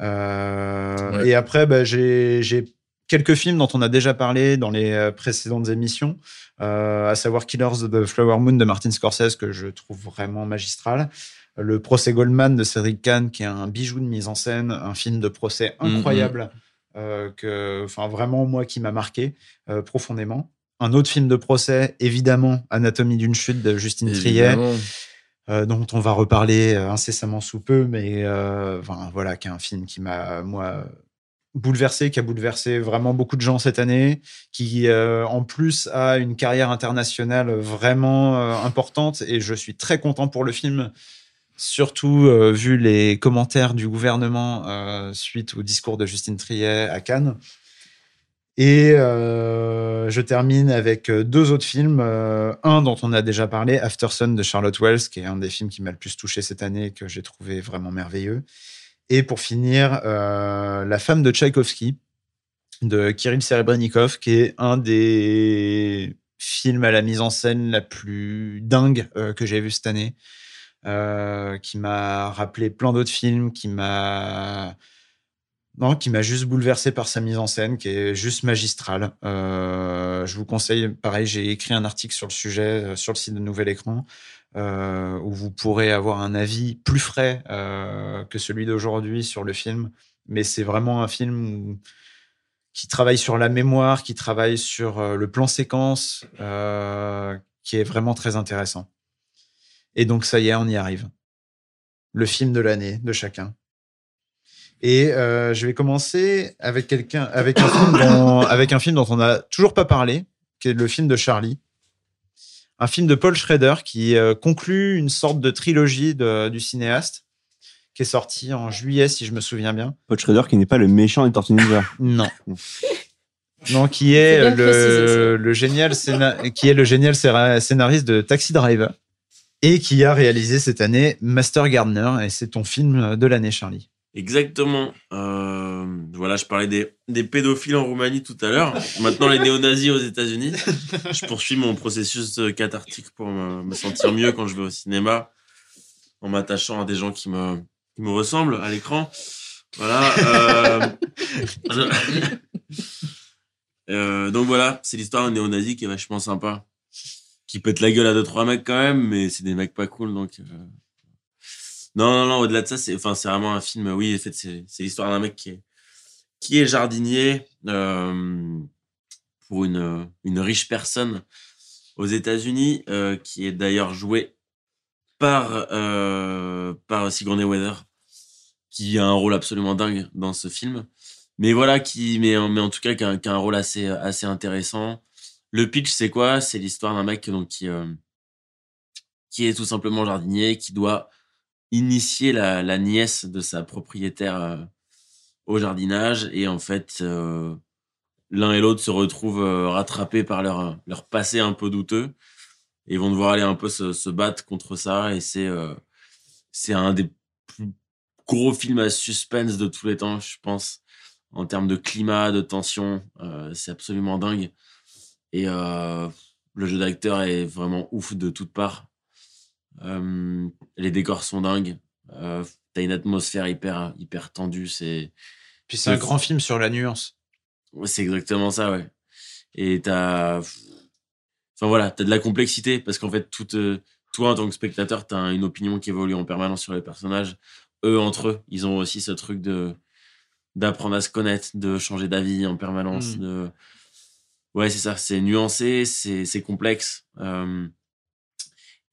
Ouais. et après bah, j'ai j'ai quelques films dont on a déjà parlé dans les précédentes émissions à savoir Killers of the Flower Moon de Martin Scorsese que je trouve vraiment magistral le procès Goldman de Cédric Kahn qui est un bijou de mise en scène un film de procès Mhm. incroyable euh, que, enfin, vraiment, moi, qui m'a marqué euh, profondément. Un autre film de procès, évidemment, Anatomie d'une chute de Justine Triet, Évidemment. euh, dont on va reparler euh, incessamment sous peu, mais euh, enfin, voilà, qui est un film qui m'a, moi, bouleversé, qui a bouleversé vraiment beaucoup de gens cette année, qui euh, en plus a une carrière internationale vraiment euh, importante, et je suis très content pour le film. Surtout euh, vu les commentaires du gouvernement euh, suite au discours de Justine Triet à Cannes. Et euh, je termine avec deux autres films. Un dont on a déjà parlé, After Sun de Charlotte Wells, qui est un des films qui m'a le plus touché cette année et que j'ai trouvé vraiment merveilleux. Et pour finir, La femme de Tchaïkovski de Kirill Serebrennikov, qui est un des films à la mise en scène la plus dingue que j'ai vu cette année, euh, qui m'a rappelé plein d'autres films, qui m'a non, qui m'a juste bouleversé par sa mise en scène, qui est juste magistrale. Euh, je vous conseille, pareil, j'ai écrit un article sur le sujet euh, sur le site de Nouvel Écran, euh, où vous pourrez avoir un avis plus frais que celui d'aujourd'hui sur le film. Mais c'est vraiment un film qui travaille sur la mémoire, qui travaille sur le plan séquence, euh, qui est vraiment très intéressant. Et donc, ça y est, on y arrive. Le film de l'année de chacun. Et euh, je vais commencer avec quelqu'un, avec un film dont, avec un film dont on n'a toujours pas parlé, qui est le film de Charlie, un film de Paul Schrader qui euh, conclut une sorte de trilogie de- du cinéaste, qui est sorti en juillet, si je me souviens bien. Paul Schrader qui n'est pas le méchant des Tortues Ninja. Non. Non, qui est Faut bien préciser ça. le, le génial scéna- qui est le génial scénariste de Taxi Driver et qui a réalisé cette année Master Gardener et c'est ton film de l'année Charlie. Exactement. Euh, voilà, je parlais des, pédophiles en Roumanie tout à l'heure. Maintenant, les néo-nazis aux États-Unis. Je poursuis mon processus euh, cathartique pour me, sentir mieux quand je vais au cinéma, en m'attachant à des gens qui me, qui me ressemblent à l'écran. Voilà. Euh, donc voilà, c'est l'histoire d'un néo-nazi qui est vachement sympa. Qui pète la gueule à deux, trois mecs quand même, mais c'est des mecs pas cool, donc. euh, non, non, non, au-delà de ça, c'est enfin, c'est vraiment un film. Oui, en fait, c'est l'histoire d'un mec qui est, qui est jardinier euh, pour une, une riche personne aux États-Unis, euh, qui est d'ailleurs joué par, par Sigourney Weather, qui a un rôle absolument dingue dans ce film. Mais voilà, qui, mais, mais en tout cas, qui a, qui a un rôle assez, assez intéressant. Le pitch, c'est quoi? C'est l'histoire d'un mec qui, euh, qui est tout simplement jardinier, qui doit initier la, nièce de sa propriétaire euh, au jardinage. Et en fait, euh, l'un et l'autre se retrouvent rattrapés par leur, leur passé un peu douteux. Et vont devoir aller un peu se, battre contre ça. Et c'est c'est un des plus gros films à suspense de tous les temps, je pense. En termes de climat, de tension, c'est absolument dingue. Et euh, le jeu d'acteur est vraiment ouf de toutes parts. Euh, les décors sont dingues. Euh, T'as une atmosphère hyper, hyper tendue. C'est Puis c'est un grand film sur la nuance. Ouais, c'est exactement ça, ouais. Et t'as. Enfin voilà, t'as de la complexité parce qu'en fait, euh, toi en tant que spectateur, t'as une opinion qui évolue en permanence sur les personnages. Eux, entre eux, ils ont aussi ce truc de d'apprendre à se connaître, de changer d'avis en permanence, Mm. de Ouais, c'est ça. C'est nuancé, c'est complexe. euh,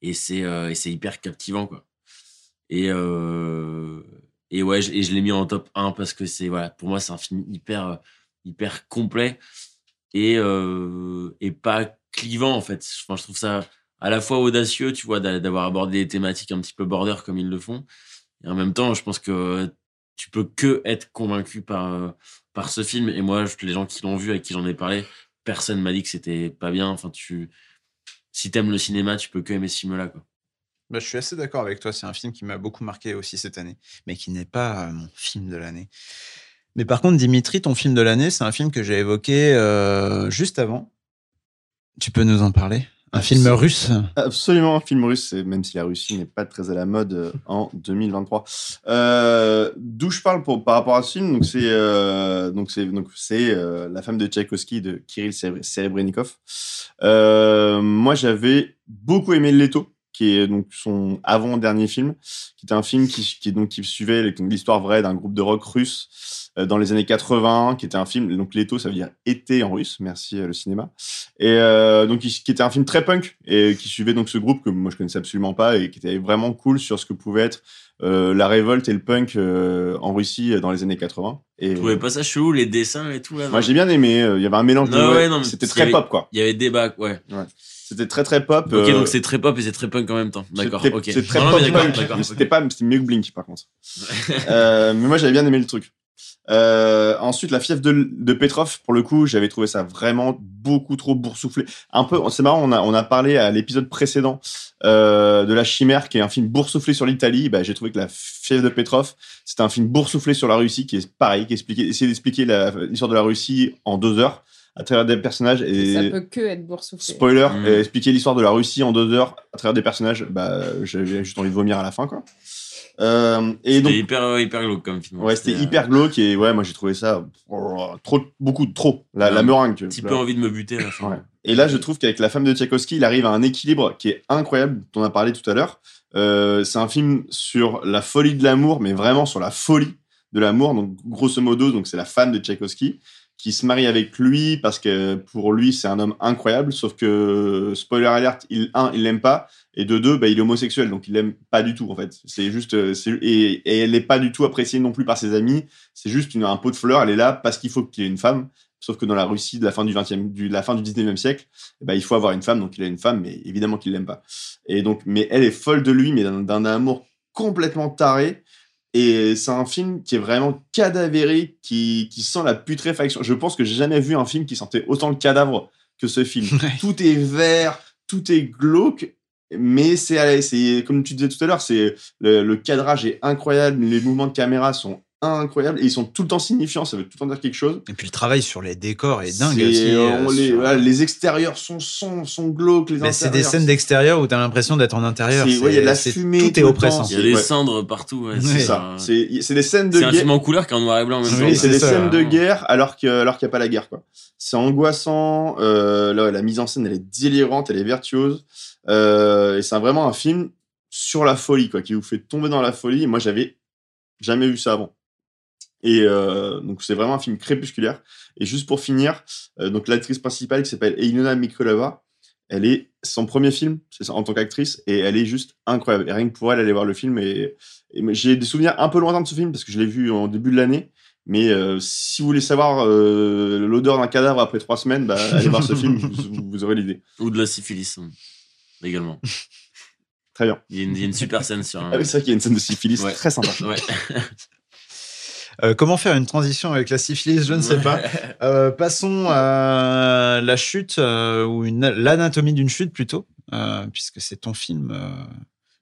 et c'est hyper captivant, quoi. Et, et ouais, je, et je l'ai mis en top 1 parce que c'est, voilà, pour moi, c'est un film hyper, hyper complet et, et pas clivant, en fait. Je trouve ça à la fois audacieux, tu vois, d'a- d'avoir abordé des thématiques un petit peu border comme ils le font. Et en même temps, je pense que tu peux que être convaincu par, par ce film. Et moi, les gens qui l'ont vu, avec qui j'en ai parlé, personne m'a dit que c'était pas bien. Enfin, tu, si t'aimes le cinéma, tu peux que aimer ce film-là. Bah, je suis assez d'accord avec toi. C'est un film qui m'a beaucoup marqué aussi cette année, mais qui n'est pas euh, mon film de l'année. Mais par contre, Dimitri, ton film de l'année, c'est un film que j'ai évoqué euh, juste avant. Tu peux nous en parler? Un film russe Absolument un film russe, même si la Russie n'est pas très à la mode euh, en 2023. Euh, D'où je parle pour, par rapport à ce film, donc c'est euh, donc c'est donc c'est euh, la femme de Tchaïkovski de Kirill Serebrennikov. Moi, j'avais beaucoup aimé Leto, qui est donc son avant dernier film, qui était un film qui, qui donc qui suivait l'histoire vraie d'un groupe de rock russe euh, dans les années 80, qui était un film donc Leto, ça veut dire été en russe. Merci euh, le cinéma. Et euh, donc, qui, qui était un film très punk et qui suivait donc ce groupe que moi je connaissais absolument pas et qui était vraiment cool sur ce que pouvait être euh, la révolte et le punk en Russie dans les années 80. Et Tu trouvais pas ça chelou, les dessins et tout, là? moi j'ai bien aimé. Il y avait un mélange de. Ouais, ouais, c'était très avait- pop quoi. Il y avait débat, ouais. C'était très très pop. Ok, euh, donc c'est très pop et c'est très punk en même temps. D'accord, c'était- ok. C'est très Non, pop mais. C'était pas, c'était mieux que Blink par contre. Euh, mais moi j'avais bien aimé le truc. Euh, ensuite, la fièvre de, de Petrov, pour le coup, j'avais trouvé ça vraiment beaucoup trop boursouflé. Un peu, c'est marrant, on a, on a parlé à l'épisode précédent euh, de La Chimère, qui est un film boursouflé sur l'Italie. Bah, j'ai trouvé que la fièvre de Petrov, c'était un film boursouflé sur la Russie, qui est pareil, qui expliquait, essayait d'expliquer l'histoire de la Russie en deux heures à travers des personnages et Ça peut que être boursouflé. Spoiler, Mm. euh, expliquer l'histoire de la Russie en deux heures à travers des personnages, bah, j'avais juste envie de vomir à la fin, quoi. Euh, et donc, hyper, hyper glauque comme film. ouais, c'était euh, hyper glauque et ouais, moi j'ai trouvé ça oh, trop, beaucoup de trop. La, Ouais, la meringue. Un petit peu envie de me buter à la fin. Ouais. Et là, je trouve qu'avec la femme de Tchaïkovski, il arrive à un équilibre qui est incroyable, dont on a parlé tout à l'heure. Euh, c'est un film sur la folie de l'amour, mais vraiment sur la folie de l'amour. Donc, grosso modo, donc c'est la femme de Tchaïkovski qui se marie avec lui parce que pour lui, c'est un homme incroyable. Sauf que, spoiler alert, il, un, il l'aime pas. Et de deux, bah, il est homosexuel, donc il l'aime pas du tout, en fait. C'est juste, euh, et, elle n'est pas du tout appréciée non plus par ses amis. C'est juste une, un pot de fleurs. Elle est là parce qu'il faut qu'il y ait une femme. Sauf que dans la Russie de la fin du 20e, du, la fin du 19e siècle, eh ben, il faut avoir une femme, donc il a une femme, mais évidemment qu'il l'aime pas. Et donc, mais elle est folle de lui, mais d'un amour complètement taré. Et c'est un film qui est vraiment cadavérique, qui, qui sent la putréfaction. Je pense que j'ai jamais vu un film qui sentait autant le cadavre que ce film. Ouais. Tout est vert, tout est glauque, mais c'est comme tu disais tout à l'heure, c'est le, le cadrage est incroyable, les mouvements de caméra sont incroyables et ils sont tout le temps signifiants. Ça veut tout le temps dire quelque chose. Et puis le travail sur les décors est dingue C'est- aussi. euh, on les, sur- voilà, les extérieurs sont, sont, sont glauques, les Mais c'est des scènes d'extérieur où t'as l'impression d'être en intérieur. C'est- ouais, il y a de la c'est- fumée Tout est oppressant. Il y a des Ouais. cendres partout. Ouais, c'est C'est ça. C'est c'est des scènes de C'est un guerre. film en couleur qu'en noir et blanc Oui, c'est c'est des ça, scènes de guerre alors que alors qu'il n'y a pas la guerre quoi. C'est angoissant. Euh, là, ouais, la mise en scène elle est délirante, elle est virtuose. Euh, et c'est un- vraiment un film sur la folie quoi, qui vous fait tomber dans la folie. Moi j'avais jamais vu ça avant. Et euh, donc c'est vraiment un film crépusculaire. Et juste pour finir, euh, donc l'actrice principale qui s'appelle Elena Mikolova, elle est son premier film c'est en tant qu'actrice et elle est juste incroyable. Et rien que pour elle aller voir le film et, j'ai des souvenirs un peu lointains de ce film parce que je l'ai vu en début de l'année. Mais euh, si vous voulez savoir l'odeur d'un cadavre après trois semaines, bah, allez voir ce film, vous, vous aurez l'idée. Ou de la syphilis hein, également. Très bien. Il y, a une, il y a une super scène sur un. Ah oui, c'est vrai qu'il y a une scène de syphilis Ouais. très sympa. Ouais. Euh, comment faire une transition avec la syphilis Je ne sais pas. Euh, passons à la chute euh, ou une- l'anatomie d'une chute plutôt, euh, puisque c'est ton film euh,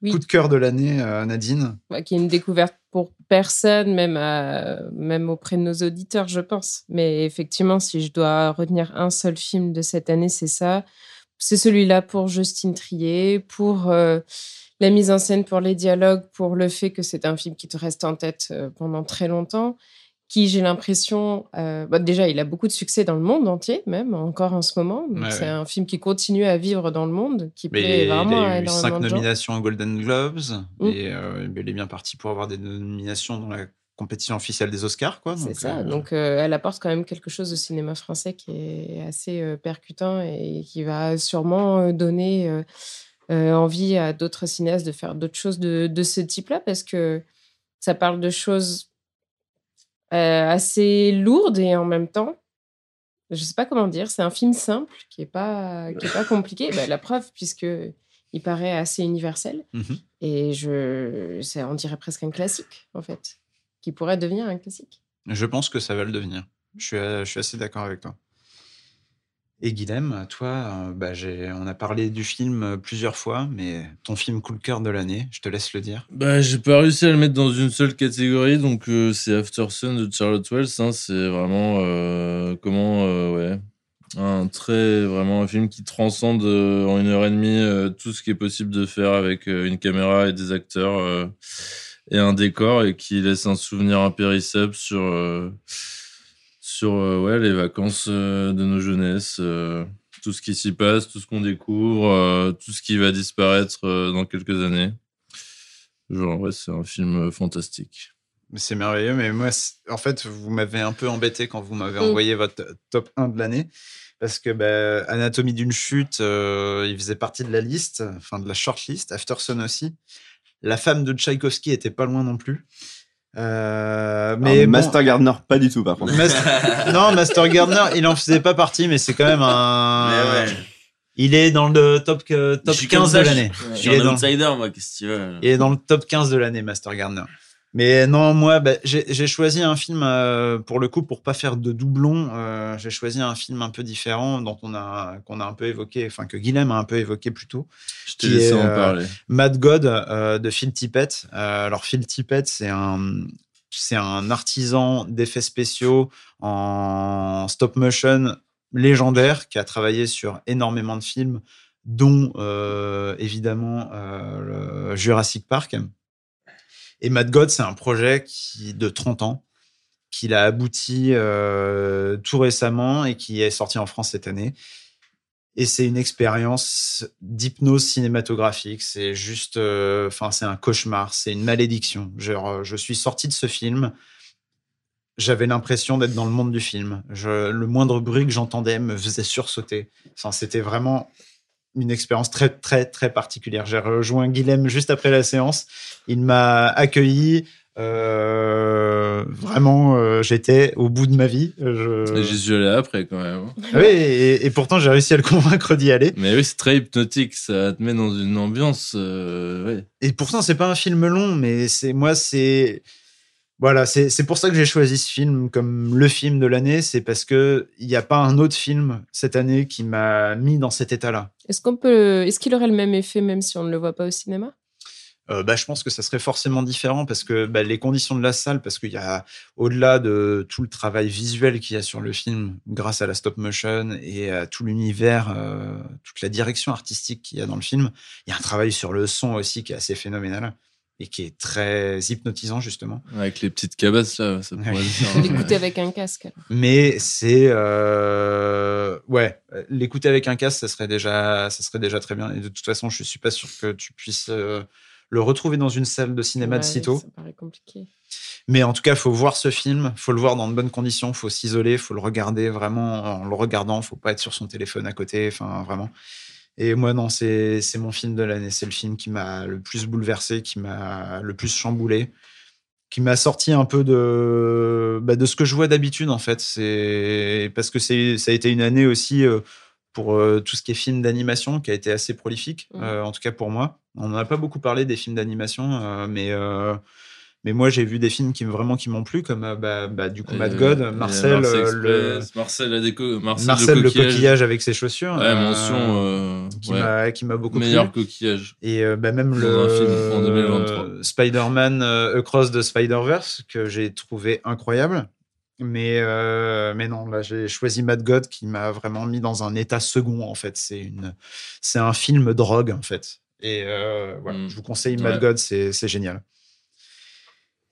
Oui. coup de cœur de l'année, euh, Nadine. Ouais, qui est une découverte pour personne, même, à- même auprès de nos auditeurs, je pense. Mais effectivement, si je dois retenir un seul film de cette année, c'est ça. C'est celui-là pour Justine Trier, pour euh, la mise en scène, pour les dialogues, pour le fait que c'est un film qui te reste en tête euh, pendant très longtemps, qui, j'ai l'impression, euh, bah, déjà, il a beaucoup de succès dans le monde entier, même encore en ce moment. Ouais, c'est ouais. un film qui continue à vivre dans le monde, qui Mais plaît il vraiment à a eu cinq nominations aux Golden Globes Mm. et euh, il est bien parti pour avoir des nominations dans la compétition officielle des Oscars, quoi. C'est ça. euh, Donc, euh, elle apporte quand même quelque chose au cinéma français qui est assez euh, percutant et qui va sûrement donner envie à d'autres cinéastes de faire d'autres choses de, de ce type-là parce que ça parle de choses euh, assez lourdes et en même temps, je sais pas comment dire, c'est un film simple qui est pas, qui est pas compliqué. Bah, la preuve, puisque il paraît assez universel. mhm. Et je, on dirait presque un classique, en fait, qui pourrait devenir un classique. Je pense que ça va le devenir. Je suis, euh, je suis assez d'accord avec toi. Et Guilhem, toi, euh, bah, on a parlé du film euh, plusieurs fois, mais ton film coup de cœur de l'année, je te laisse le dire. Bah, j'ai pas réussi à le mettre dans une seule catégorie, donc euh, c'est After Sun de Charlotte Wells. hein, c'est vraiment comment, ouais, un très vraiment un film qui transcende en une heure et demie tout ce qui est possible de faire avec une caméra et des acteurs et un décor et qui laisse un souvenir impérissable sur sur euh, ouais les vacances euh, de nos jeunesses. euh, tout ce qui s'y passe, tout ce qu'on découvre, euh, tout ce qui va disparaître euh, dans quelques années. Genre, ouais, c'est un film euh, fantastique. Mais C'est merveilleux, mais moi, en fait, vous m'avez un peu embêté quand vous m'avez Mm. envoyé votre top 1 de l'année. Parce que bah, Anatomie d'une chute, euh, il faisait partie de la liste, enfin de la shortlist. Afterson aussi. La femme de Tchaïkovski était pas loin non plus. Euh, mais bon, Master Gardner, pas du tout, par contre. Mas- non, Master Gardner, il en faisait pas partie, mais c'est quand même un. Ouais. Il est dans le top, que- top Je suis comme 15 ça, de l'année. Je Il suis est un dans- outsider, moi, qu'est-ce que tu veux. Il est dans le top 15 de l'année, Master Gardner. Mais non, moi, bah, j'ai choisi un film, euh, pour le coup, pour pas faire de doublons, euh, j'ai choisi un film un peu différent, dont on a, qu'on a un peu évoqué, enfin, que Guilhem a un peu évoqué plus tôt. Je laissé est, en euh, parler. Mad God de Phil Tippett. Alors Phil Tippett, c'est un c'est un artisan d'effets spéciaux en stop motion légendaire qui a travaillé sur énormément de films, dont évidemment le Jurassic Park. Et Mad God, c'est un projet qui de 30 ans qu'il a abouti euh, tout récemment et qui est sorti en France cette année. Et c'est une expérience d'hypnose cinématographique. C'est juste, euh, enfin, c'est un cauchemar, c'est une malédiction. Genre, euh, je suis sorti de ce film, j'avais l'impression d'être dans le monde du film. Je, le moindre bruit que j'entendais me faisait sursauter. C'était vraiment une expérience très, très, très particulière. J'ai rejoint Guilhem juste après la séance. Il m'a accueilli. euh, vraiment, euh, j'étais au bout de ma vie. Je... Et J'y suis allé après quand même. hein. Oui, et, et pourtant j'ai réussi à le convaincre d'y aller. Mais oui, c'est très hypnotique, ça te met dans une ambiance. euh, ouais. Et pourtant c'est pas un film long, mais c'est moi c'est voilà, c'est pour ça que j'ai choisi ce film comme le film de l'année, c'est parce que il n'y a pas un autre film cette année qui m'a mis dans cet état-là. Est-ce qu'on peut, est-ce qu'il aurait le même effet même si on ne le voit pas au cinéma? Euh, bah, je pense que ça serait forcément différent parce que bah, les conditions de la salle, parce qu'il y a au-delà de tout le travail visuel qu'il y a sur le film, grâce à la stop motion et à tout l'univers, euh, toute la direction artistique qu'il y a dans le film, il y a un travail sur le son aussi qui est assez phénoménal et qui est très hypnotisant justement. Avec les petites cabasses là, ça pourrait le faire. L'écouter avec un casque. Mais c'est euh, ouais, l'écouter avec un casque, ça serait déjà, ça serait déjà très bien. Et de toute façon, je suis pas sûr que tu puisses euh, le retrouver dans une salle de cinéma de sitôt. Ça paraît compliqué. Mais en tout cas, faut voir ce film, faut le voir dans de bonnes conditions, faut s'isoler, faut le regarder vraiment en le regardant, faut pas être sur son téléphone à côté, enfin vraiment. Et moi, non, c'est mon film de l'année. C'est le film qui m'a le plus bouleversé, qui m'a le plus chamboulé, qui m'a sorti un peu de, bah, de ce que je vois d'habitude, en fait. Parce que ça a été une année aussi euh, pour euh, tout ce qui est film d'animation qui a été assez prolifique, Mhm. euh, en tout cas pour moi. On n'en a pas beaucoup parlé des films d'animation, euh, mais. euh, mais moi, j'ai vu des films qui me- vraiment qui m'ont plu, comme euh, bah, bah, du coup Mad euh, God, Marcel, euh, le, Marcel, la déco, Marcel, Marcel le le coquillage. avec ses chaussures. Ouais, mention. euh, qui ouais. m'a beaucoup Meilleur plu. coquillage. Et bah, même Dans le un film en 2023. Spider-Man Across the Spider-Verse que j'ai trouvé incroyable. Mais, euh, mais non, là, j'ai choisi Mad God qui m'a vraiment mis dans un état second, en fait. C'est une, c'est un film drogue, en fait. Et euh, voilà, Mm. je vous conseille Mad Ouais. God, c'est c'est génial.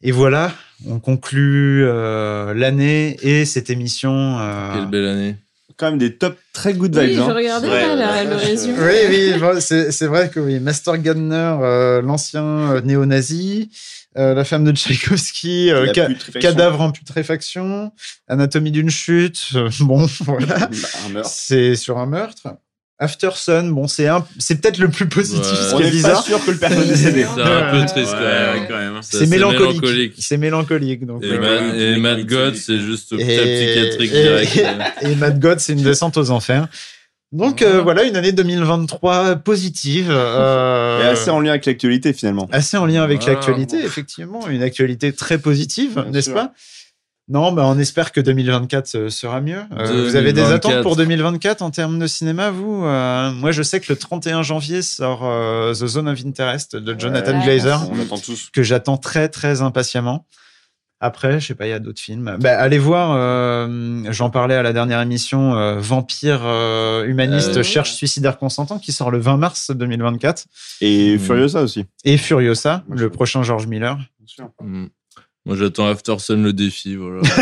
Et voilà, on conclut euh, l'année et cette émission. euh, Quelle belle année. quand même des top très good Oui, vibes. je hein. regardais Ouais, là, le résumé. Oui, oui, c'est c'est vrai que oui. Master Gardner, euh, l'ancien euh, néo-nazi, euh, la femme de Tchaïkovski, euh, ca- cadavre en putréfaction, anatomie d'une chute. euh, bon, voilà. Un meurtre. C'est sur un meurtre. After Sun, bon, c'est un, c'est peut-être le plus positif, Ouais. ce qui est n'est pas sûr que le personnage est décédé. C'est un peu triste Ouais, quand même. même. C'est mélancolique. C'est mélancolique. Donc, Et, Ma- ouais, et. Matt God, c'est juste Et- psychiatrique et- direct. et Mad God, c'est une descente aux enfers. Donc euh, voilà une année 2023 positive, euh, Et assez en lien avec l'actualité finalement. assez en lien avec l'actualité, effectivement, une actualité très positive, n'est-ce pas? Non, bah on espère que 2024 euh, sera mieux. Euh, vous avez des 2024. attentes pour 2024 en termes de cinéma, vous Euh, Moi, je sais que le 31 janvier sort euh, The Zone of Interest de Jonathan Ouais. Glazer, On attend tous. que j'attends très très impatiemment. Après, je sais pas, il y a d'autres films. Bah, allez voir, euh, j'en parlais à la dernière émission, euh, Vampire euh, humaniste Euh, cherche suicidaire consentant, qui sort le 20 mars 2024. Et. Furiosa aussi. Et Furiosa, Moi, le prochain George Miller. Bien sûr. Mm. Moi, j'attends After Sun le défi, voilà.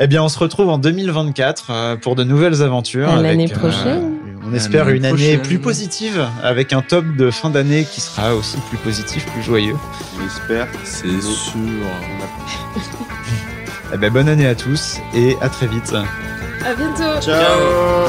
Eh bien, on se retrouve en 2024 euh, pour de nouvelles aventures. L'année euh, prochaine. on espère une année prochaine. plus positive, avec un top de fin d'année qui sera aussi plus positif, plus joyeux. J'espère. C'est sûr. Eh ben, bonne année à tous et à très vite. À bientôt. Ciao.